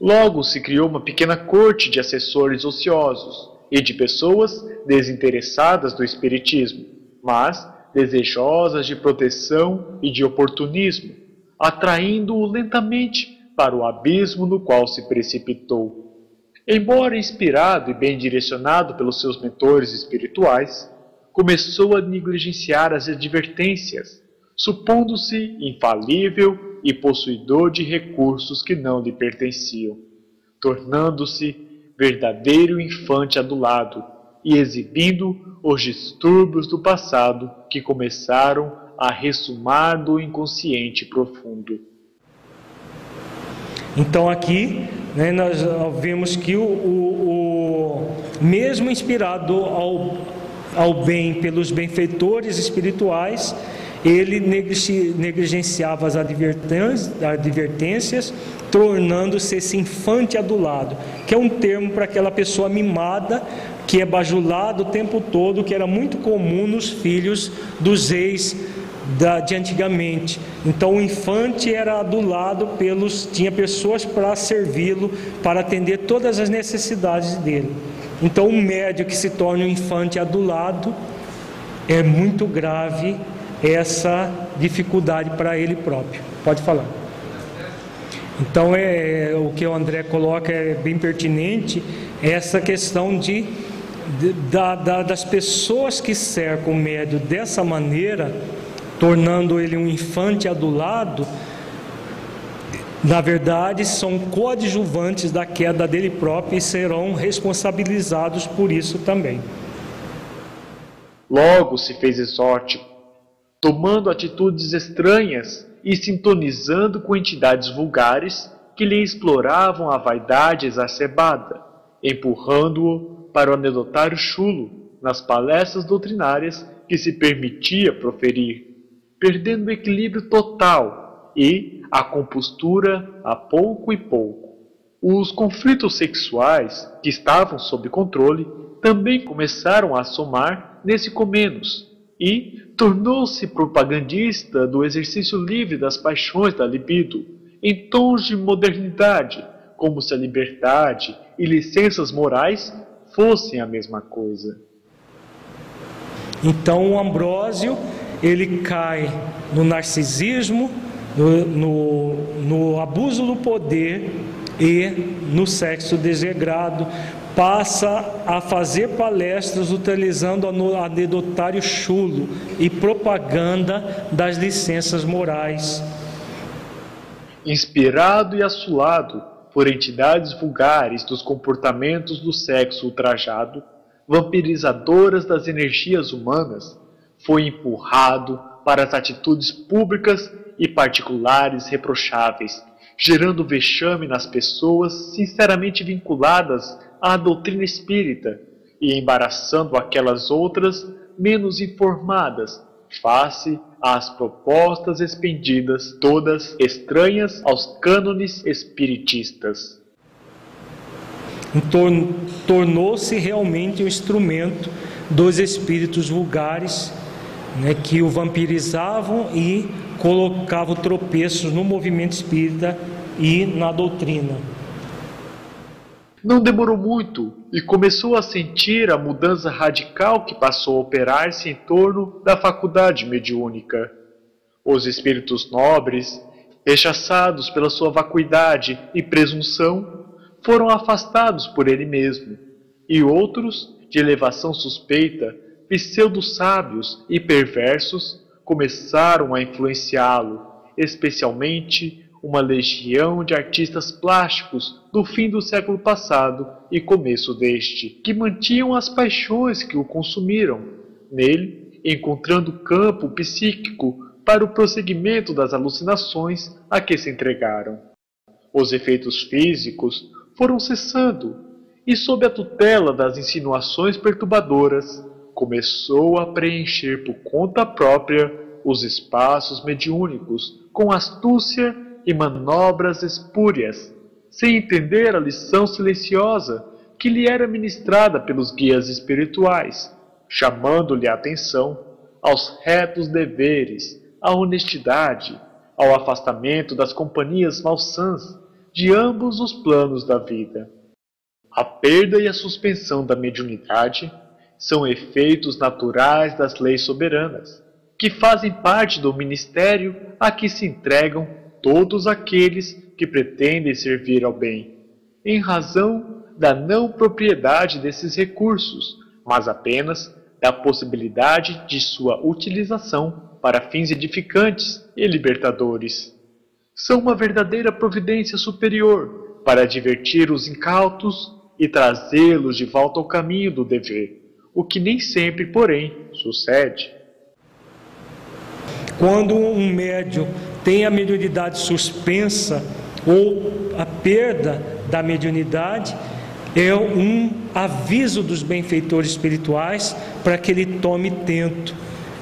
S3: Logo se criou uma pequena corte de assessores ociosos e de pessoas desinteressadas do Espiritismo, mas desejosas de proteção e de oportunismo, atraindo-o lentamente para o abismo no qual se precipitou. Embora inspirado e bem direcionado pelos seus mentores espirituais, começou a negligenciar as advertências, supondo-se infalível e possuidor de recursos que não lhe pertenciam, tornando-se verdadeiro infante adulado e exibindo os distúrbios do passado que começaram a ressumar do inconsciente profundo.
S1: Então aqui né, nós vemos que o, o, o mesmo inspirado ao, ao bem pelos benfeitores espirituais, ele negligenciava as advertências, tornando-se esse infante adulado, que é um termo para aquela pessoa mimada que é bajulada o tempo todo, que era muito comum nos filhos dos reis da, de antigamente. Então o infante era adulado pelos, tinha pessoas para servi-lo, para atender todas as necessidades dele. Então um médio que se torna um infante adulado é muito grave essa dificuldade para ele próprio. Pode falar. Então é, é o que o André coloca é bem pertinente essa questão de, de da, da, das pessoas que cercam o médio dessa maneira tornando ele um infante adulado, na verdade são coadjuvantes da queda dele próprio e serão responsabilizados por isso também.
S3: Logo se fez exótico, tomando atitudes estranhas e sintonizando com entidades vulgares que lhe exploravam a vaidade exacerbada, empurrando-o para o anedotário chulo nas palestras doutrinárias que se permitia proferir perdendo o equilíbrio total e a compostura a pouco e pouco. Os conflitos sexuais, que estavam sob controle, também começaram a somar nesse comenos e tornou-se propagandista do exercício livre das paixões da libido, em tons de modernidade, como se a liberdade e licenças morais fossem a mesma coisa.
S1: Então, Ambrósio ele cai no narcisismo, no, no, abuso do poder e no sexo desregrado, passa a fazer palestras utilizando anedotário chulo e propaganda das licenças morais.
S3: Inspirado e assolado, por entidades vulgares dos comportamentos do sexo ultrajado, vampirizadoras das energias humanas, foi empurrado para as atitudes públicas e particulares reprocháveis, gerando vexame nas pessoas sinceramente vinculadas à doutrina espírita e embaraçando aquelas outras menos informadas face às propostas expendidas, todas estranhas aos cânones espiritistas.
S1: Tornou-se realmente um instrumento dos espíritos vulgares né, que o vampirizavam e colocavam tropeços no movimento espírita e na doutrina.
S3: Não demorou muito e começou a sentir a mudança radical que passou a operar-se em torno da faculdade mediúnica. Os espíritos nobres, rechaçados pela sua vacuidade e presunção, foram afastados por ele mesmo, e outros, de elevação suspeita, pseudo-sábios e perversos, começaram a influenciá-lo, especialmente uma legião de artistas plásticos do fim do século passado e começo deste, que mantinham as paixões que o consumiram, nele encontrando campo psíquico para o prosseguimento das alucinações a que se entregaram. Os efeitos físicos foram cessando, e sob a tutela das insinuações perturbadoras, começou a preencher por conta própria os espaços mediúnicos com astúcia e manobras espúrias, sem entender a lição silenciosa que lhe era ministrada pelos guias espirituais, chamando-lhe a atenção aos retos deveres, à honestidade, ao afastamento das companhias malsãs de ambos os planos da vida. A perda e a suspensão da mediunidade são efeitos naturais das leis soberanas, que fazem parte do ministério a que se entregam todos aqueles que pretendem servir ao bem, em razão da não propriedade desses recursos, mas apenas da possibilidade de sua utilização para fins edificantes e libertadores. São uma verdadeira providência superior para divertir os incautos e trazê-los de volta ao caminho do dever, o que nem sempre, porém, sucede.
S1: Quando um médium tem a mediunidade suspensa ou a perda da mediunidade, é um aviso dos benfeitores espirituais para que ele tome tento.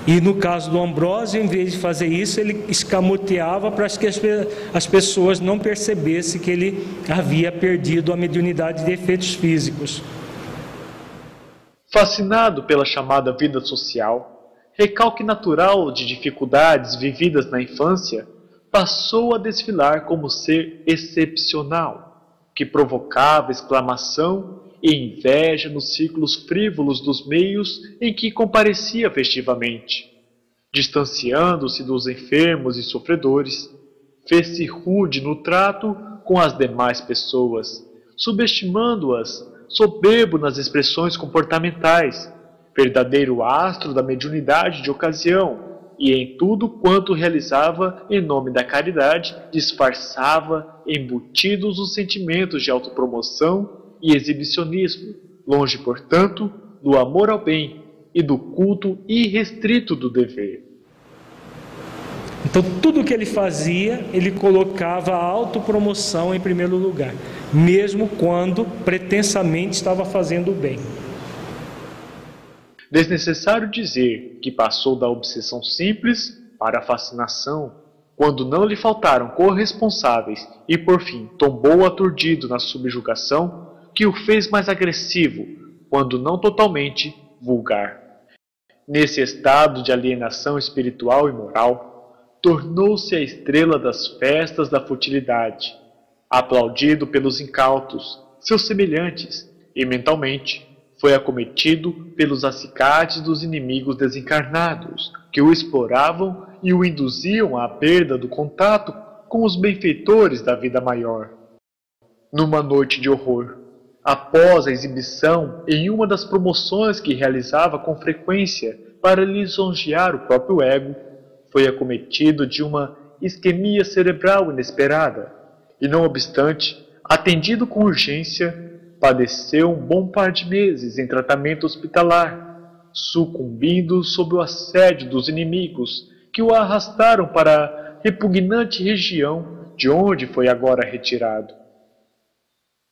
S1: E no caso do Ambrósio, em vez de fazer isso, ele escamoteava para que as pessoas não percebessem que ele havia perdido a mediunidade de efeitos físicos.
S3: Fascinado pela chamada vida social, recalque natural de dificuldades vividas na infância, passou a desfilar como ser excepcional, que provocava exclamação e inveja nos círculos frívolos dos meios em que comparecia festivamente. Distanciando-se dos enfermos e sofredores, fez-se rude no trato com as demais pessoas, subestimando-as, soberbo nas expressões comportamentais, verdadeiro astro da mediunidade de ocasião, e em tudo quanto realizava em nome da caridade, disfarçava embutidos os sentimentos de autopromoção e exibicionismo, longe, portanto, do amor ao bem e do culto irrestrito do dever.
S1: Então, tudo que ele fazia, ele colocava a autopromoção em primeiro lugar, mesmo quando pretensamente estava fazendo o bem.
S3: Desnecessário dizer que passou da obsessão simples para a fascinação, quando não lhe faltaram corresponsáveis e por fim tombou aturdido na subjugação que o fez mais agressivo, quando não totalmente vulgar. Nesse estado de alienação espiritual e moral, tornou-se a estrela das festas da futilidade, aplaudido pelos incautos, seus semelhantes, e mentalmente foi acometido pelos acicates dos inimigos desencarnados, que o exploravam e o induziam à perda do contato com os benfeitores da vida maior. Numa noite de horror, após a exibição em uma das promoções que realizava com frequência para lisonjear o próprio ego, foi acometido de uma isquemia cerebral inesperada, e não obstante atendido com urgência, padeceu um bom par de meses em tratamento hospitalar, sucumbindo sob o assédio dos inimigos que o arrastaram para a repugnante região de onde foi agora retirado.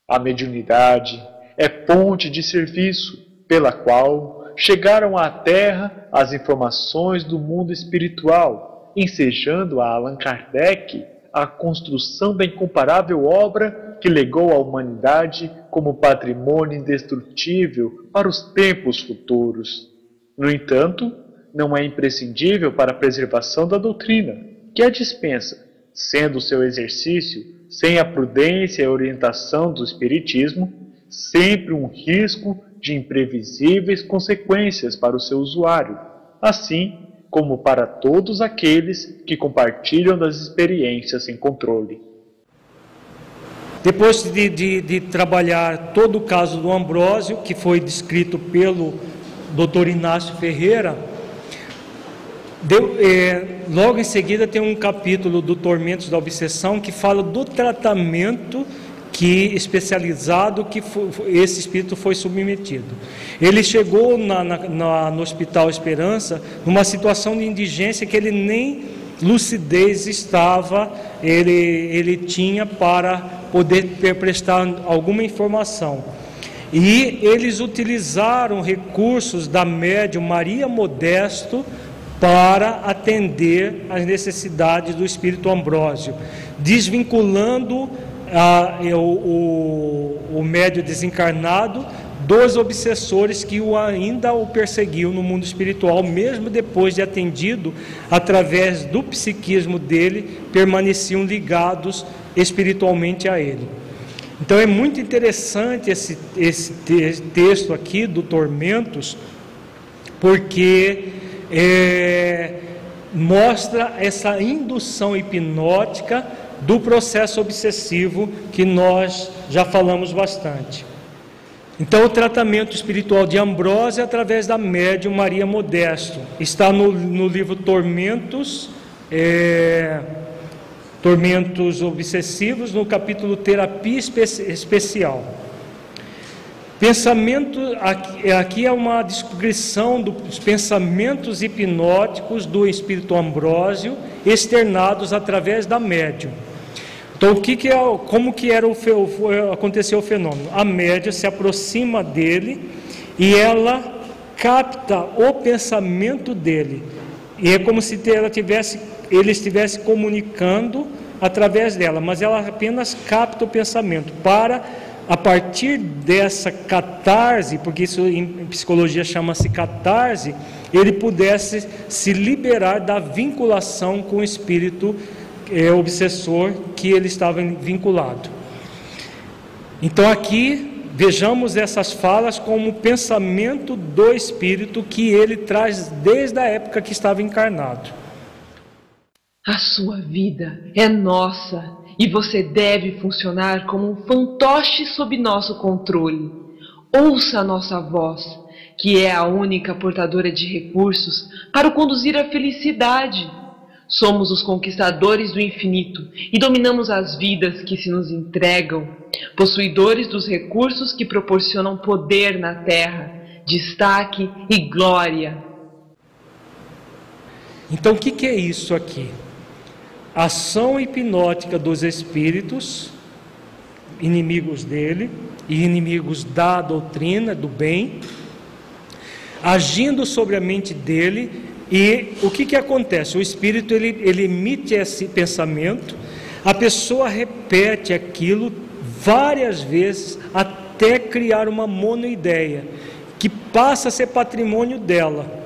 S3: A mediunidade é ponte de serviço pela qual chegaram à Terra as informações do mundo espiritual, ensejando a Allan Kardec a construção da incomparável obra que legou à humanidade como patrimônio indestrutível para os tempos futuros. No entanto, não é imprescindível para a preservação da doutrina, que a dispensa, sendo seu exercício, sem a prudência e a orientação do Espiritismo, sempre um risco de imprevisíveis consequências para o seu usuário, assim como para todos aqueles que compartilham das experiências sem controle.
S1: Depois de, de, de, trabalhar todo o caso do Ambrósio, que foi descrito pelo Dr. Inácio Ferreira, deu, é, logo em seguida tem um capítulo do Tormentos da Obsessão que fala do tratamento que especializado que esse espírito foi submetido. Ele chegou na, na, na, no Hospital Esperança numa situação de indigência que ele nem lucidez estava, ele, ele tinha para poder prestar alguma informação. E eles utilizaram recursos da médium Maria Modesto para atender às necessidades do espírito Ambrósio, desvinculando ah, o, o, o médio desencarnado dos obsessores que o ainda o perseguiam no mundo espiritual, mesmo depois de atendido, através do psiquismo dele, permaneciam ligados espiritualmente a ele. Então é muito interessante esse, esse texto aqui do Tormentos, porque é, mostra essa indução hipnótica do processo obsessivo que nós já falamos bastante. Então, o tratamento espiritual de Ambrósio é através da médium Maria Modesto está no, no livro Tormentos, é, Tormentos Obsessivos, no capítulo Terapia Espe Especial. Pensamento, aqui, aqui é uma descrição dos pensamentos hipnóticos do espírito Ambrósio externados através da médium. Então, o que, que é, como que era o, aconteceu o fenômeno? A média se aproxima dele e ela capta o pensamento dele. E é como se ela tivesse, ele estivesse comunicando através dela, mas ela apenas capta o pensamento para a partir dessa catarse, porque isso em psicologia chama-se catarse, ele pudesse se liberar da vinculação com o espírito é, obsessor que ele estava vinculado. Então aqui vejamos essas falas como pensamento do Espírito que ele traz desde a época que estava encarnado.
S7: A sua vida é nossa e você deve funcionar como um fantoche sob nosso controle. Ouça a nossa voz, que é a única portadora de recursos para o conduzir à felicidade. Somos os conquistadores do infinito e dominamos as vidas que se nos entregam, possuidores dos recursos que proporcionam poder na terra, destaque e glória.
S1: Então, o que, é isso aqui? Ação hipnótica dos espíritos, inimigos dele e inimigos da doutrina, do bem, agindo sobre a mente dele e o que, que acontece? O espírito ele, ele emite esse pensamento, a pessoa repete aquilo várias vezes até criar uma monoideia, que passa a ser patrimônio dela.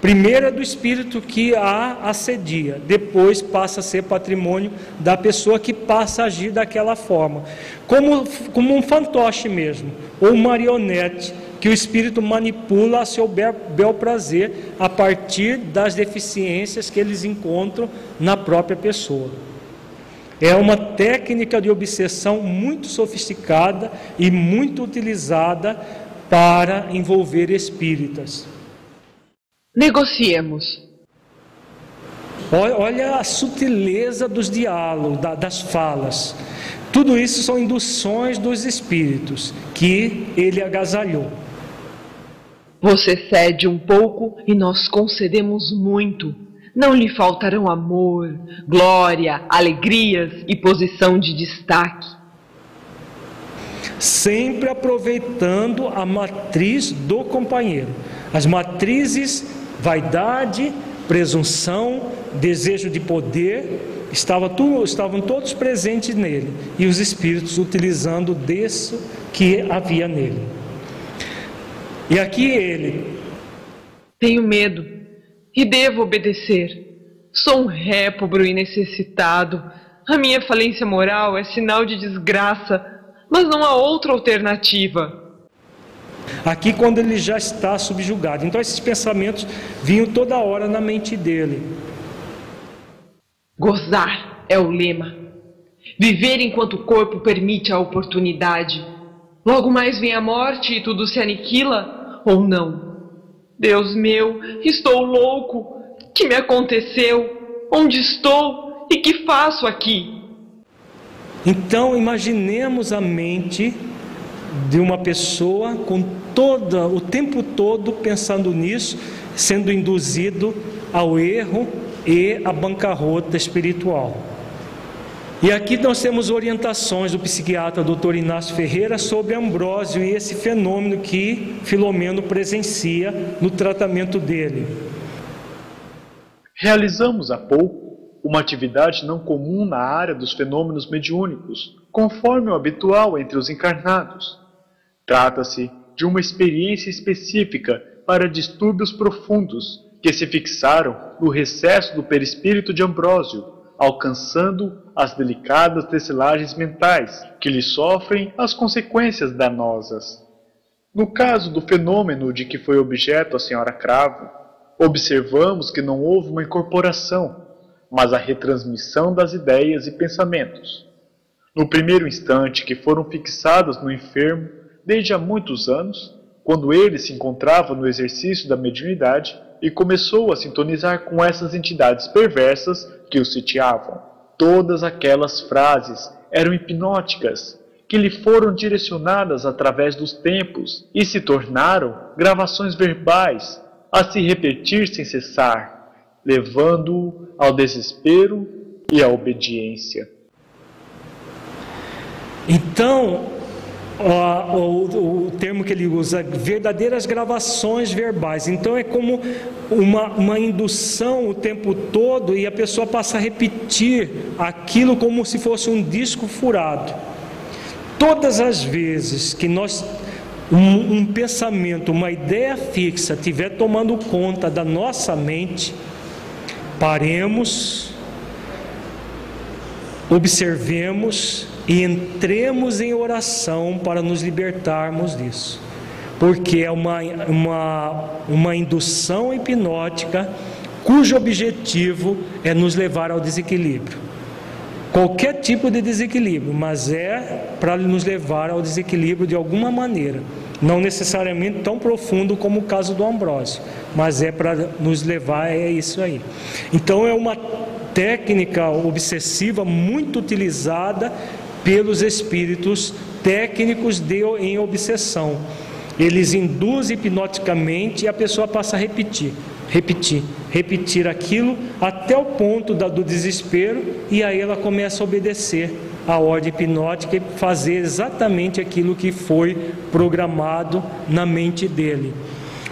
S1: Primeiro é do espírito que a assedia, depois passa a ser patrimônio da pessoa que passa a agir daquela forma, como, como um fantoche mesmo, ou marionete que o espírito manipula a seu bel prazer a partir das deficiências que eles encontram na própria pessoa. É uma técnica de obsessão muito sofisticada e muito utilizada para envolver espíritas.
S7: Negociemos.
S1: Olha a sutileza dos diálogos, das falas. Tudo isso são induções dos espíritos que ele agasalhou.
S7: Você cede um pouco e nós concedemos muito. Não lhe faltarão amor, glória, alegrias e posição de destaque.
S1: Sempre aproveitando a matriz do companheiro. As matrizes vaidade, presunção, desejo de poder, estava tudo, estavam todos presentes nele e os espíritos utilizando disso que havia nele. E aqui ele.
S7: Tenho medo e devo obedecer. Sou um réprobo e necessitado. A minha falência moral é sinal de desgraça, mas não há outra alternativa.
S1: Aqui, quando ele já está subjugado. Então, esses pensamentos vinham toda hora na mente dele.
S7: Gozar é o lema. Viver enquanto o corpo permite a oportunidade. Logo mais vem a morte e tudo se aniquila ou não. Deus meu, estou louco. Que me aconteceu? Onde estou? E que faço aqui?
S1: Então imaginemos a mente de uma pessoa com toda o tempo todo pensando nisso, sendo induzido ao erro e à bancarrota espiritual. E aqui nós temos orientações do psiquiatra Dr. Inácio Ferreira sobre Ambrósio e esse fenômeno que Filomeno presencia no tratamento dele.
S3: Realizamos há pouco uma atividade não comum na área dos fenômenos mediúnicos, conforme o habitual entre os encarnados. Trata-se de uma experiência específica para distúrbios profundos que se fixaram no recesso do perispírito de Ambrósio, alcançando as delicadas tecilagens mentais que lhe sofrem as consequências danosas. No caso do fenômeno de que foi objeto a senhora Cravo, observamos que não houve uma incorporação, mas a retransmissão das ideias e pensamentos. No primeiro instante que foram fixadas no enfermo, desde há muitos anos, quando ele se encontrava no exercício da mediunidade e começou a sintonizar com essas entidades perversas que o sitiavam. Todas aquelas frases eram hipnóticas, que lhe foram direcionadas através dos tempos e se tornaram gravações verbais a se repetir sem cessar, levando-o ao desespero e à obediência.
S1: Então, o, o, o, termo que ele usa, verdadeiras gravações verbais. Então é como uma, uma indução o tempo todo e a pessoa passa a repetir aquilo como se fosse um disco furado. Todas as vezes que nós um, um pensamento, uma ideia fixa estiver tomando conta da nossa mente, paremos, observemos e entremos em oração para nos libertarmos disso, porque é uma, uma, uma indução hipnótica cujo objetivo é nos levar ao desequilíbrio. Qualquer tipo de desequilíbrio, mas é para nos levar ao desequilíbrio de alguma maneira. Não necessariamente tão profundo como o caso do Ambrósio, mas é para nos levar é isso aí. Então é uma técnica obsessiva muito utilizada pelos espíritos técnicos de, em obsessão. Eles induzem hipnoticamente e a pessoa passa a repetir, repetir, repetir aquilo até o ponto da, do desespero e aí ela começa a obedecer a ordem hipnótica e fazer exatamente aquilo que foi programado na mente dele.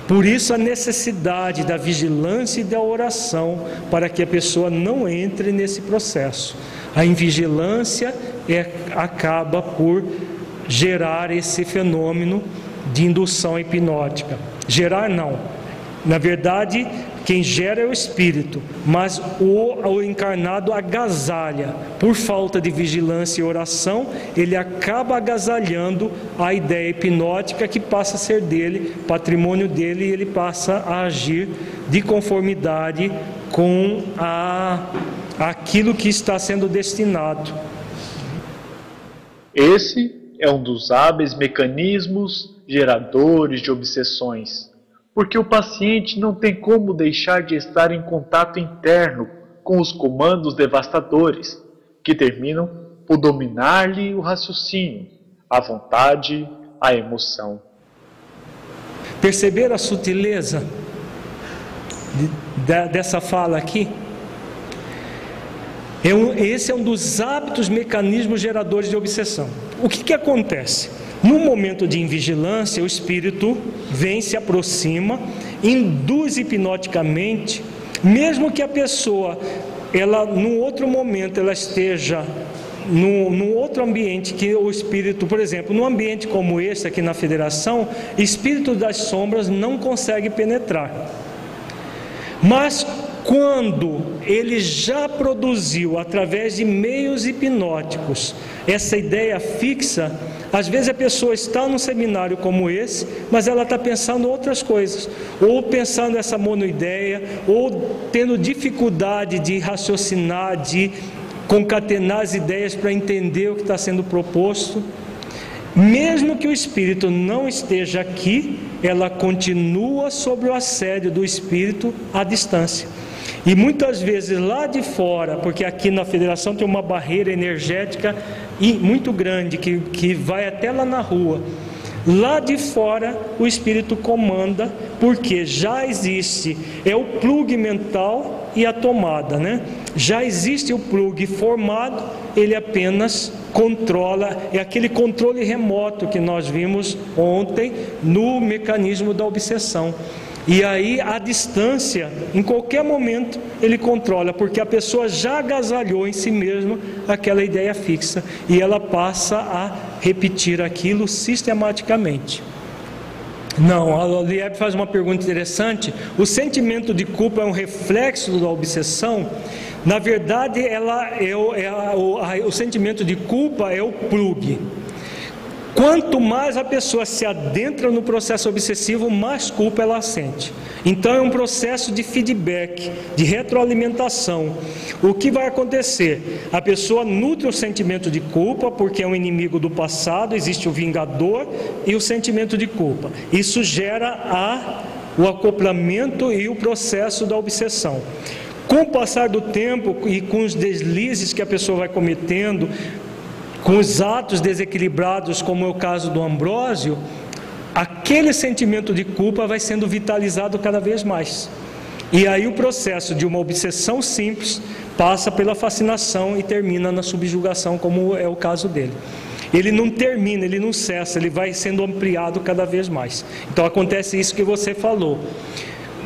S1: Por isso a necessidade da vigilância e da oração para que a pessoa não entre nesse processo. A invigilância é, acaba por gerar esse fenômeno de indução hipnótica. Gerar não. Na verdade, quem gera é o espírito, mas o, o, encarnado agasalha. Por falta de vigilância e oração, ele acaba agasalhando a ideia hipnótica que passa a ser dele, patrimônio dele, e ele passa a agir de conformidade com a, aquilo que está sendo destinado.
S3: Esse é um dos hábeis mecanismos geradores de obsessões porque o paciente não tem como deixar de estar em contato interno com os comandos devastadores, que terminam por dominar-lhe o raciocínio, a vontade, a emoção.
S1: Perceber a sutileza de, de, dessa fala aqui? É um, esse é um dos hábitos, mecanismos geradores de obsessão. O que, que acontece? No momento de invigilância, o espírito vem, se aproxima, induz hipnoticamente, mesmo que a pessoa, ela, num outro momento, ela esteja num, num, outro ambiente que o espírito, por exemplo, num ambiente como esse aqui na federação, espírito das sombras não consegue penetrar. Mas quando ele já produziu através de meios hipnóticos essa ideia fixa, às vezes a pessoa está num seminário como esse, mas ela está pensando outras coisas, ou pensando essa monoideia, ou tendo dificuldade de raciocinar, de concatenar as ideias para entender o que está sendo proposto. Mesmo que o espírito não esteja aqui, ela continua sob o assédio do espírito à distância. E muitas vezes lá de fora, porque aqui na federação tem uma barreira energética muito grande que, que vai até lá na rua. Lá de fora o espírito comanda, porque já existe, é o plug mental e a tomada, né? Já existe o plug formado, ele apenas controla, é aquele controle remoto que nós vimos ontem no mecanismo da obsessão. E aí, a distância, em qualquer momento, ele controla, porque a pessoa já agasalhou em si mesma aquela ideia fixa e ela passa a repetir aquilo sistematicamente. Não, a Lieb faz uma pergunta interessante. O sentimento de culpa é um reflexo da obsessão? Na verdade, ela é o, é a, o, a, o sentimento de culpa é o plug. Quanto mais a pessoa se adentra no processo obsessivo, mais culpa ela sente. Então é um processo de feedback, de retroalimentação. O que vai acontecer? A pessoa nutre o sentimento de culpa, porque é um inimigo do passado, existe o vingador e o sentimento de culpa. Isso gera a, o acoplamento e o processo da obsessão. Com o passar do tempo e com os deslizes que a pessoa vai cometendo, com os atos desequilibrados, como é o caso do Ambrósio, aquele sentimento de culpa vai sendo vitalizado cada vez mais. E aí o processo de uma obsessão simples passa pela fascinação e termina na subjugação, como é o caso dele. Ele não termina, ele não cessa, ele vai sendo ampliado cada vez mais. Então acontece isso que você falou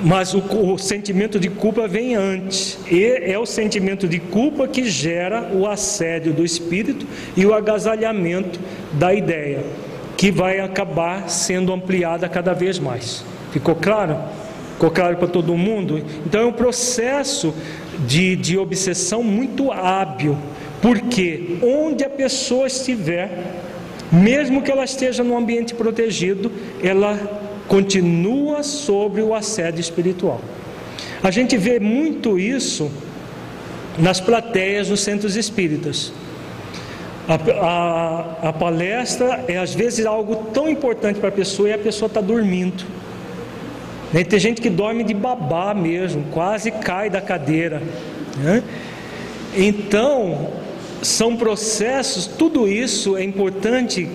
S1: mas o, o, sentimento de culpa vem antes. E é o sentimento de culpa que gera o assédio do espírito e o agasalhamento da ideia, que vai acabar sendo ampliada cada vez mais. Ficou claro? Ficou claro para todo mundo? Então é um processo de, de obsessão muito hábil, porque onde a pessoa estiver, mesmo que ela esteja num ambiente protegido, ela continua sobre o assédio espiritual. A gente vê muito isso nas plateias dos centros espíritas. A, a, a, palestra é às vezes algo tão importante para a pessoa e a pessoa está dormindo. Né? Tem gente que dorme de babá mesmo, quase cai da cadeira. Né? Então, são processos, tudo isso é importante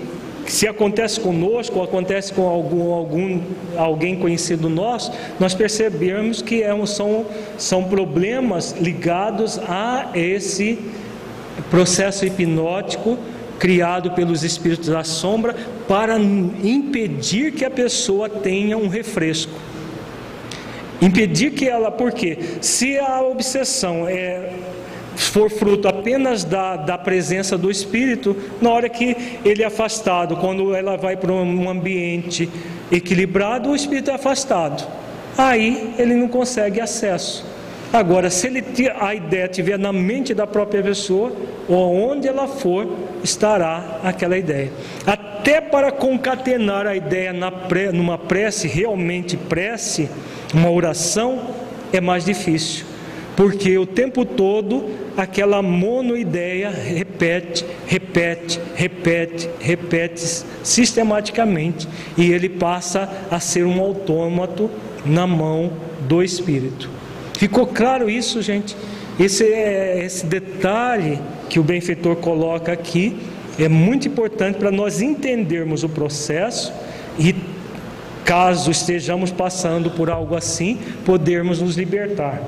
S1: se acontece conosco ou acontece com algum, algum alguém conhecido nosso, nós percebemos que é um, são, são problemas ligados a esse processo hipnótico criado pelos espíritos da sombra para impedir que a pessoa tenha um refresco. Impedir que ela, porque se a obsessão é for fruto apenas da, da presença do Espírito, na hora que ele é afastado, quando ela vai para um ambiente equilibrado, o Espírito é afastado. Aí ele não consegue acesso. Agora, se ele, a ideia estiver na mente da própria pessoa, ou onde ela for, estará aquela ideia. Até para concatenar a ideia na numa prece, realmente prece, uma oração, é mais difícil porque o tempo todo aquela monoideia repete, repete, repete, repete sistematicamente e ele passa a ser um autômato na mão do Espírito. Ficou claro isso, gente? esse, é, esse detalhe que o benfeitor coloca aqui é muito importante para nós entendermos o processo e, caso estejamos passando por algo assim, podermos nos libertar.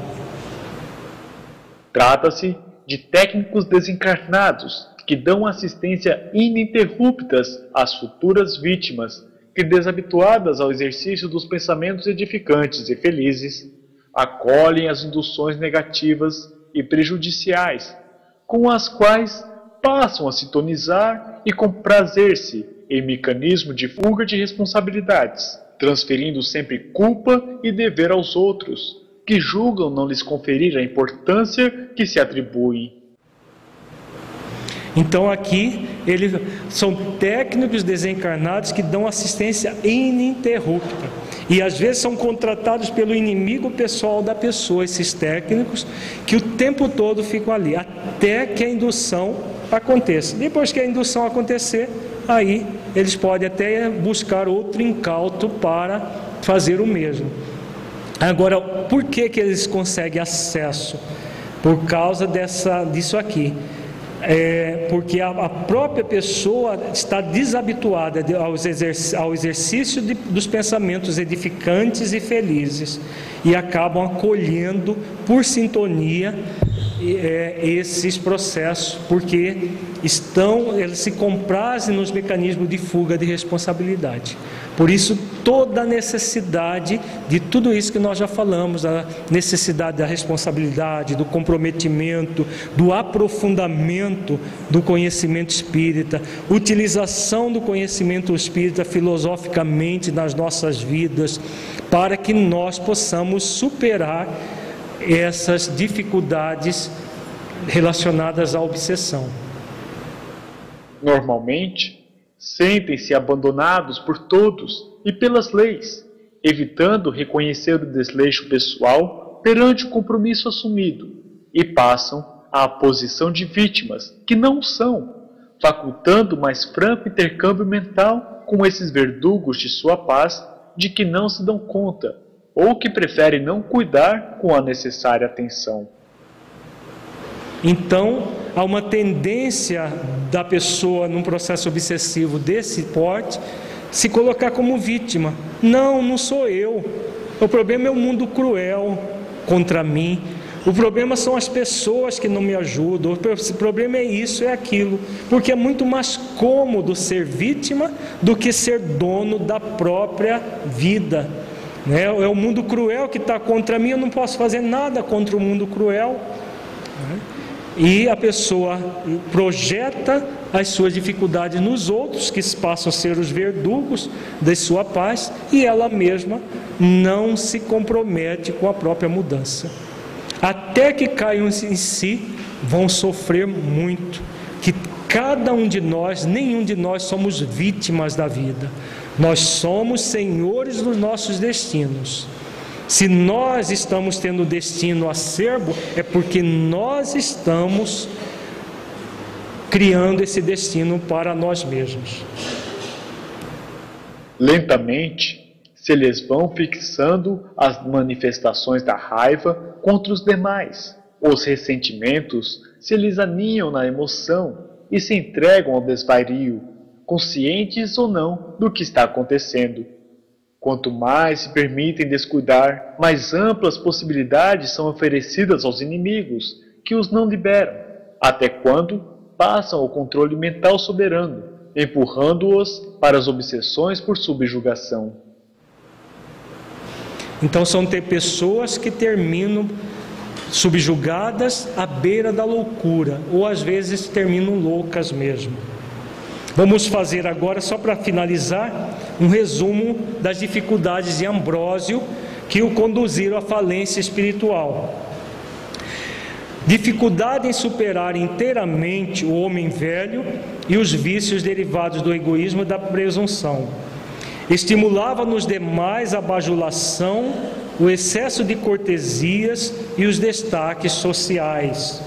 S3: Trata-se de técnicos desencarnados que dão assistência ininterruptas às futuras vítimas que, desabituadas ao exercício dos pensamentos edificantes e felizes, acolhem as induções negativas e prejudiciais, com as quais passam a sintonizar e comprazer-se em mecanismo de fuga de responsabilidades, transferindo sempre culpa e dever aos outros, que julgam não lhes conferir a importância que se atribuem.
S1: Então aqui eles são técnicos desencarnados que dão assistência ininterrupta. E às vezes são contratados pelo inimigo pessoal da pessoa, esses técnicos, que o tempo todo ficam ali, até que a indução aconteça. Depois que a indução acontecer, aí eles podem até buscar outro incauto para fazer o mesmo. Agora, por que, que eles conseguem acesso? Por causa dessa, disso aqui. É, porque a, a, própria pessoa está desabituada de, ao, exerc, ao, exercício de, dos pensamentos edificantes e felizes e acabam acolhendo por sintonia é, esses processos, porque estão, eles se comprazem nos mecanismos de fuga de responsabilidade. Por isso, toda a necessidade de tudo isso que nós já falamos, a necessidade da responsabilidade, do comprometimento, do aprofundamento do conhecimento espírita, utilização do conhecimento espírita filosoficamente nas nossas vidas, para que nós possamos superar essas dificuldades relacionadas à obsessão.
S3: Normalmente, sentem-se abandonados por todos e pelas leis, evitando reconhecer o desleixo pessoal perante o compromisso assumido, e passam à posição de vítimas, que não são, facultando mais franco intercâmbio mental com esses verdugos de sua paz de que não se dão conta, ou que preferem não cuidar com a necessária atenção.
S1: Então, há uma tendência da pessoa num processo obsessivo desse porte se colocar como vítima. Não, não sou eu. O problema é o mundo cruel contra mim. O problema são as pessoas que não me ajudam. O problema é isso, é aquilo. Porque é muito mais cômodo ser vítima do que ser dono da própria vida. Né? É o mundo cruel que está contra mim, eu não posso fazer nada contra o mundo cruel. Né? E a pessoa projeta as suas dificuldades nos outros, que passam a ser os verdugos da sua paz, e ela mesma não se compromete com a própria mudança. Até que caiam em si, vão sofrer muito. Que cada um de nós, nenhum de nós somos vítimas da vida. Nós somos senhores dos nossos destinos. Se nós estamos tendo destino acerbo, é porque nós estamos criando esse destino para nós mesmos.
S3: Lentamente, se lhes vão fixando as manifestações da raiva contra os demais. Os ressentimentos se lhes aninham na emoção e se entregam ao desvario, conscientes ou não do que está acontecendo. Quanto mais se permitem descuidar, mais amplas possibilidades são oferecidas aos inimigos, que os não liberam, até quando passam ao controle mental soberano, empurrando-os para as obsessões por subjugação.
S1: Então são ter pessoas que terminam subjugadas à beira da loucura, ou às vezes terminam loucas mesmo. Vamos fazer agora, só para finalizar, um resumo das dificuldades de Ambrósio que o conduziram à falência espiritual. Dificuldade em superar inteiramente o homem velho e os vícios derivados do egoísmo e da presunção. Estimulava nos demais a bajulação, o excesso de cortesias e os destaques sociais.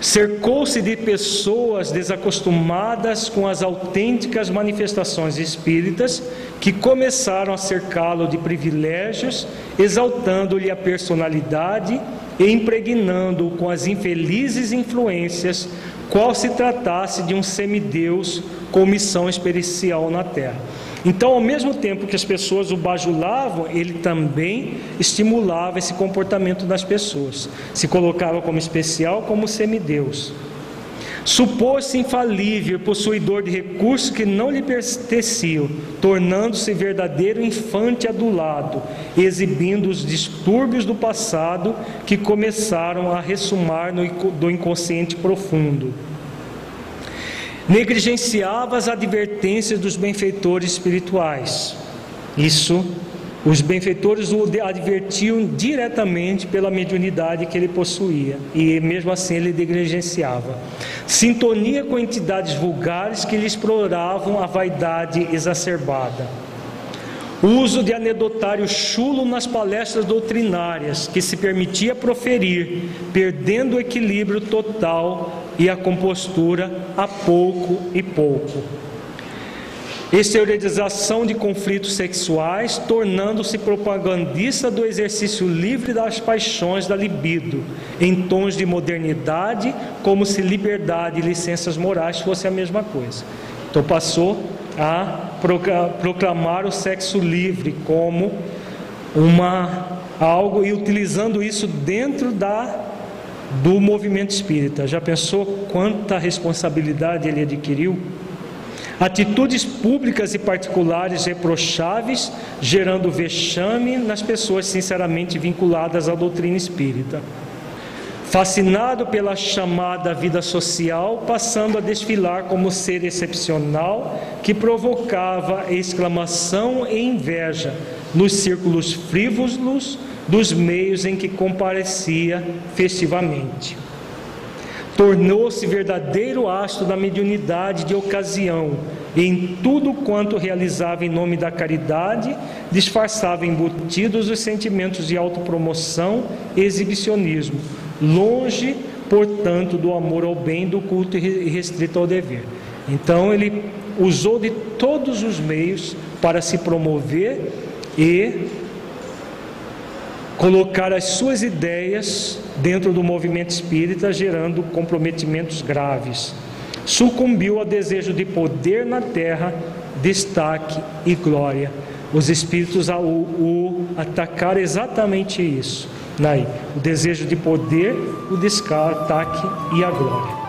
S1: Cercou-se de pessoas desacostumadas com as autênticas manifestações espíritas que começaram a cercá-lo de privilégios, exaltando-lhe a personalidade e impregnando-o com as infelizes influências, qual se tratasse de um semideus com missão especial na terra. Então, ao mesmo tempo que as pessoas o bajulavam, ele também estimulava esse comportamento das pessoas. Se colocava como especial, como semideus. Supôs-se infalível, possuidor de recursos que não lhe pertenciam, tornando-se verdadeiro infante adulado, exibindo os distúrbios do passado que começaram a ressumar no, do inconsciente profundo. Negligenciava as advertências dos benfeitores espirituais. Isso os benfeitores o advertiam diretamente pela mediunidade que ele possuía, e mesmo assim ele negligenciava. Sintonia com entidades vulgares que lhe exploravam a vaidade exacerbada. Uso de anedotário chulo nas palestras doutrinárias que se permitia proferir, perdendo o equilíbrio total e a compostura a pouco e pouco exteriorização de conflitos sexuais, tornando-se propagandista do exercício livre das paixões da libido, em tons de modernidade, como se liberdade e licenças morais fosse a mesma coisa. Então passou a proclamar o sexo livre como uma algo e utilizando isso dentro da do movimento espírita. Já pensou quanta responsabilidade ele adquiriu? Atitudes públicas e particulares reprocháveis, gerando vexame nas pessoas sinceramente vinculadas à doutrina espírita. Fascinado pela chamada vida social, passando a desfilar como ser excepcional que provocava exclamação e inveja nos círculos frívolos dos meios em que comparecia festivamente tornou-se verdadeiro astro da mediunidade de ocasião, e em tudo quanto realizava em nome da caridade, disfarçava embutidos os sentimentos de autopromoção e exibicionismo, longe, portanto, do amor ao bem, do culto e restrito ao dever. Então ele usou de todos os meios para se promover e colocar as suas ideias dentro do movimento espírita, gerando comprometimentos graves. Sucumbiu ao desejo de poder na terra, destaque e glória. Os espíritos o, o atacaram exatamente isso. Né? O desejo de poder, o destaque e a glória.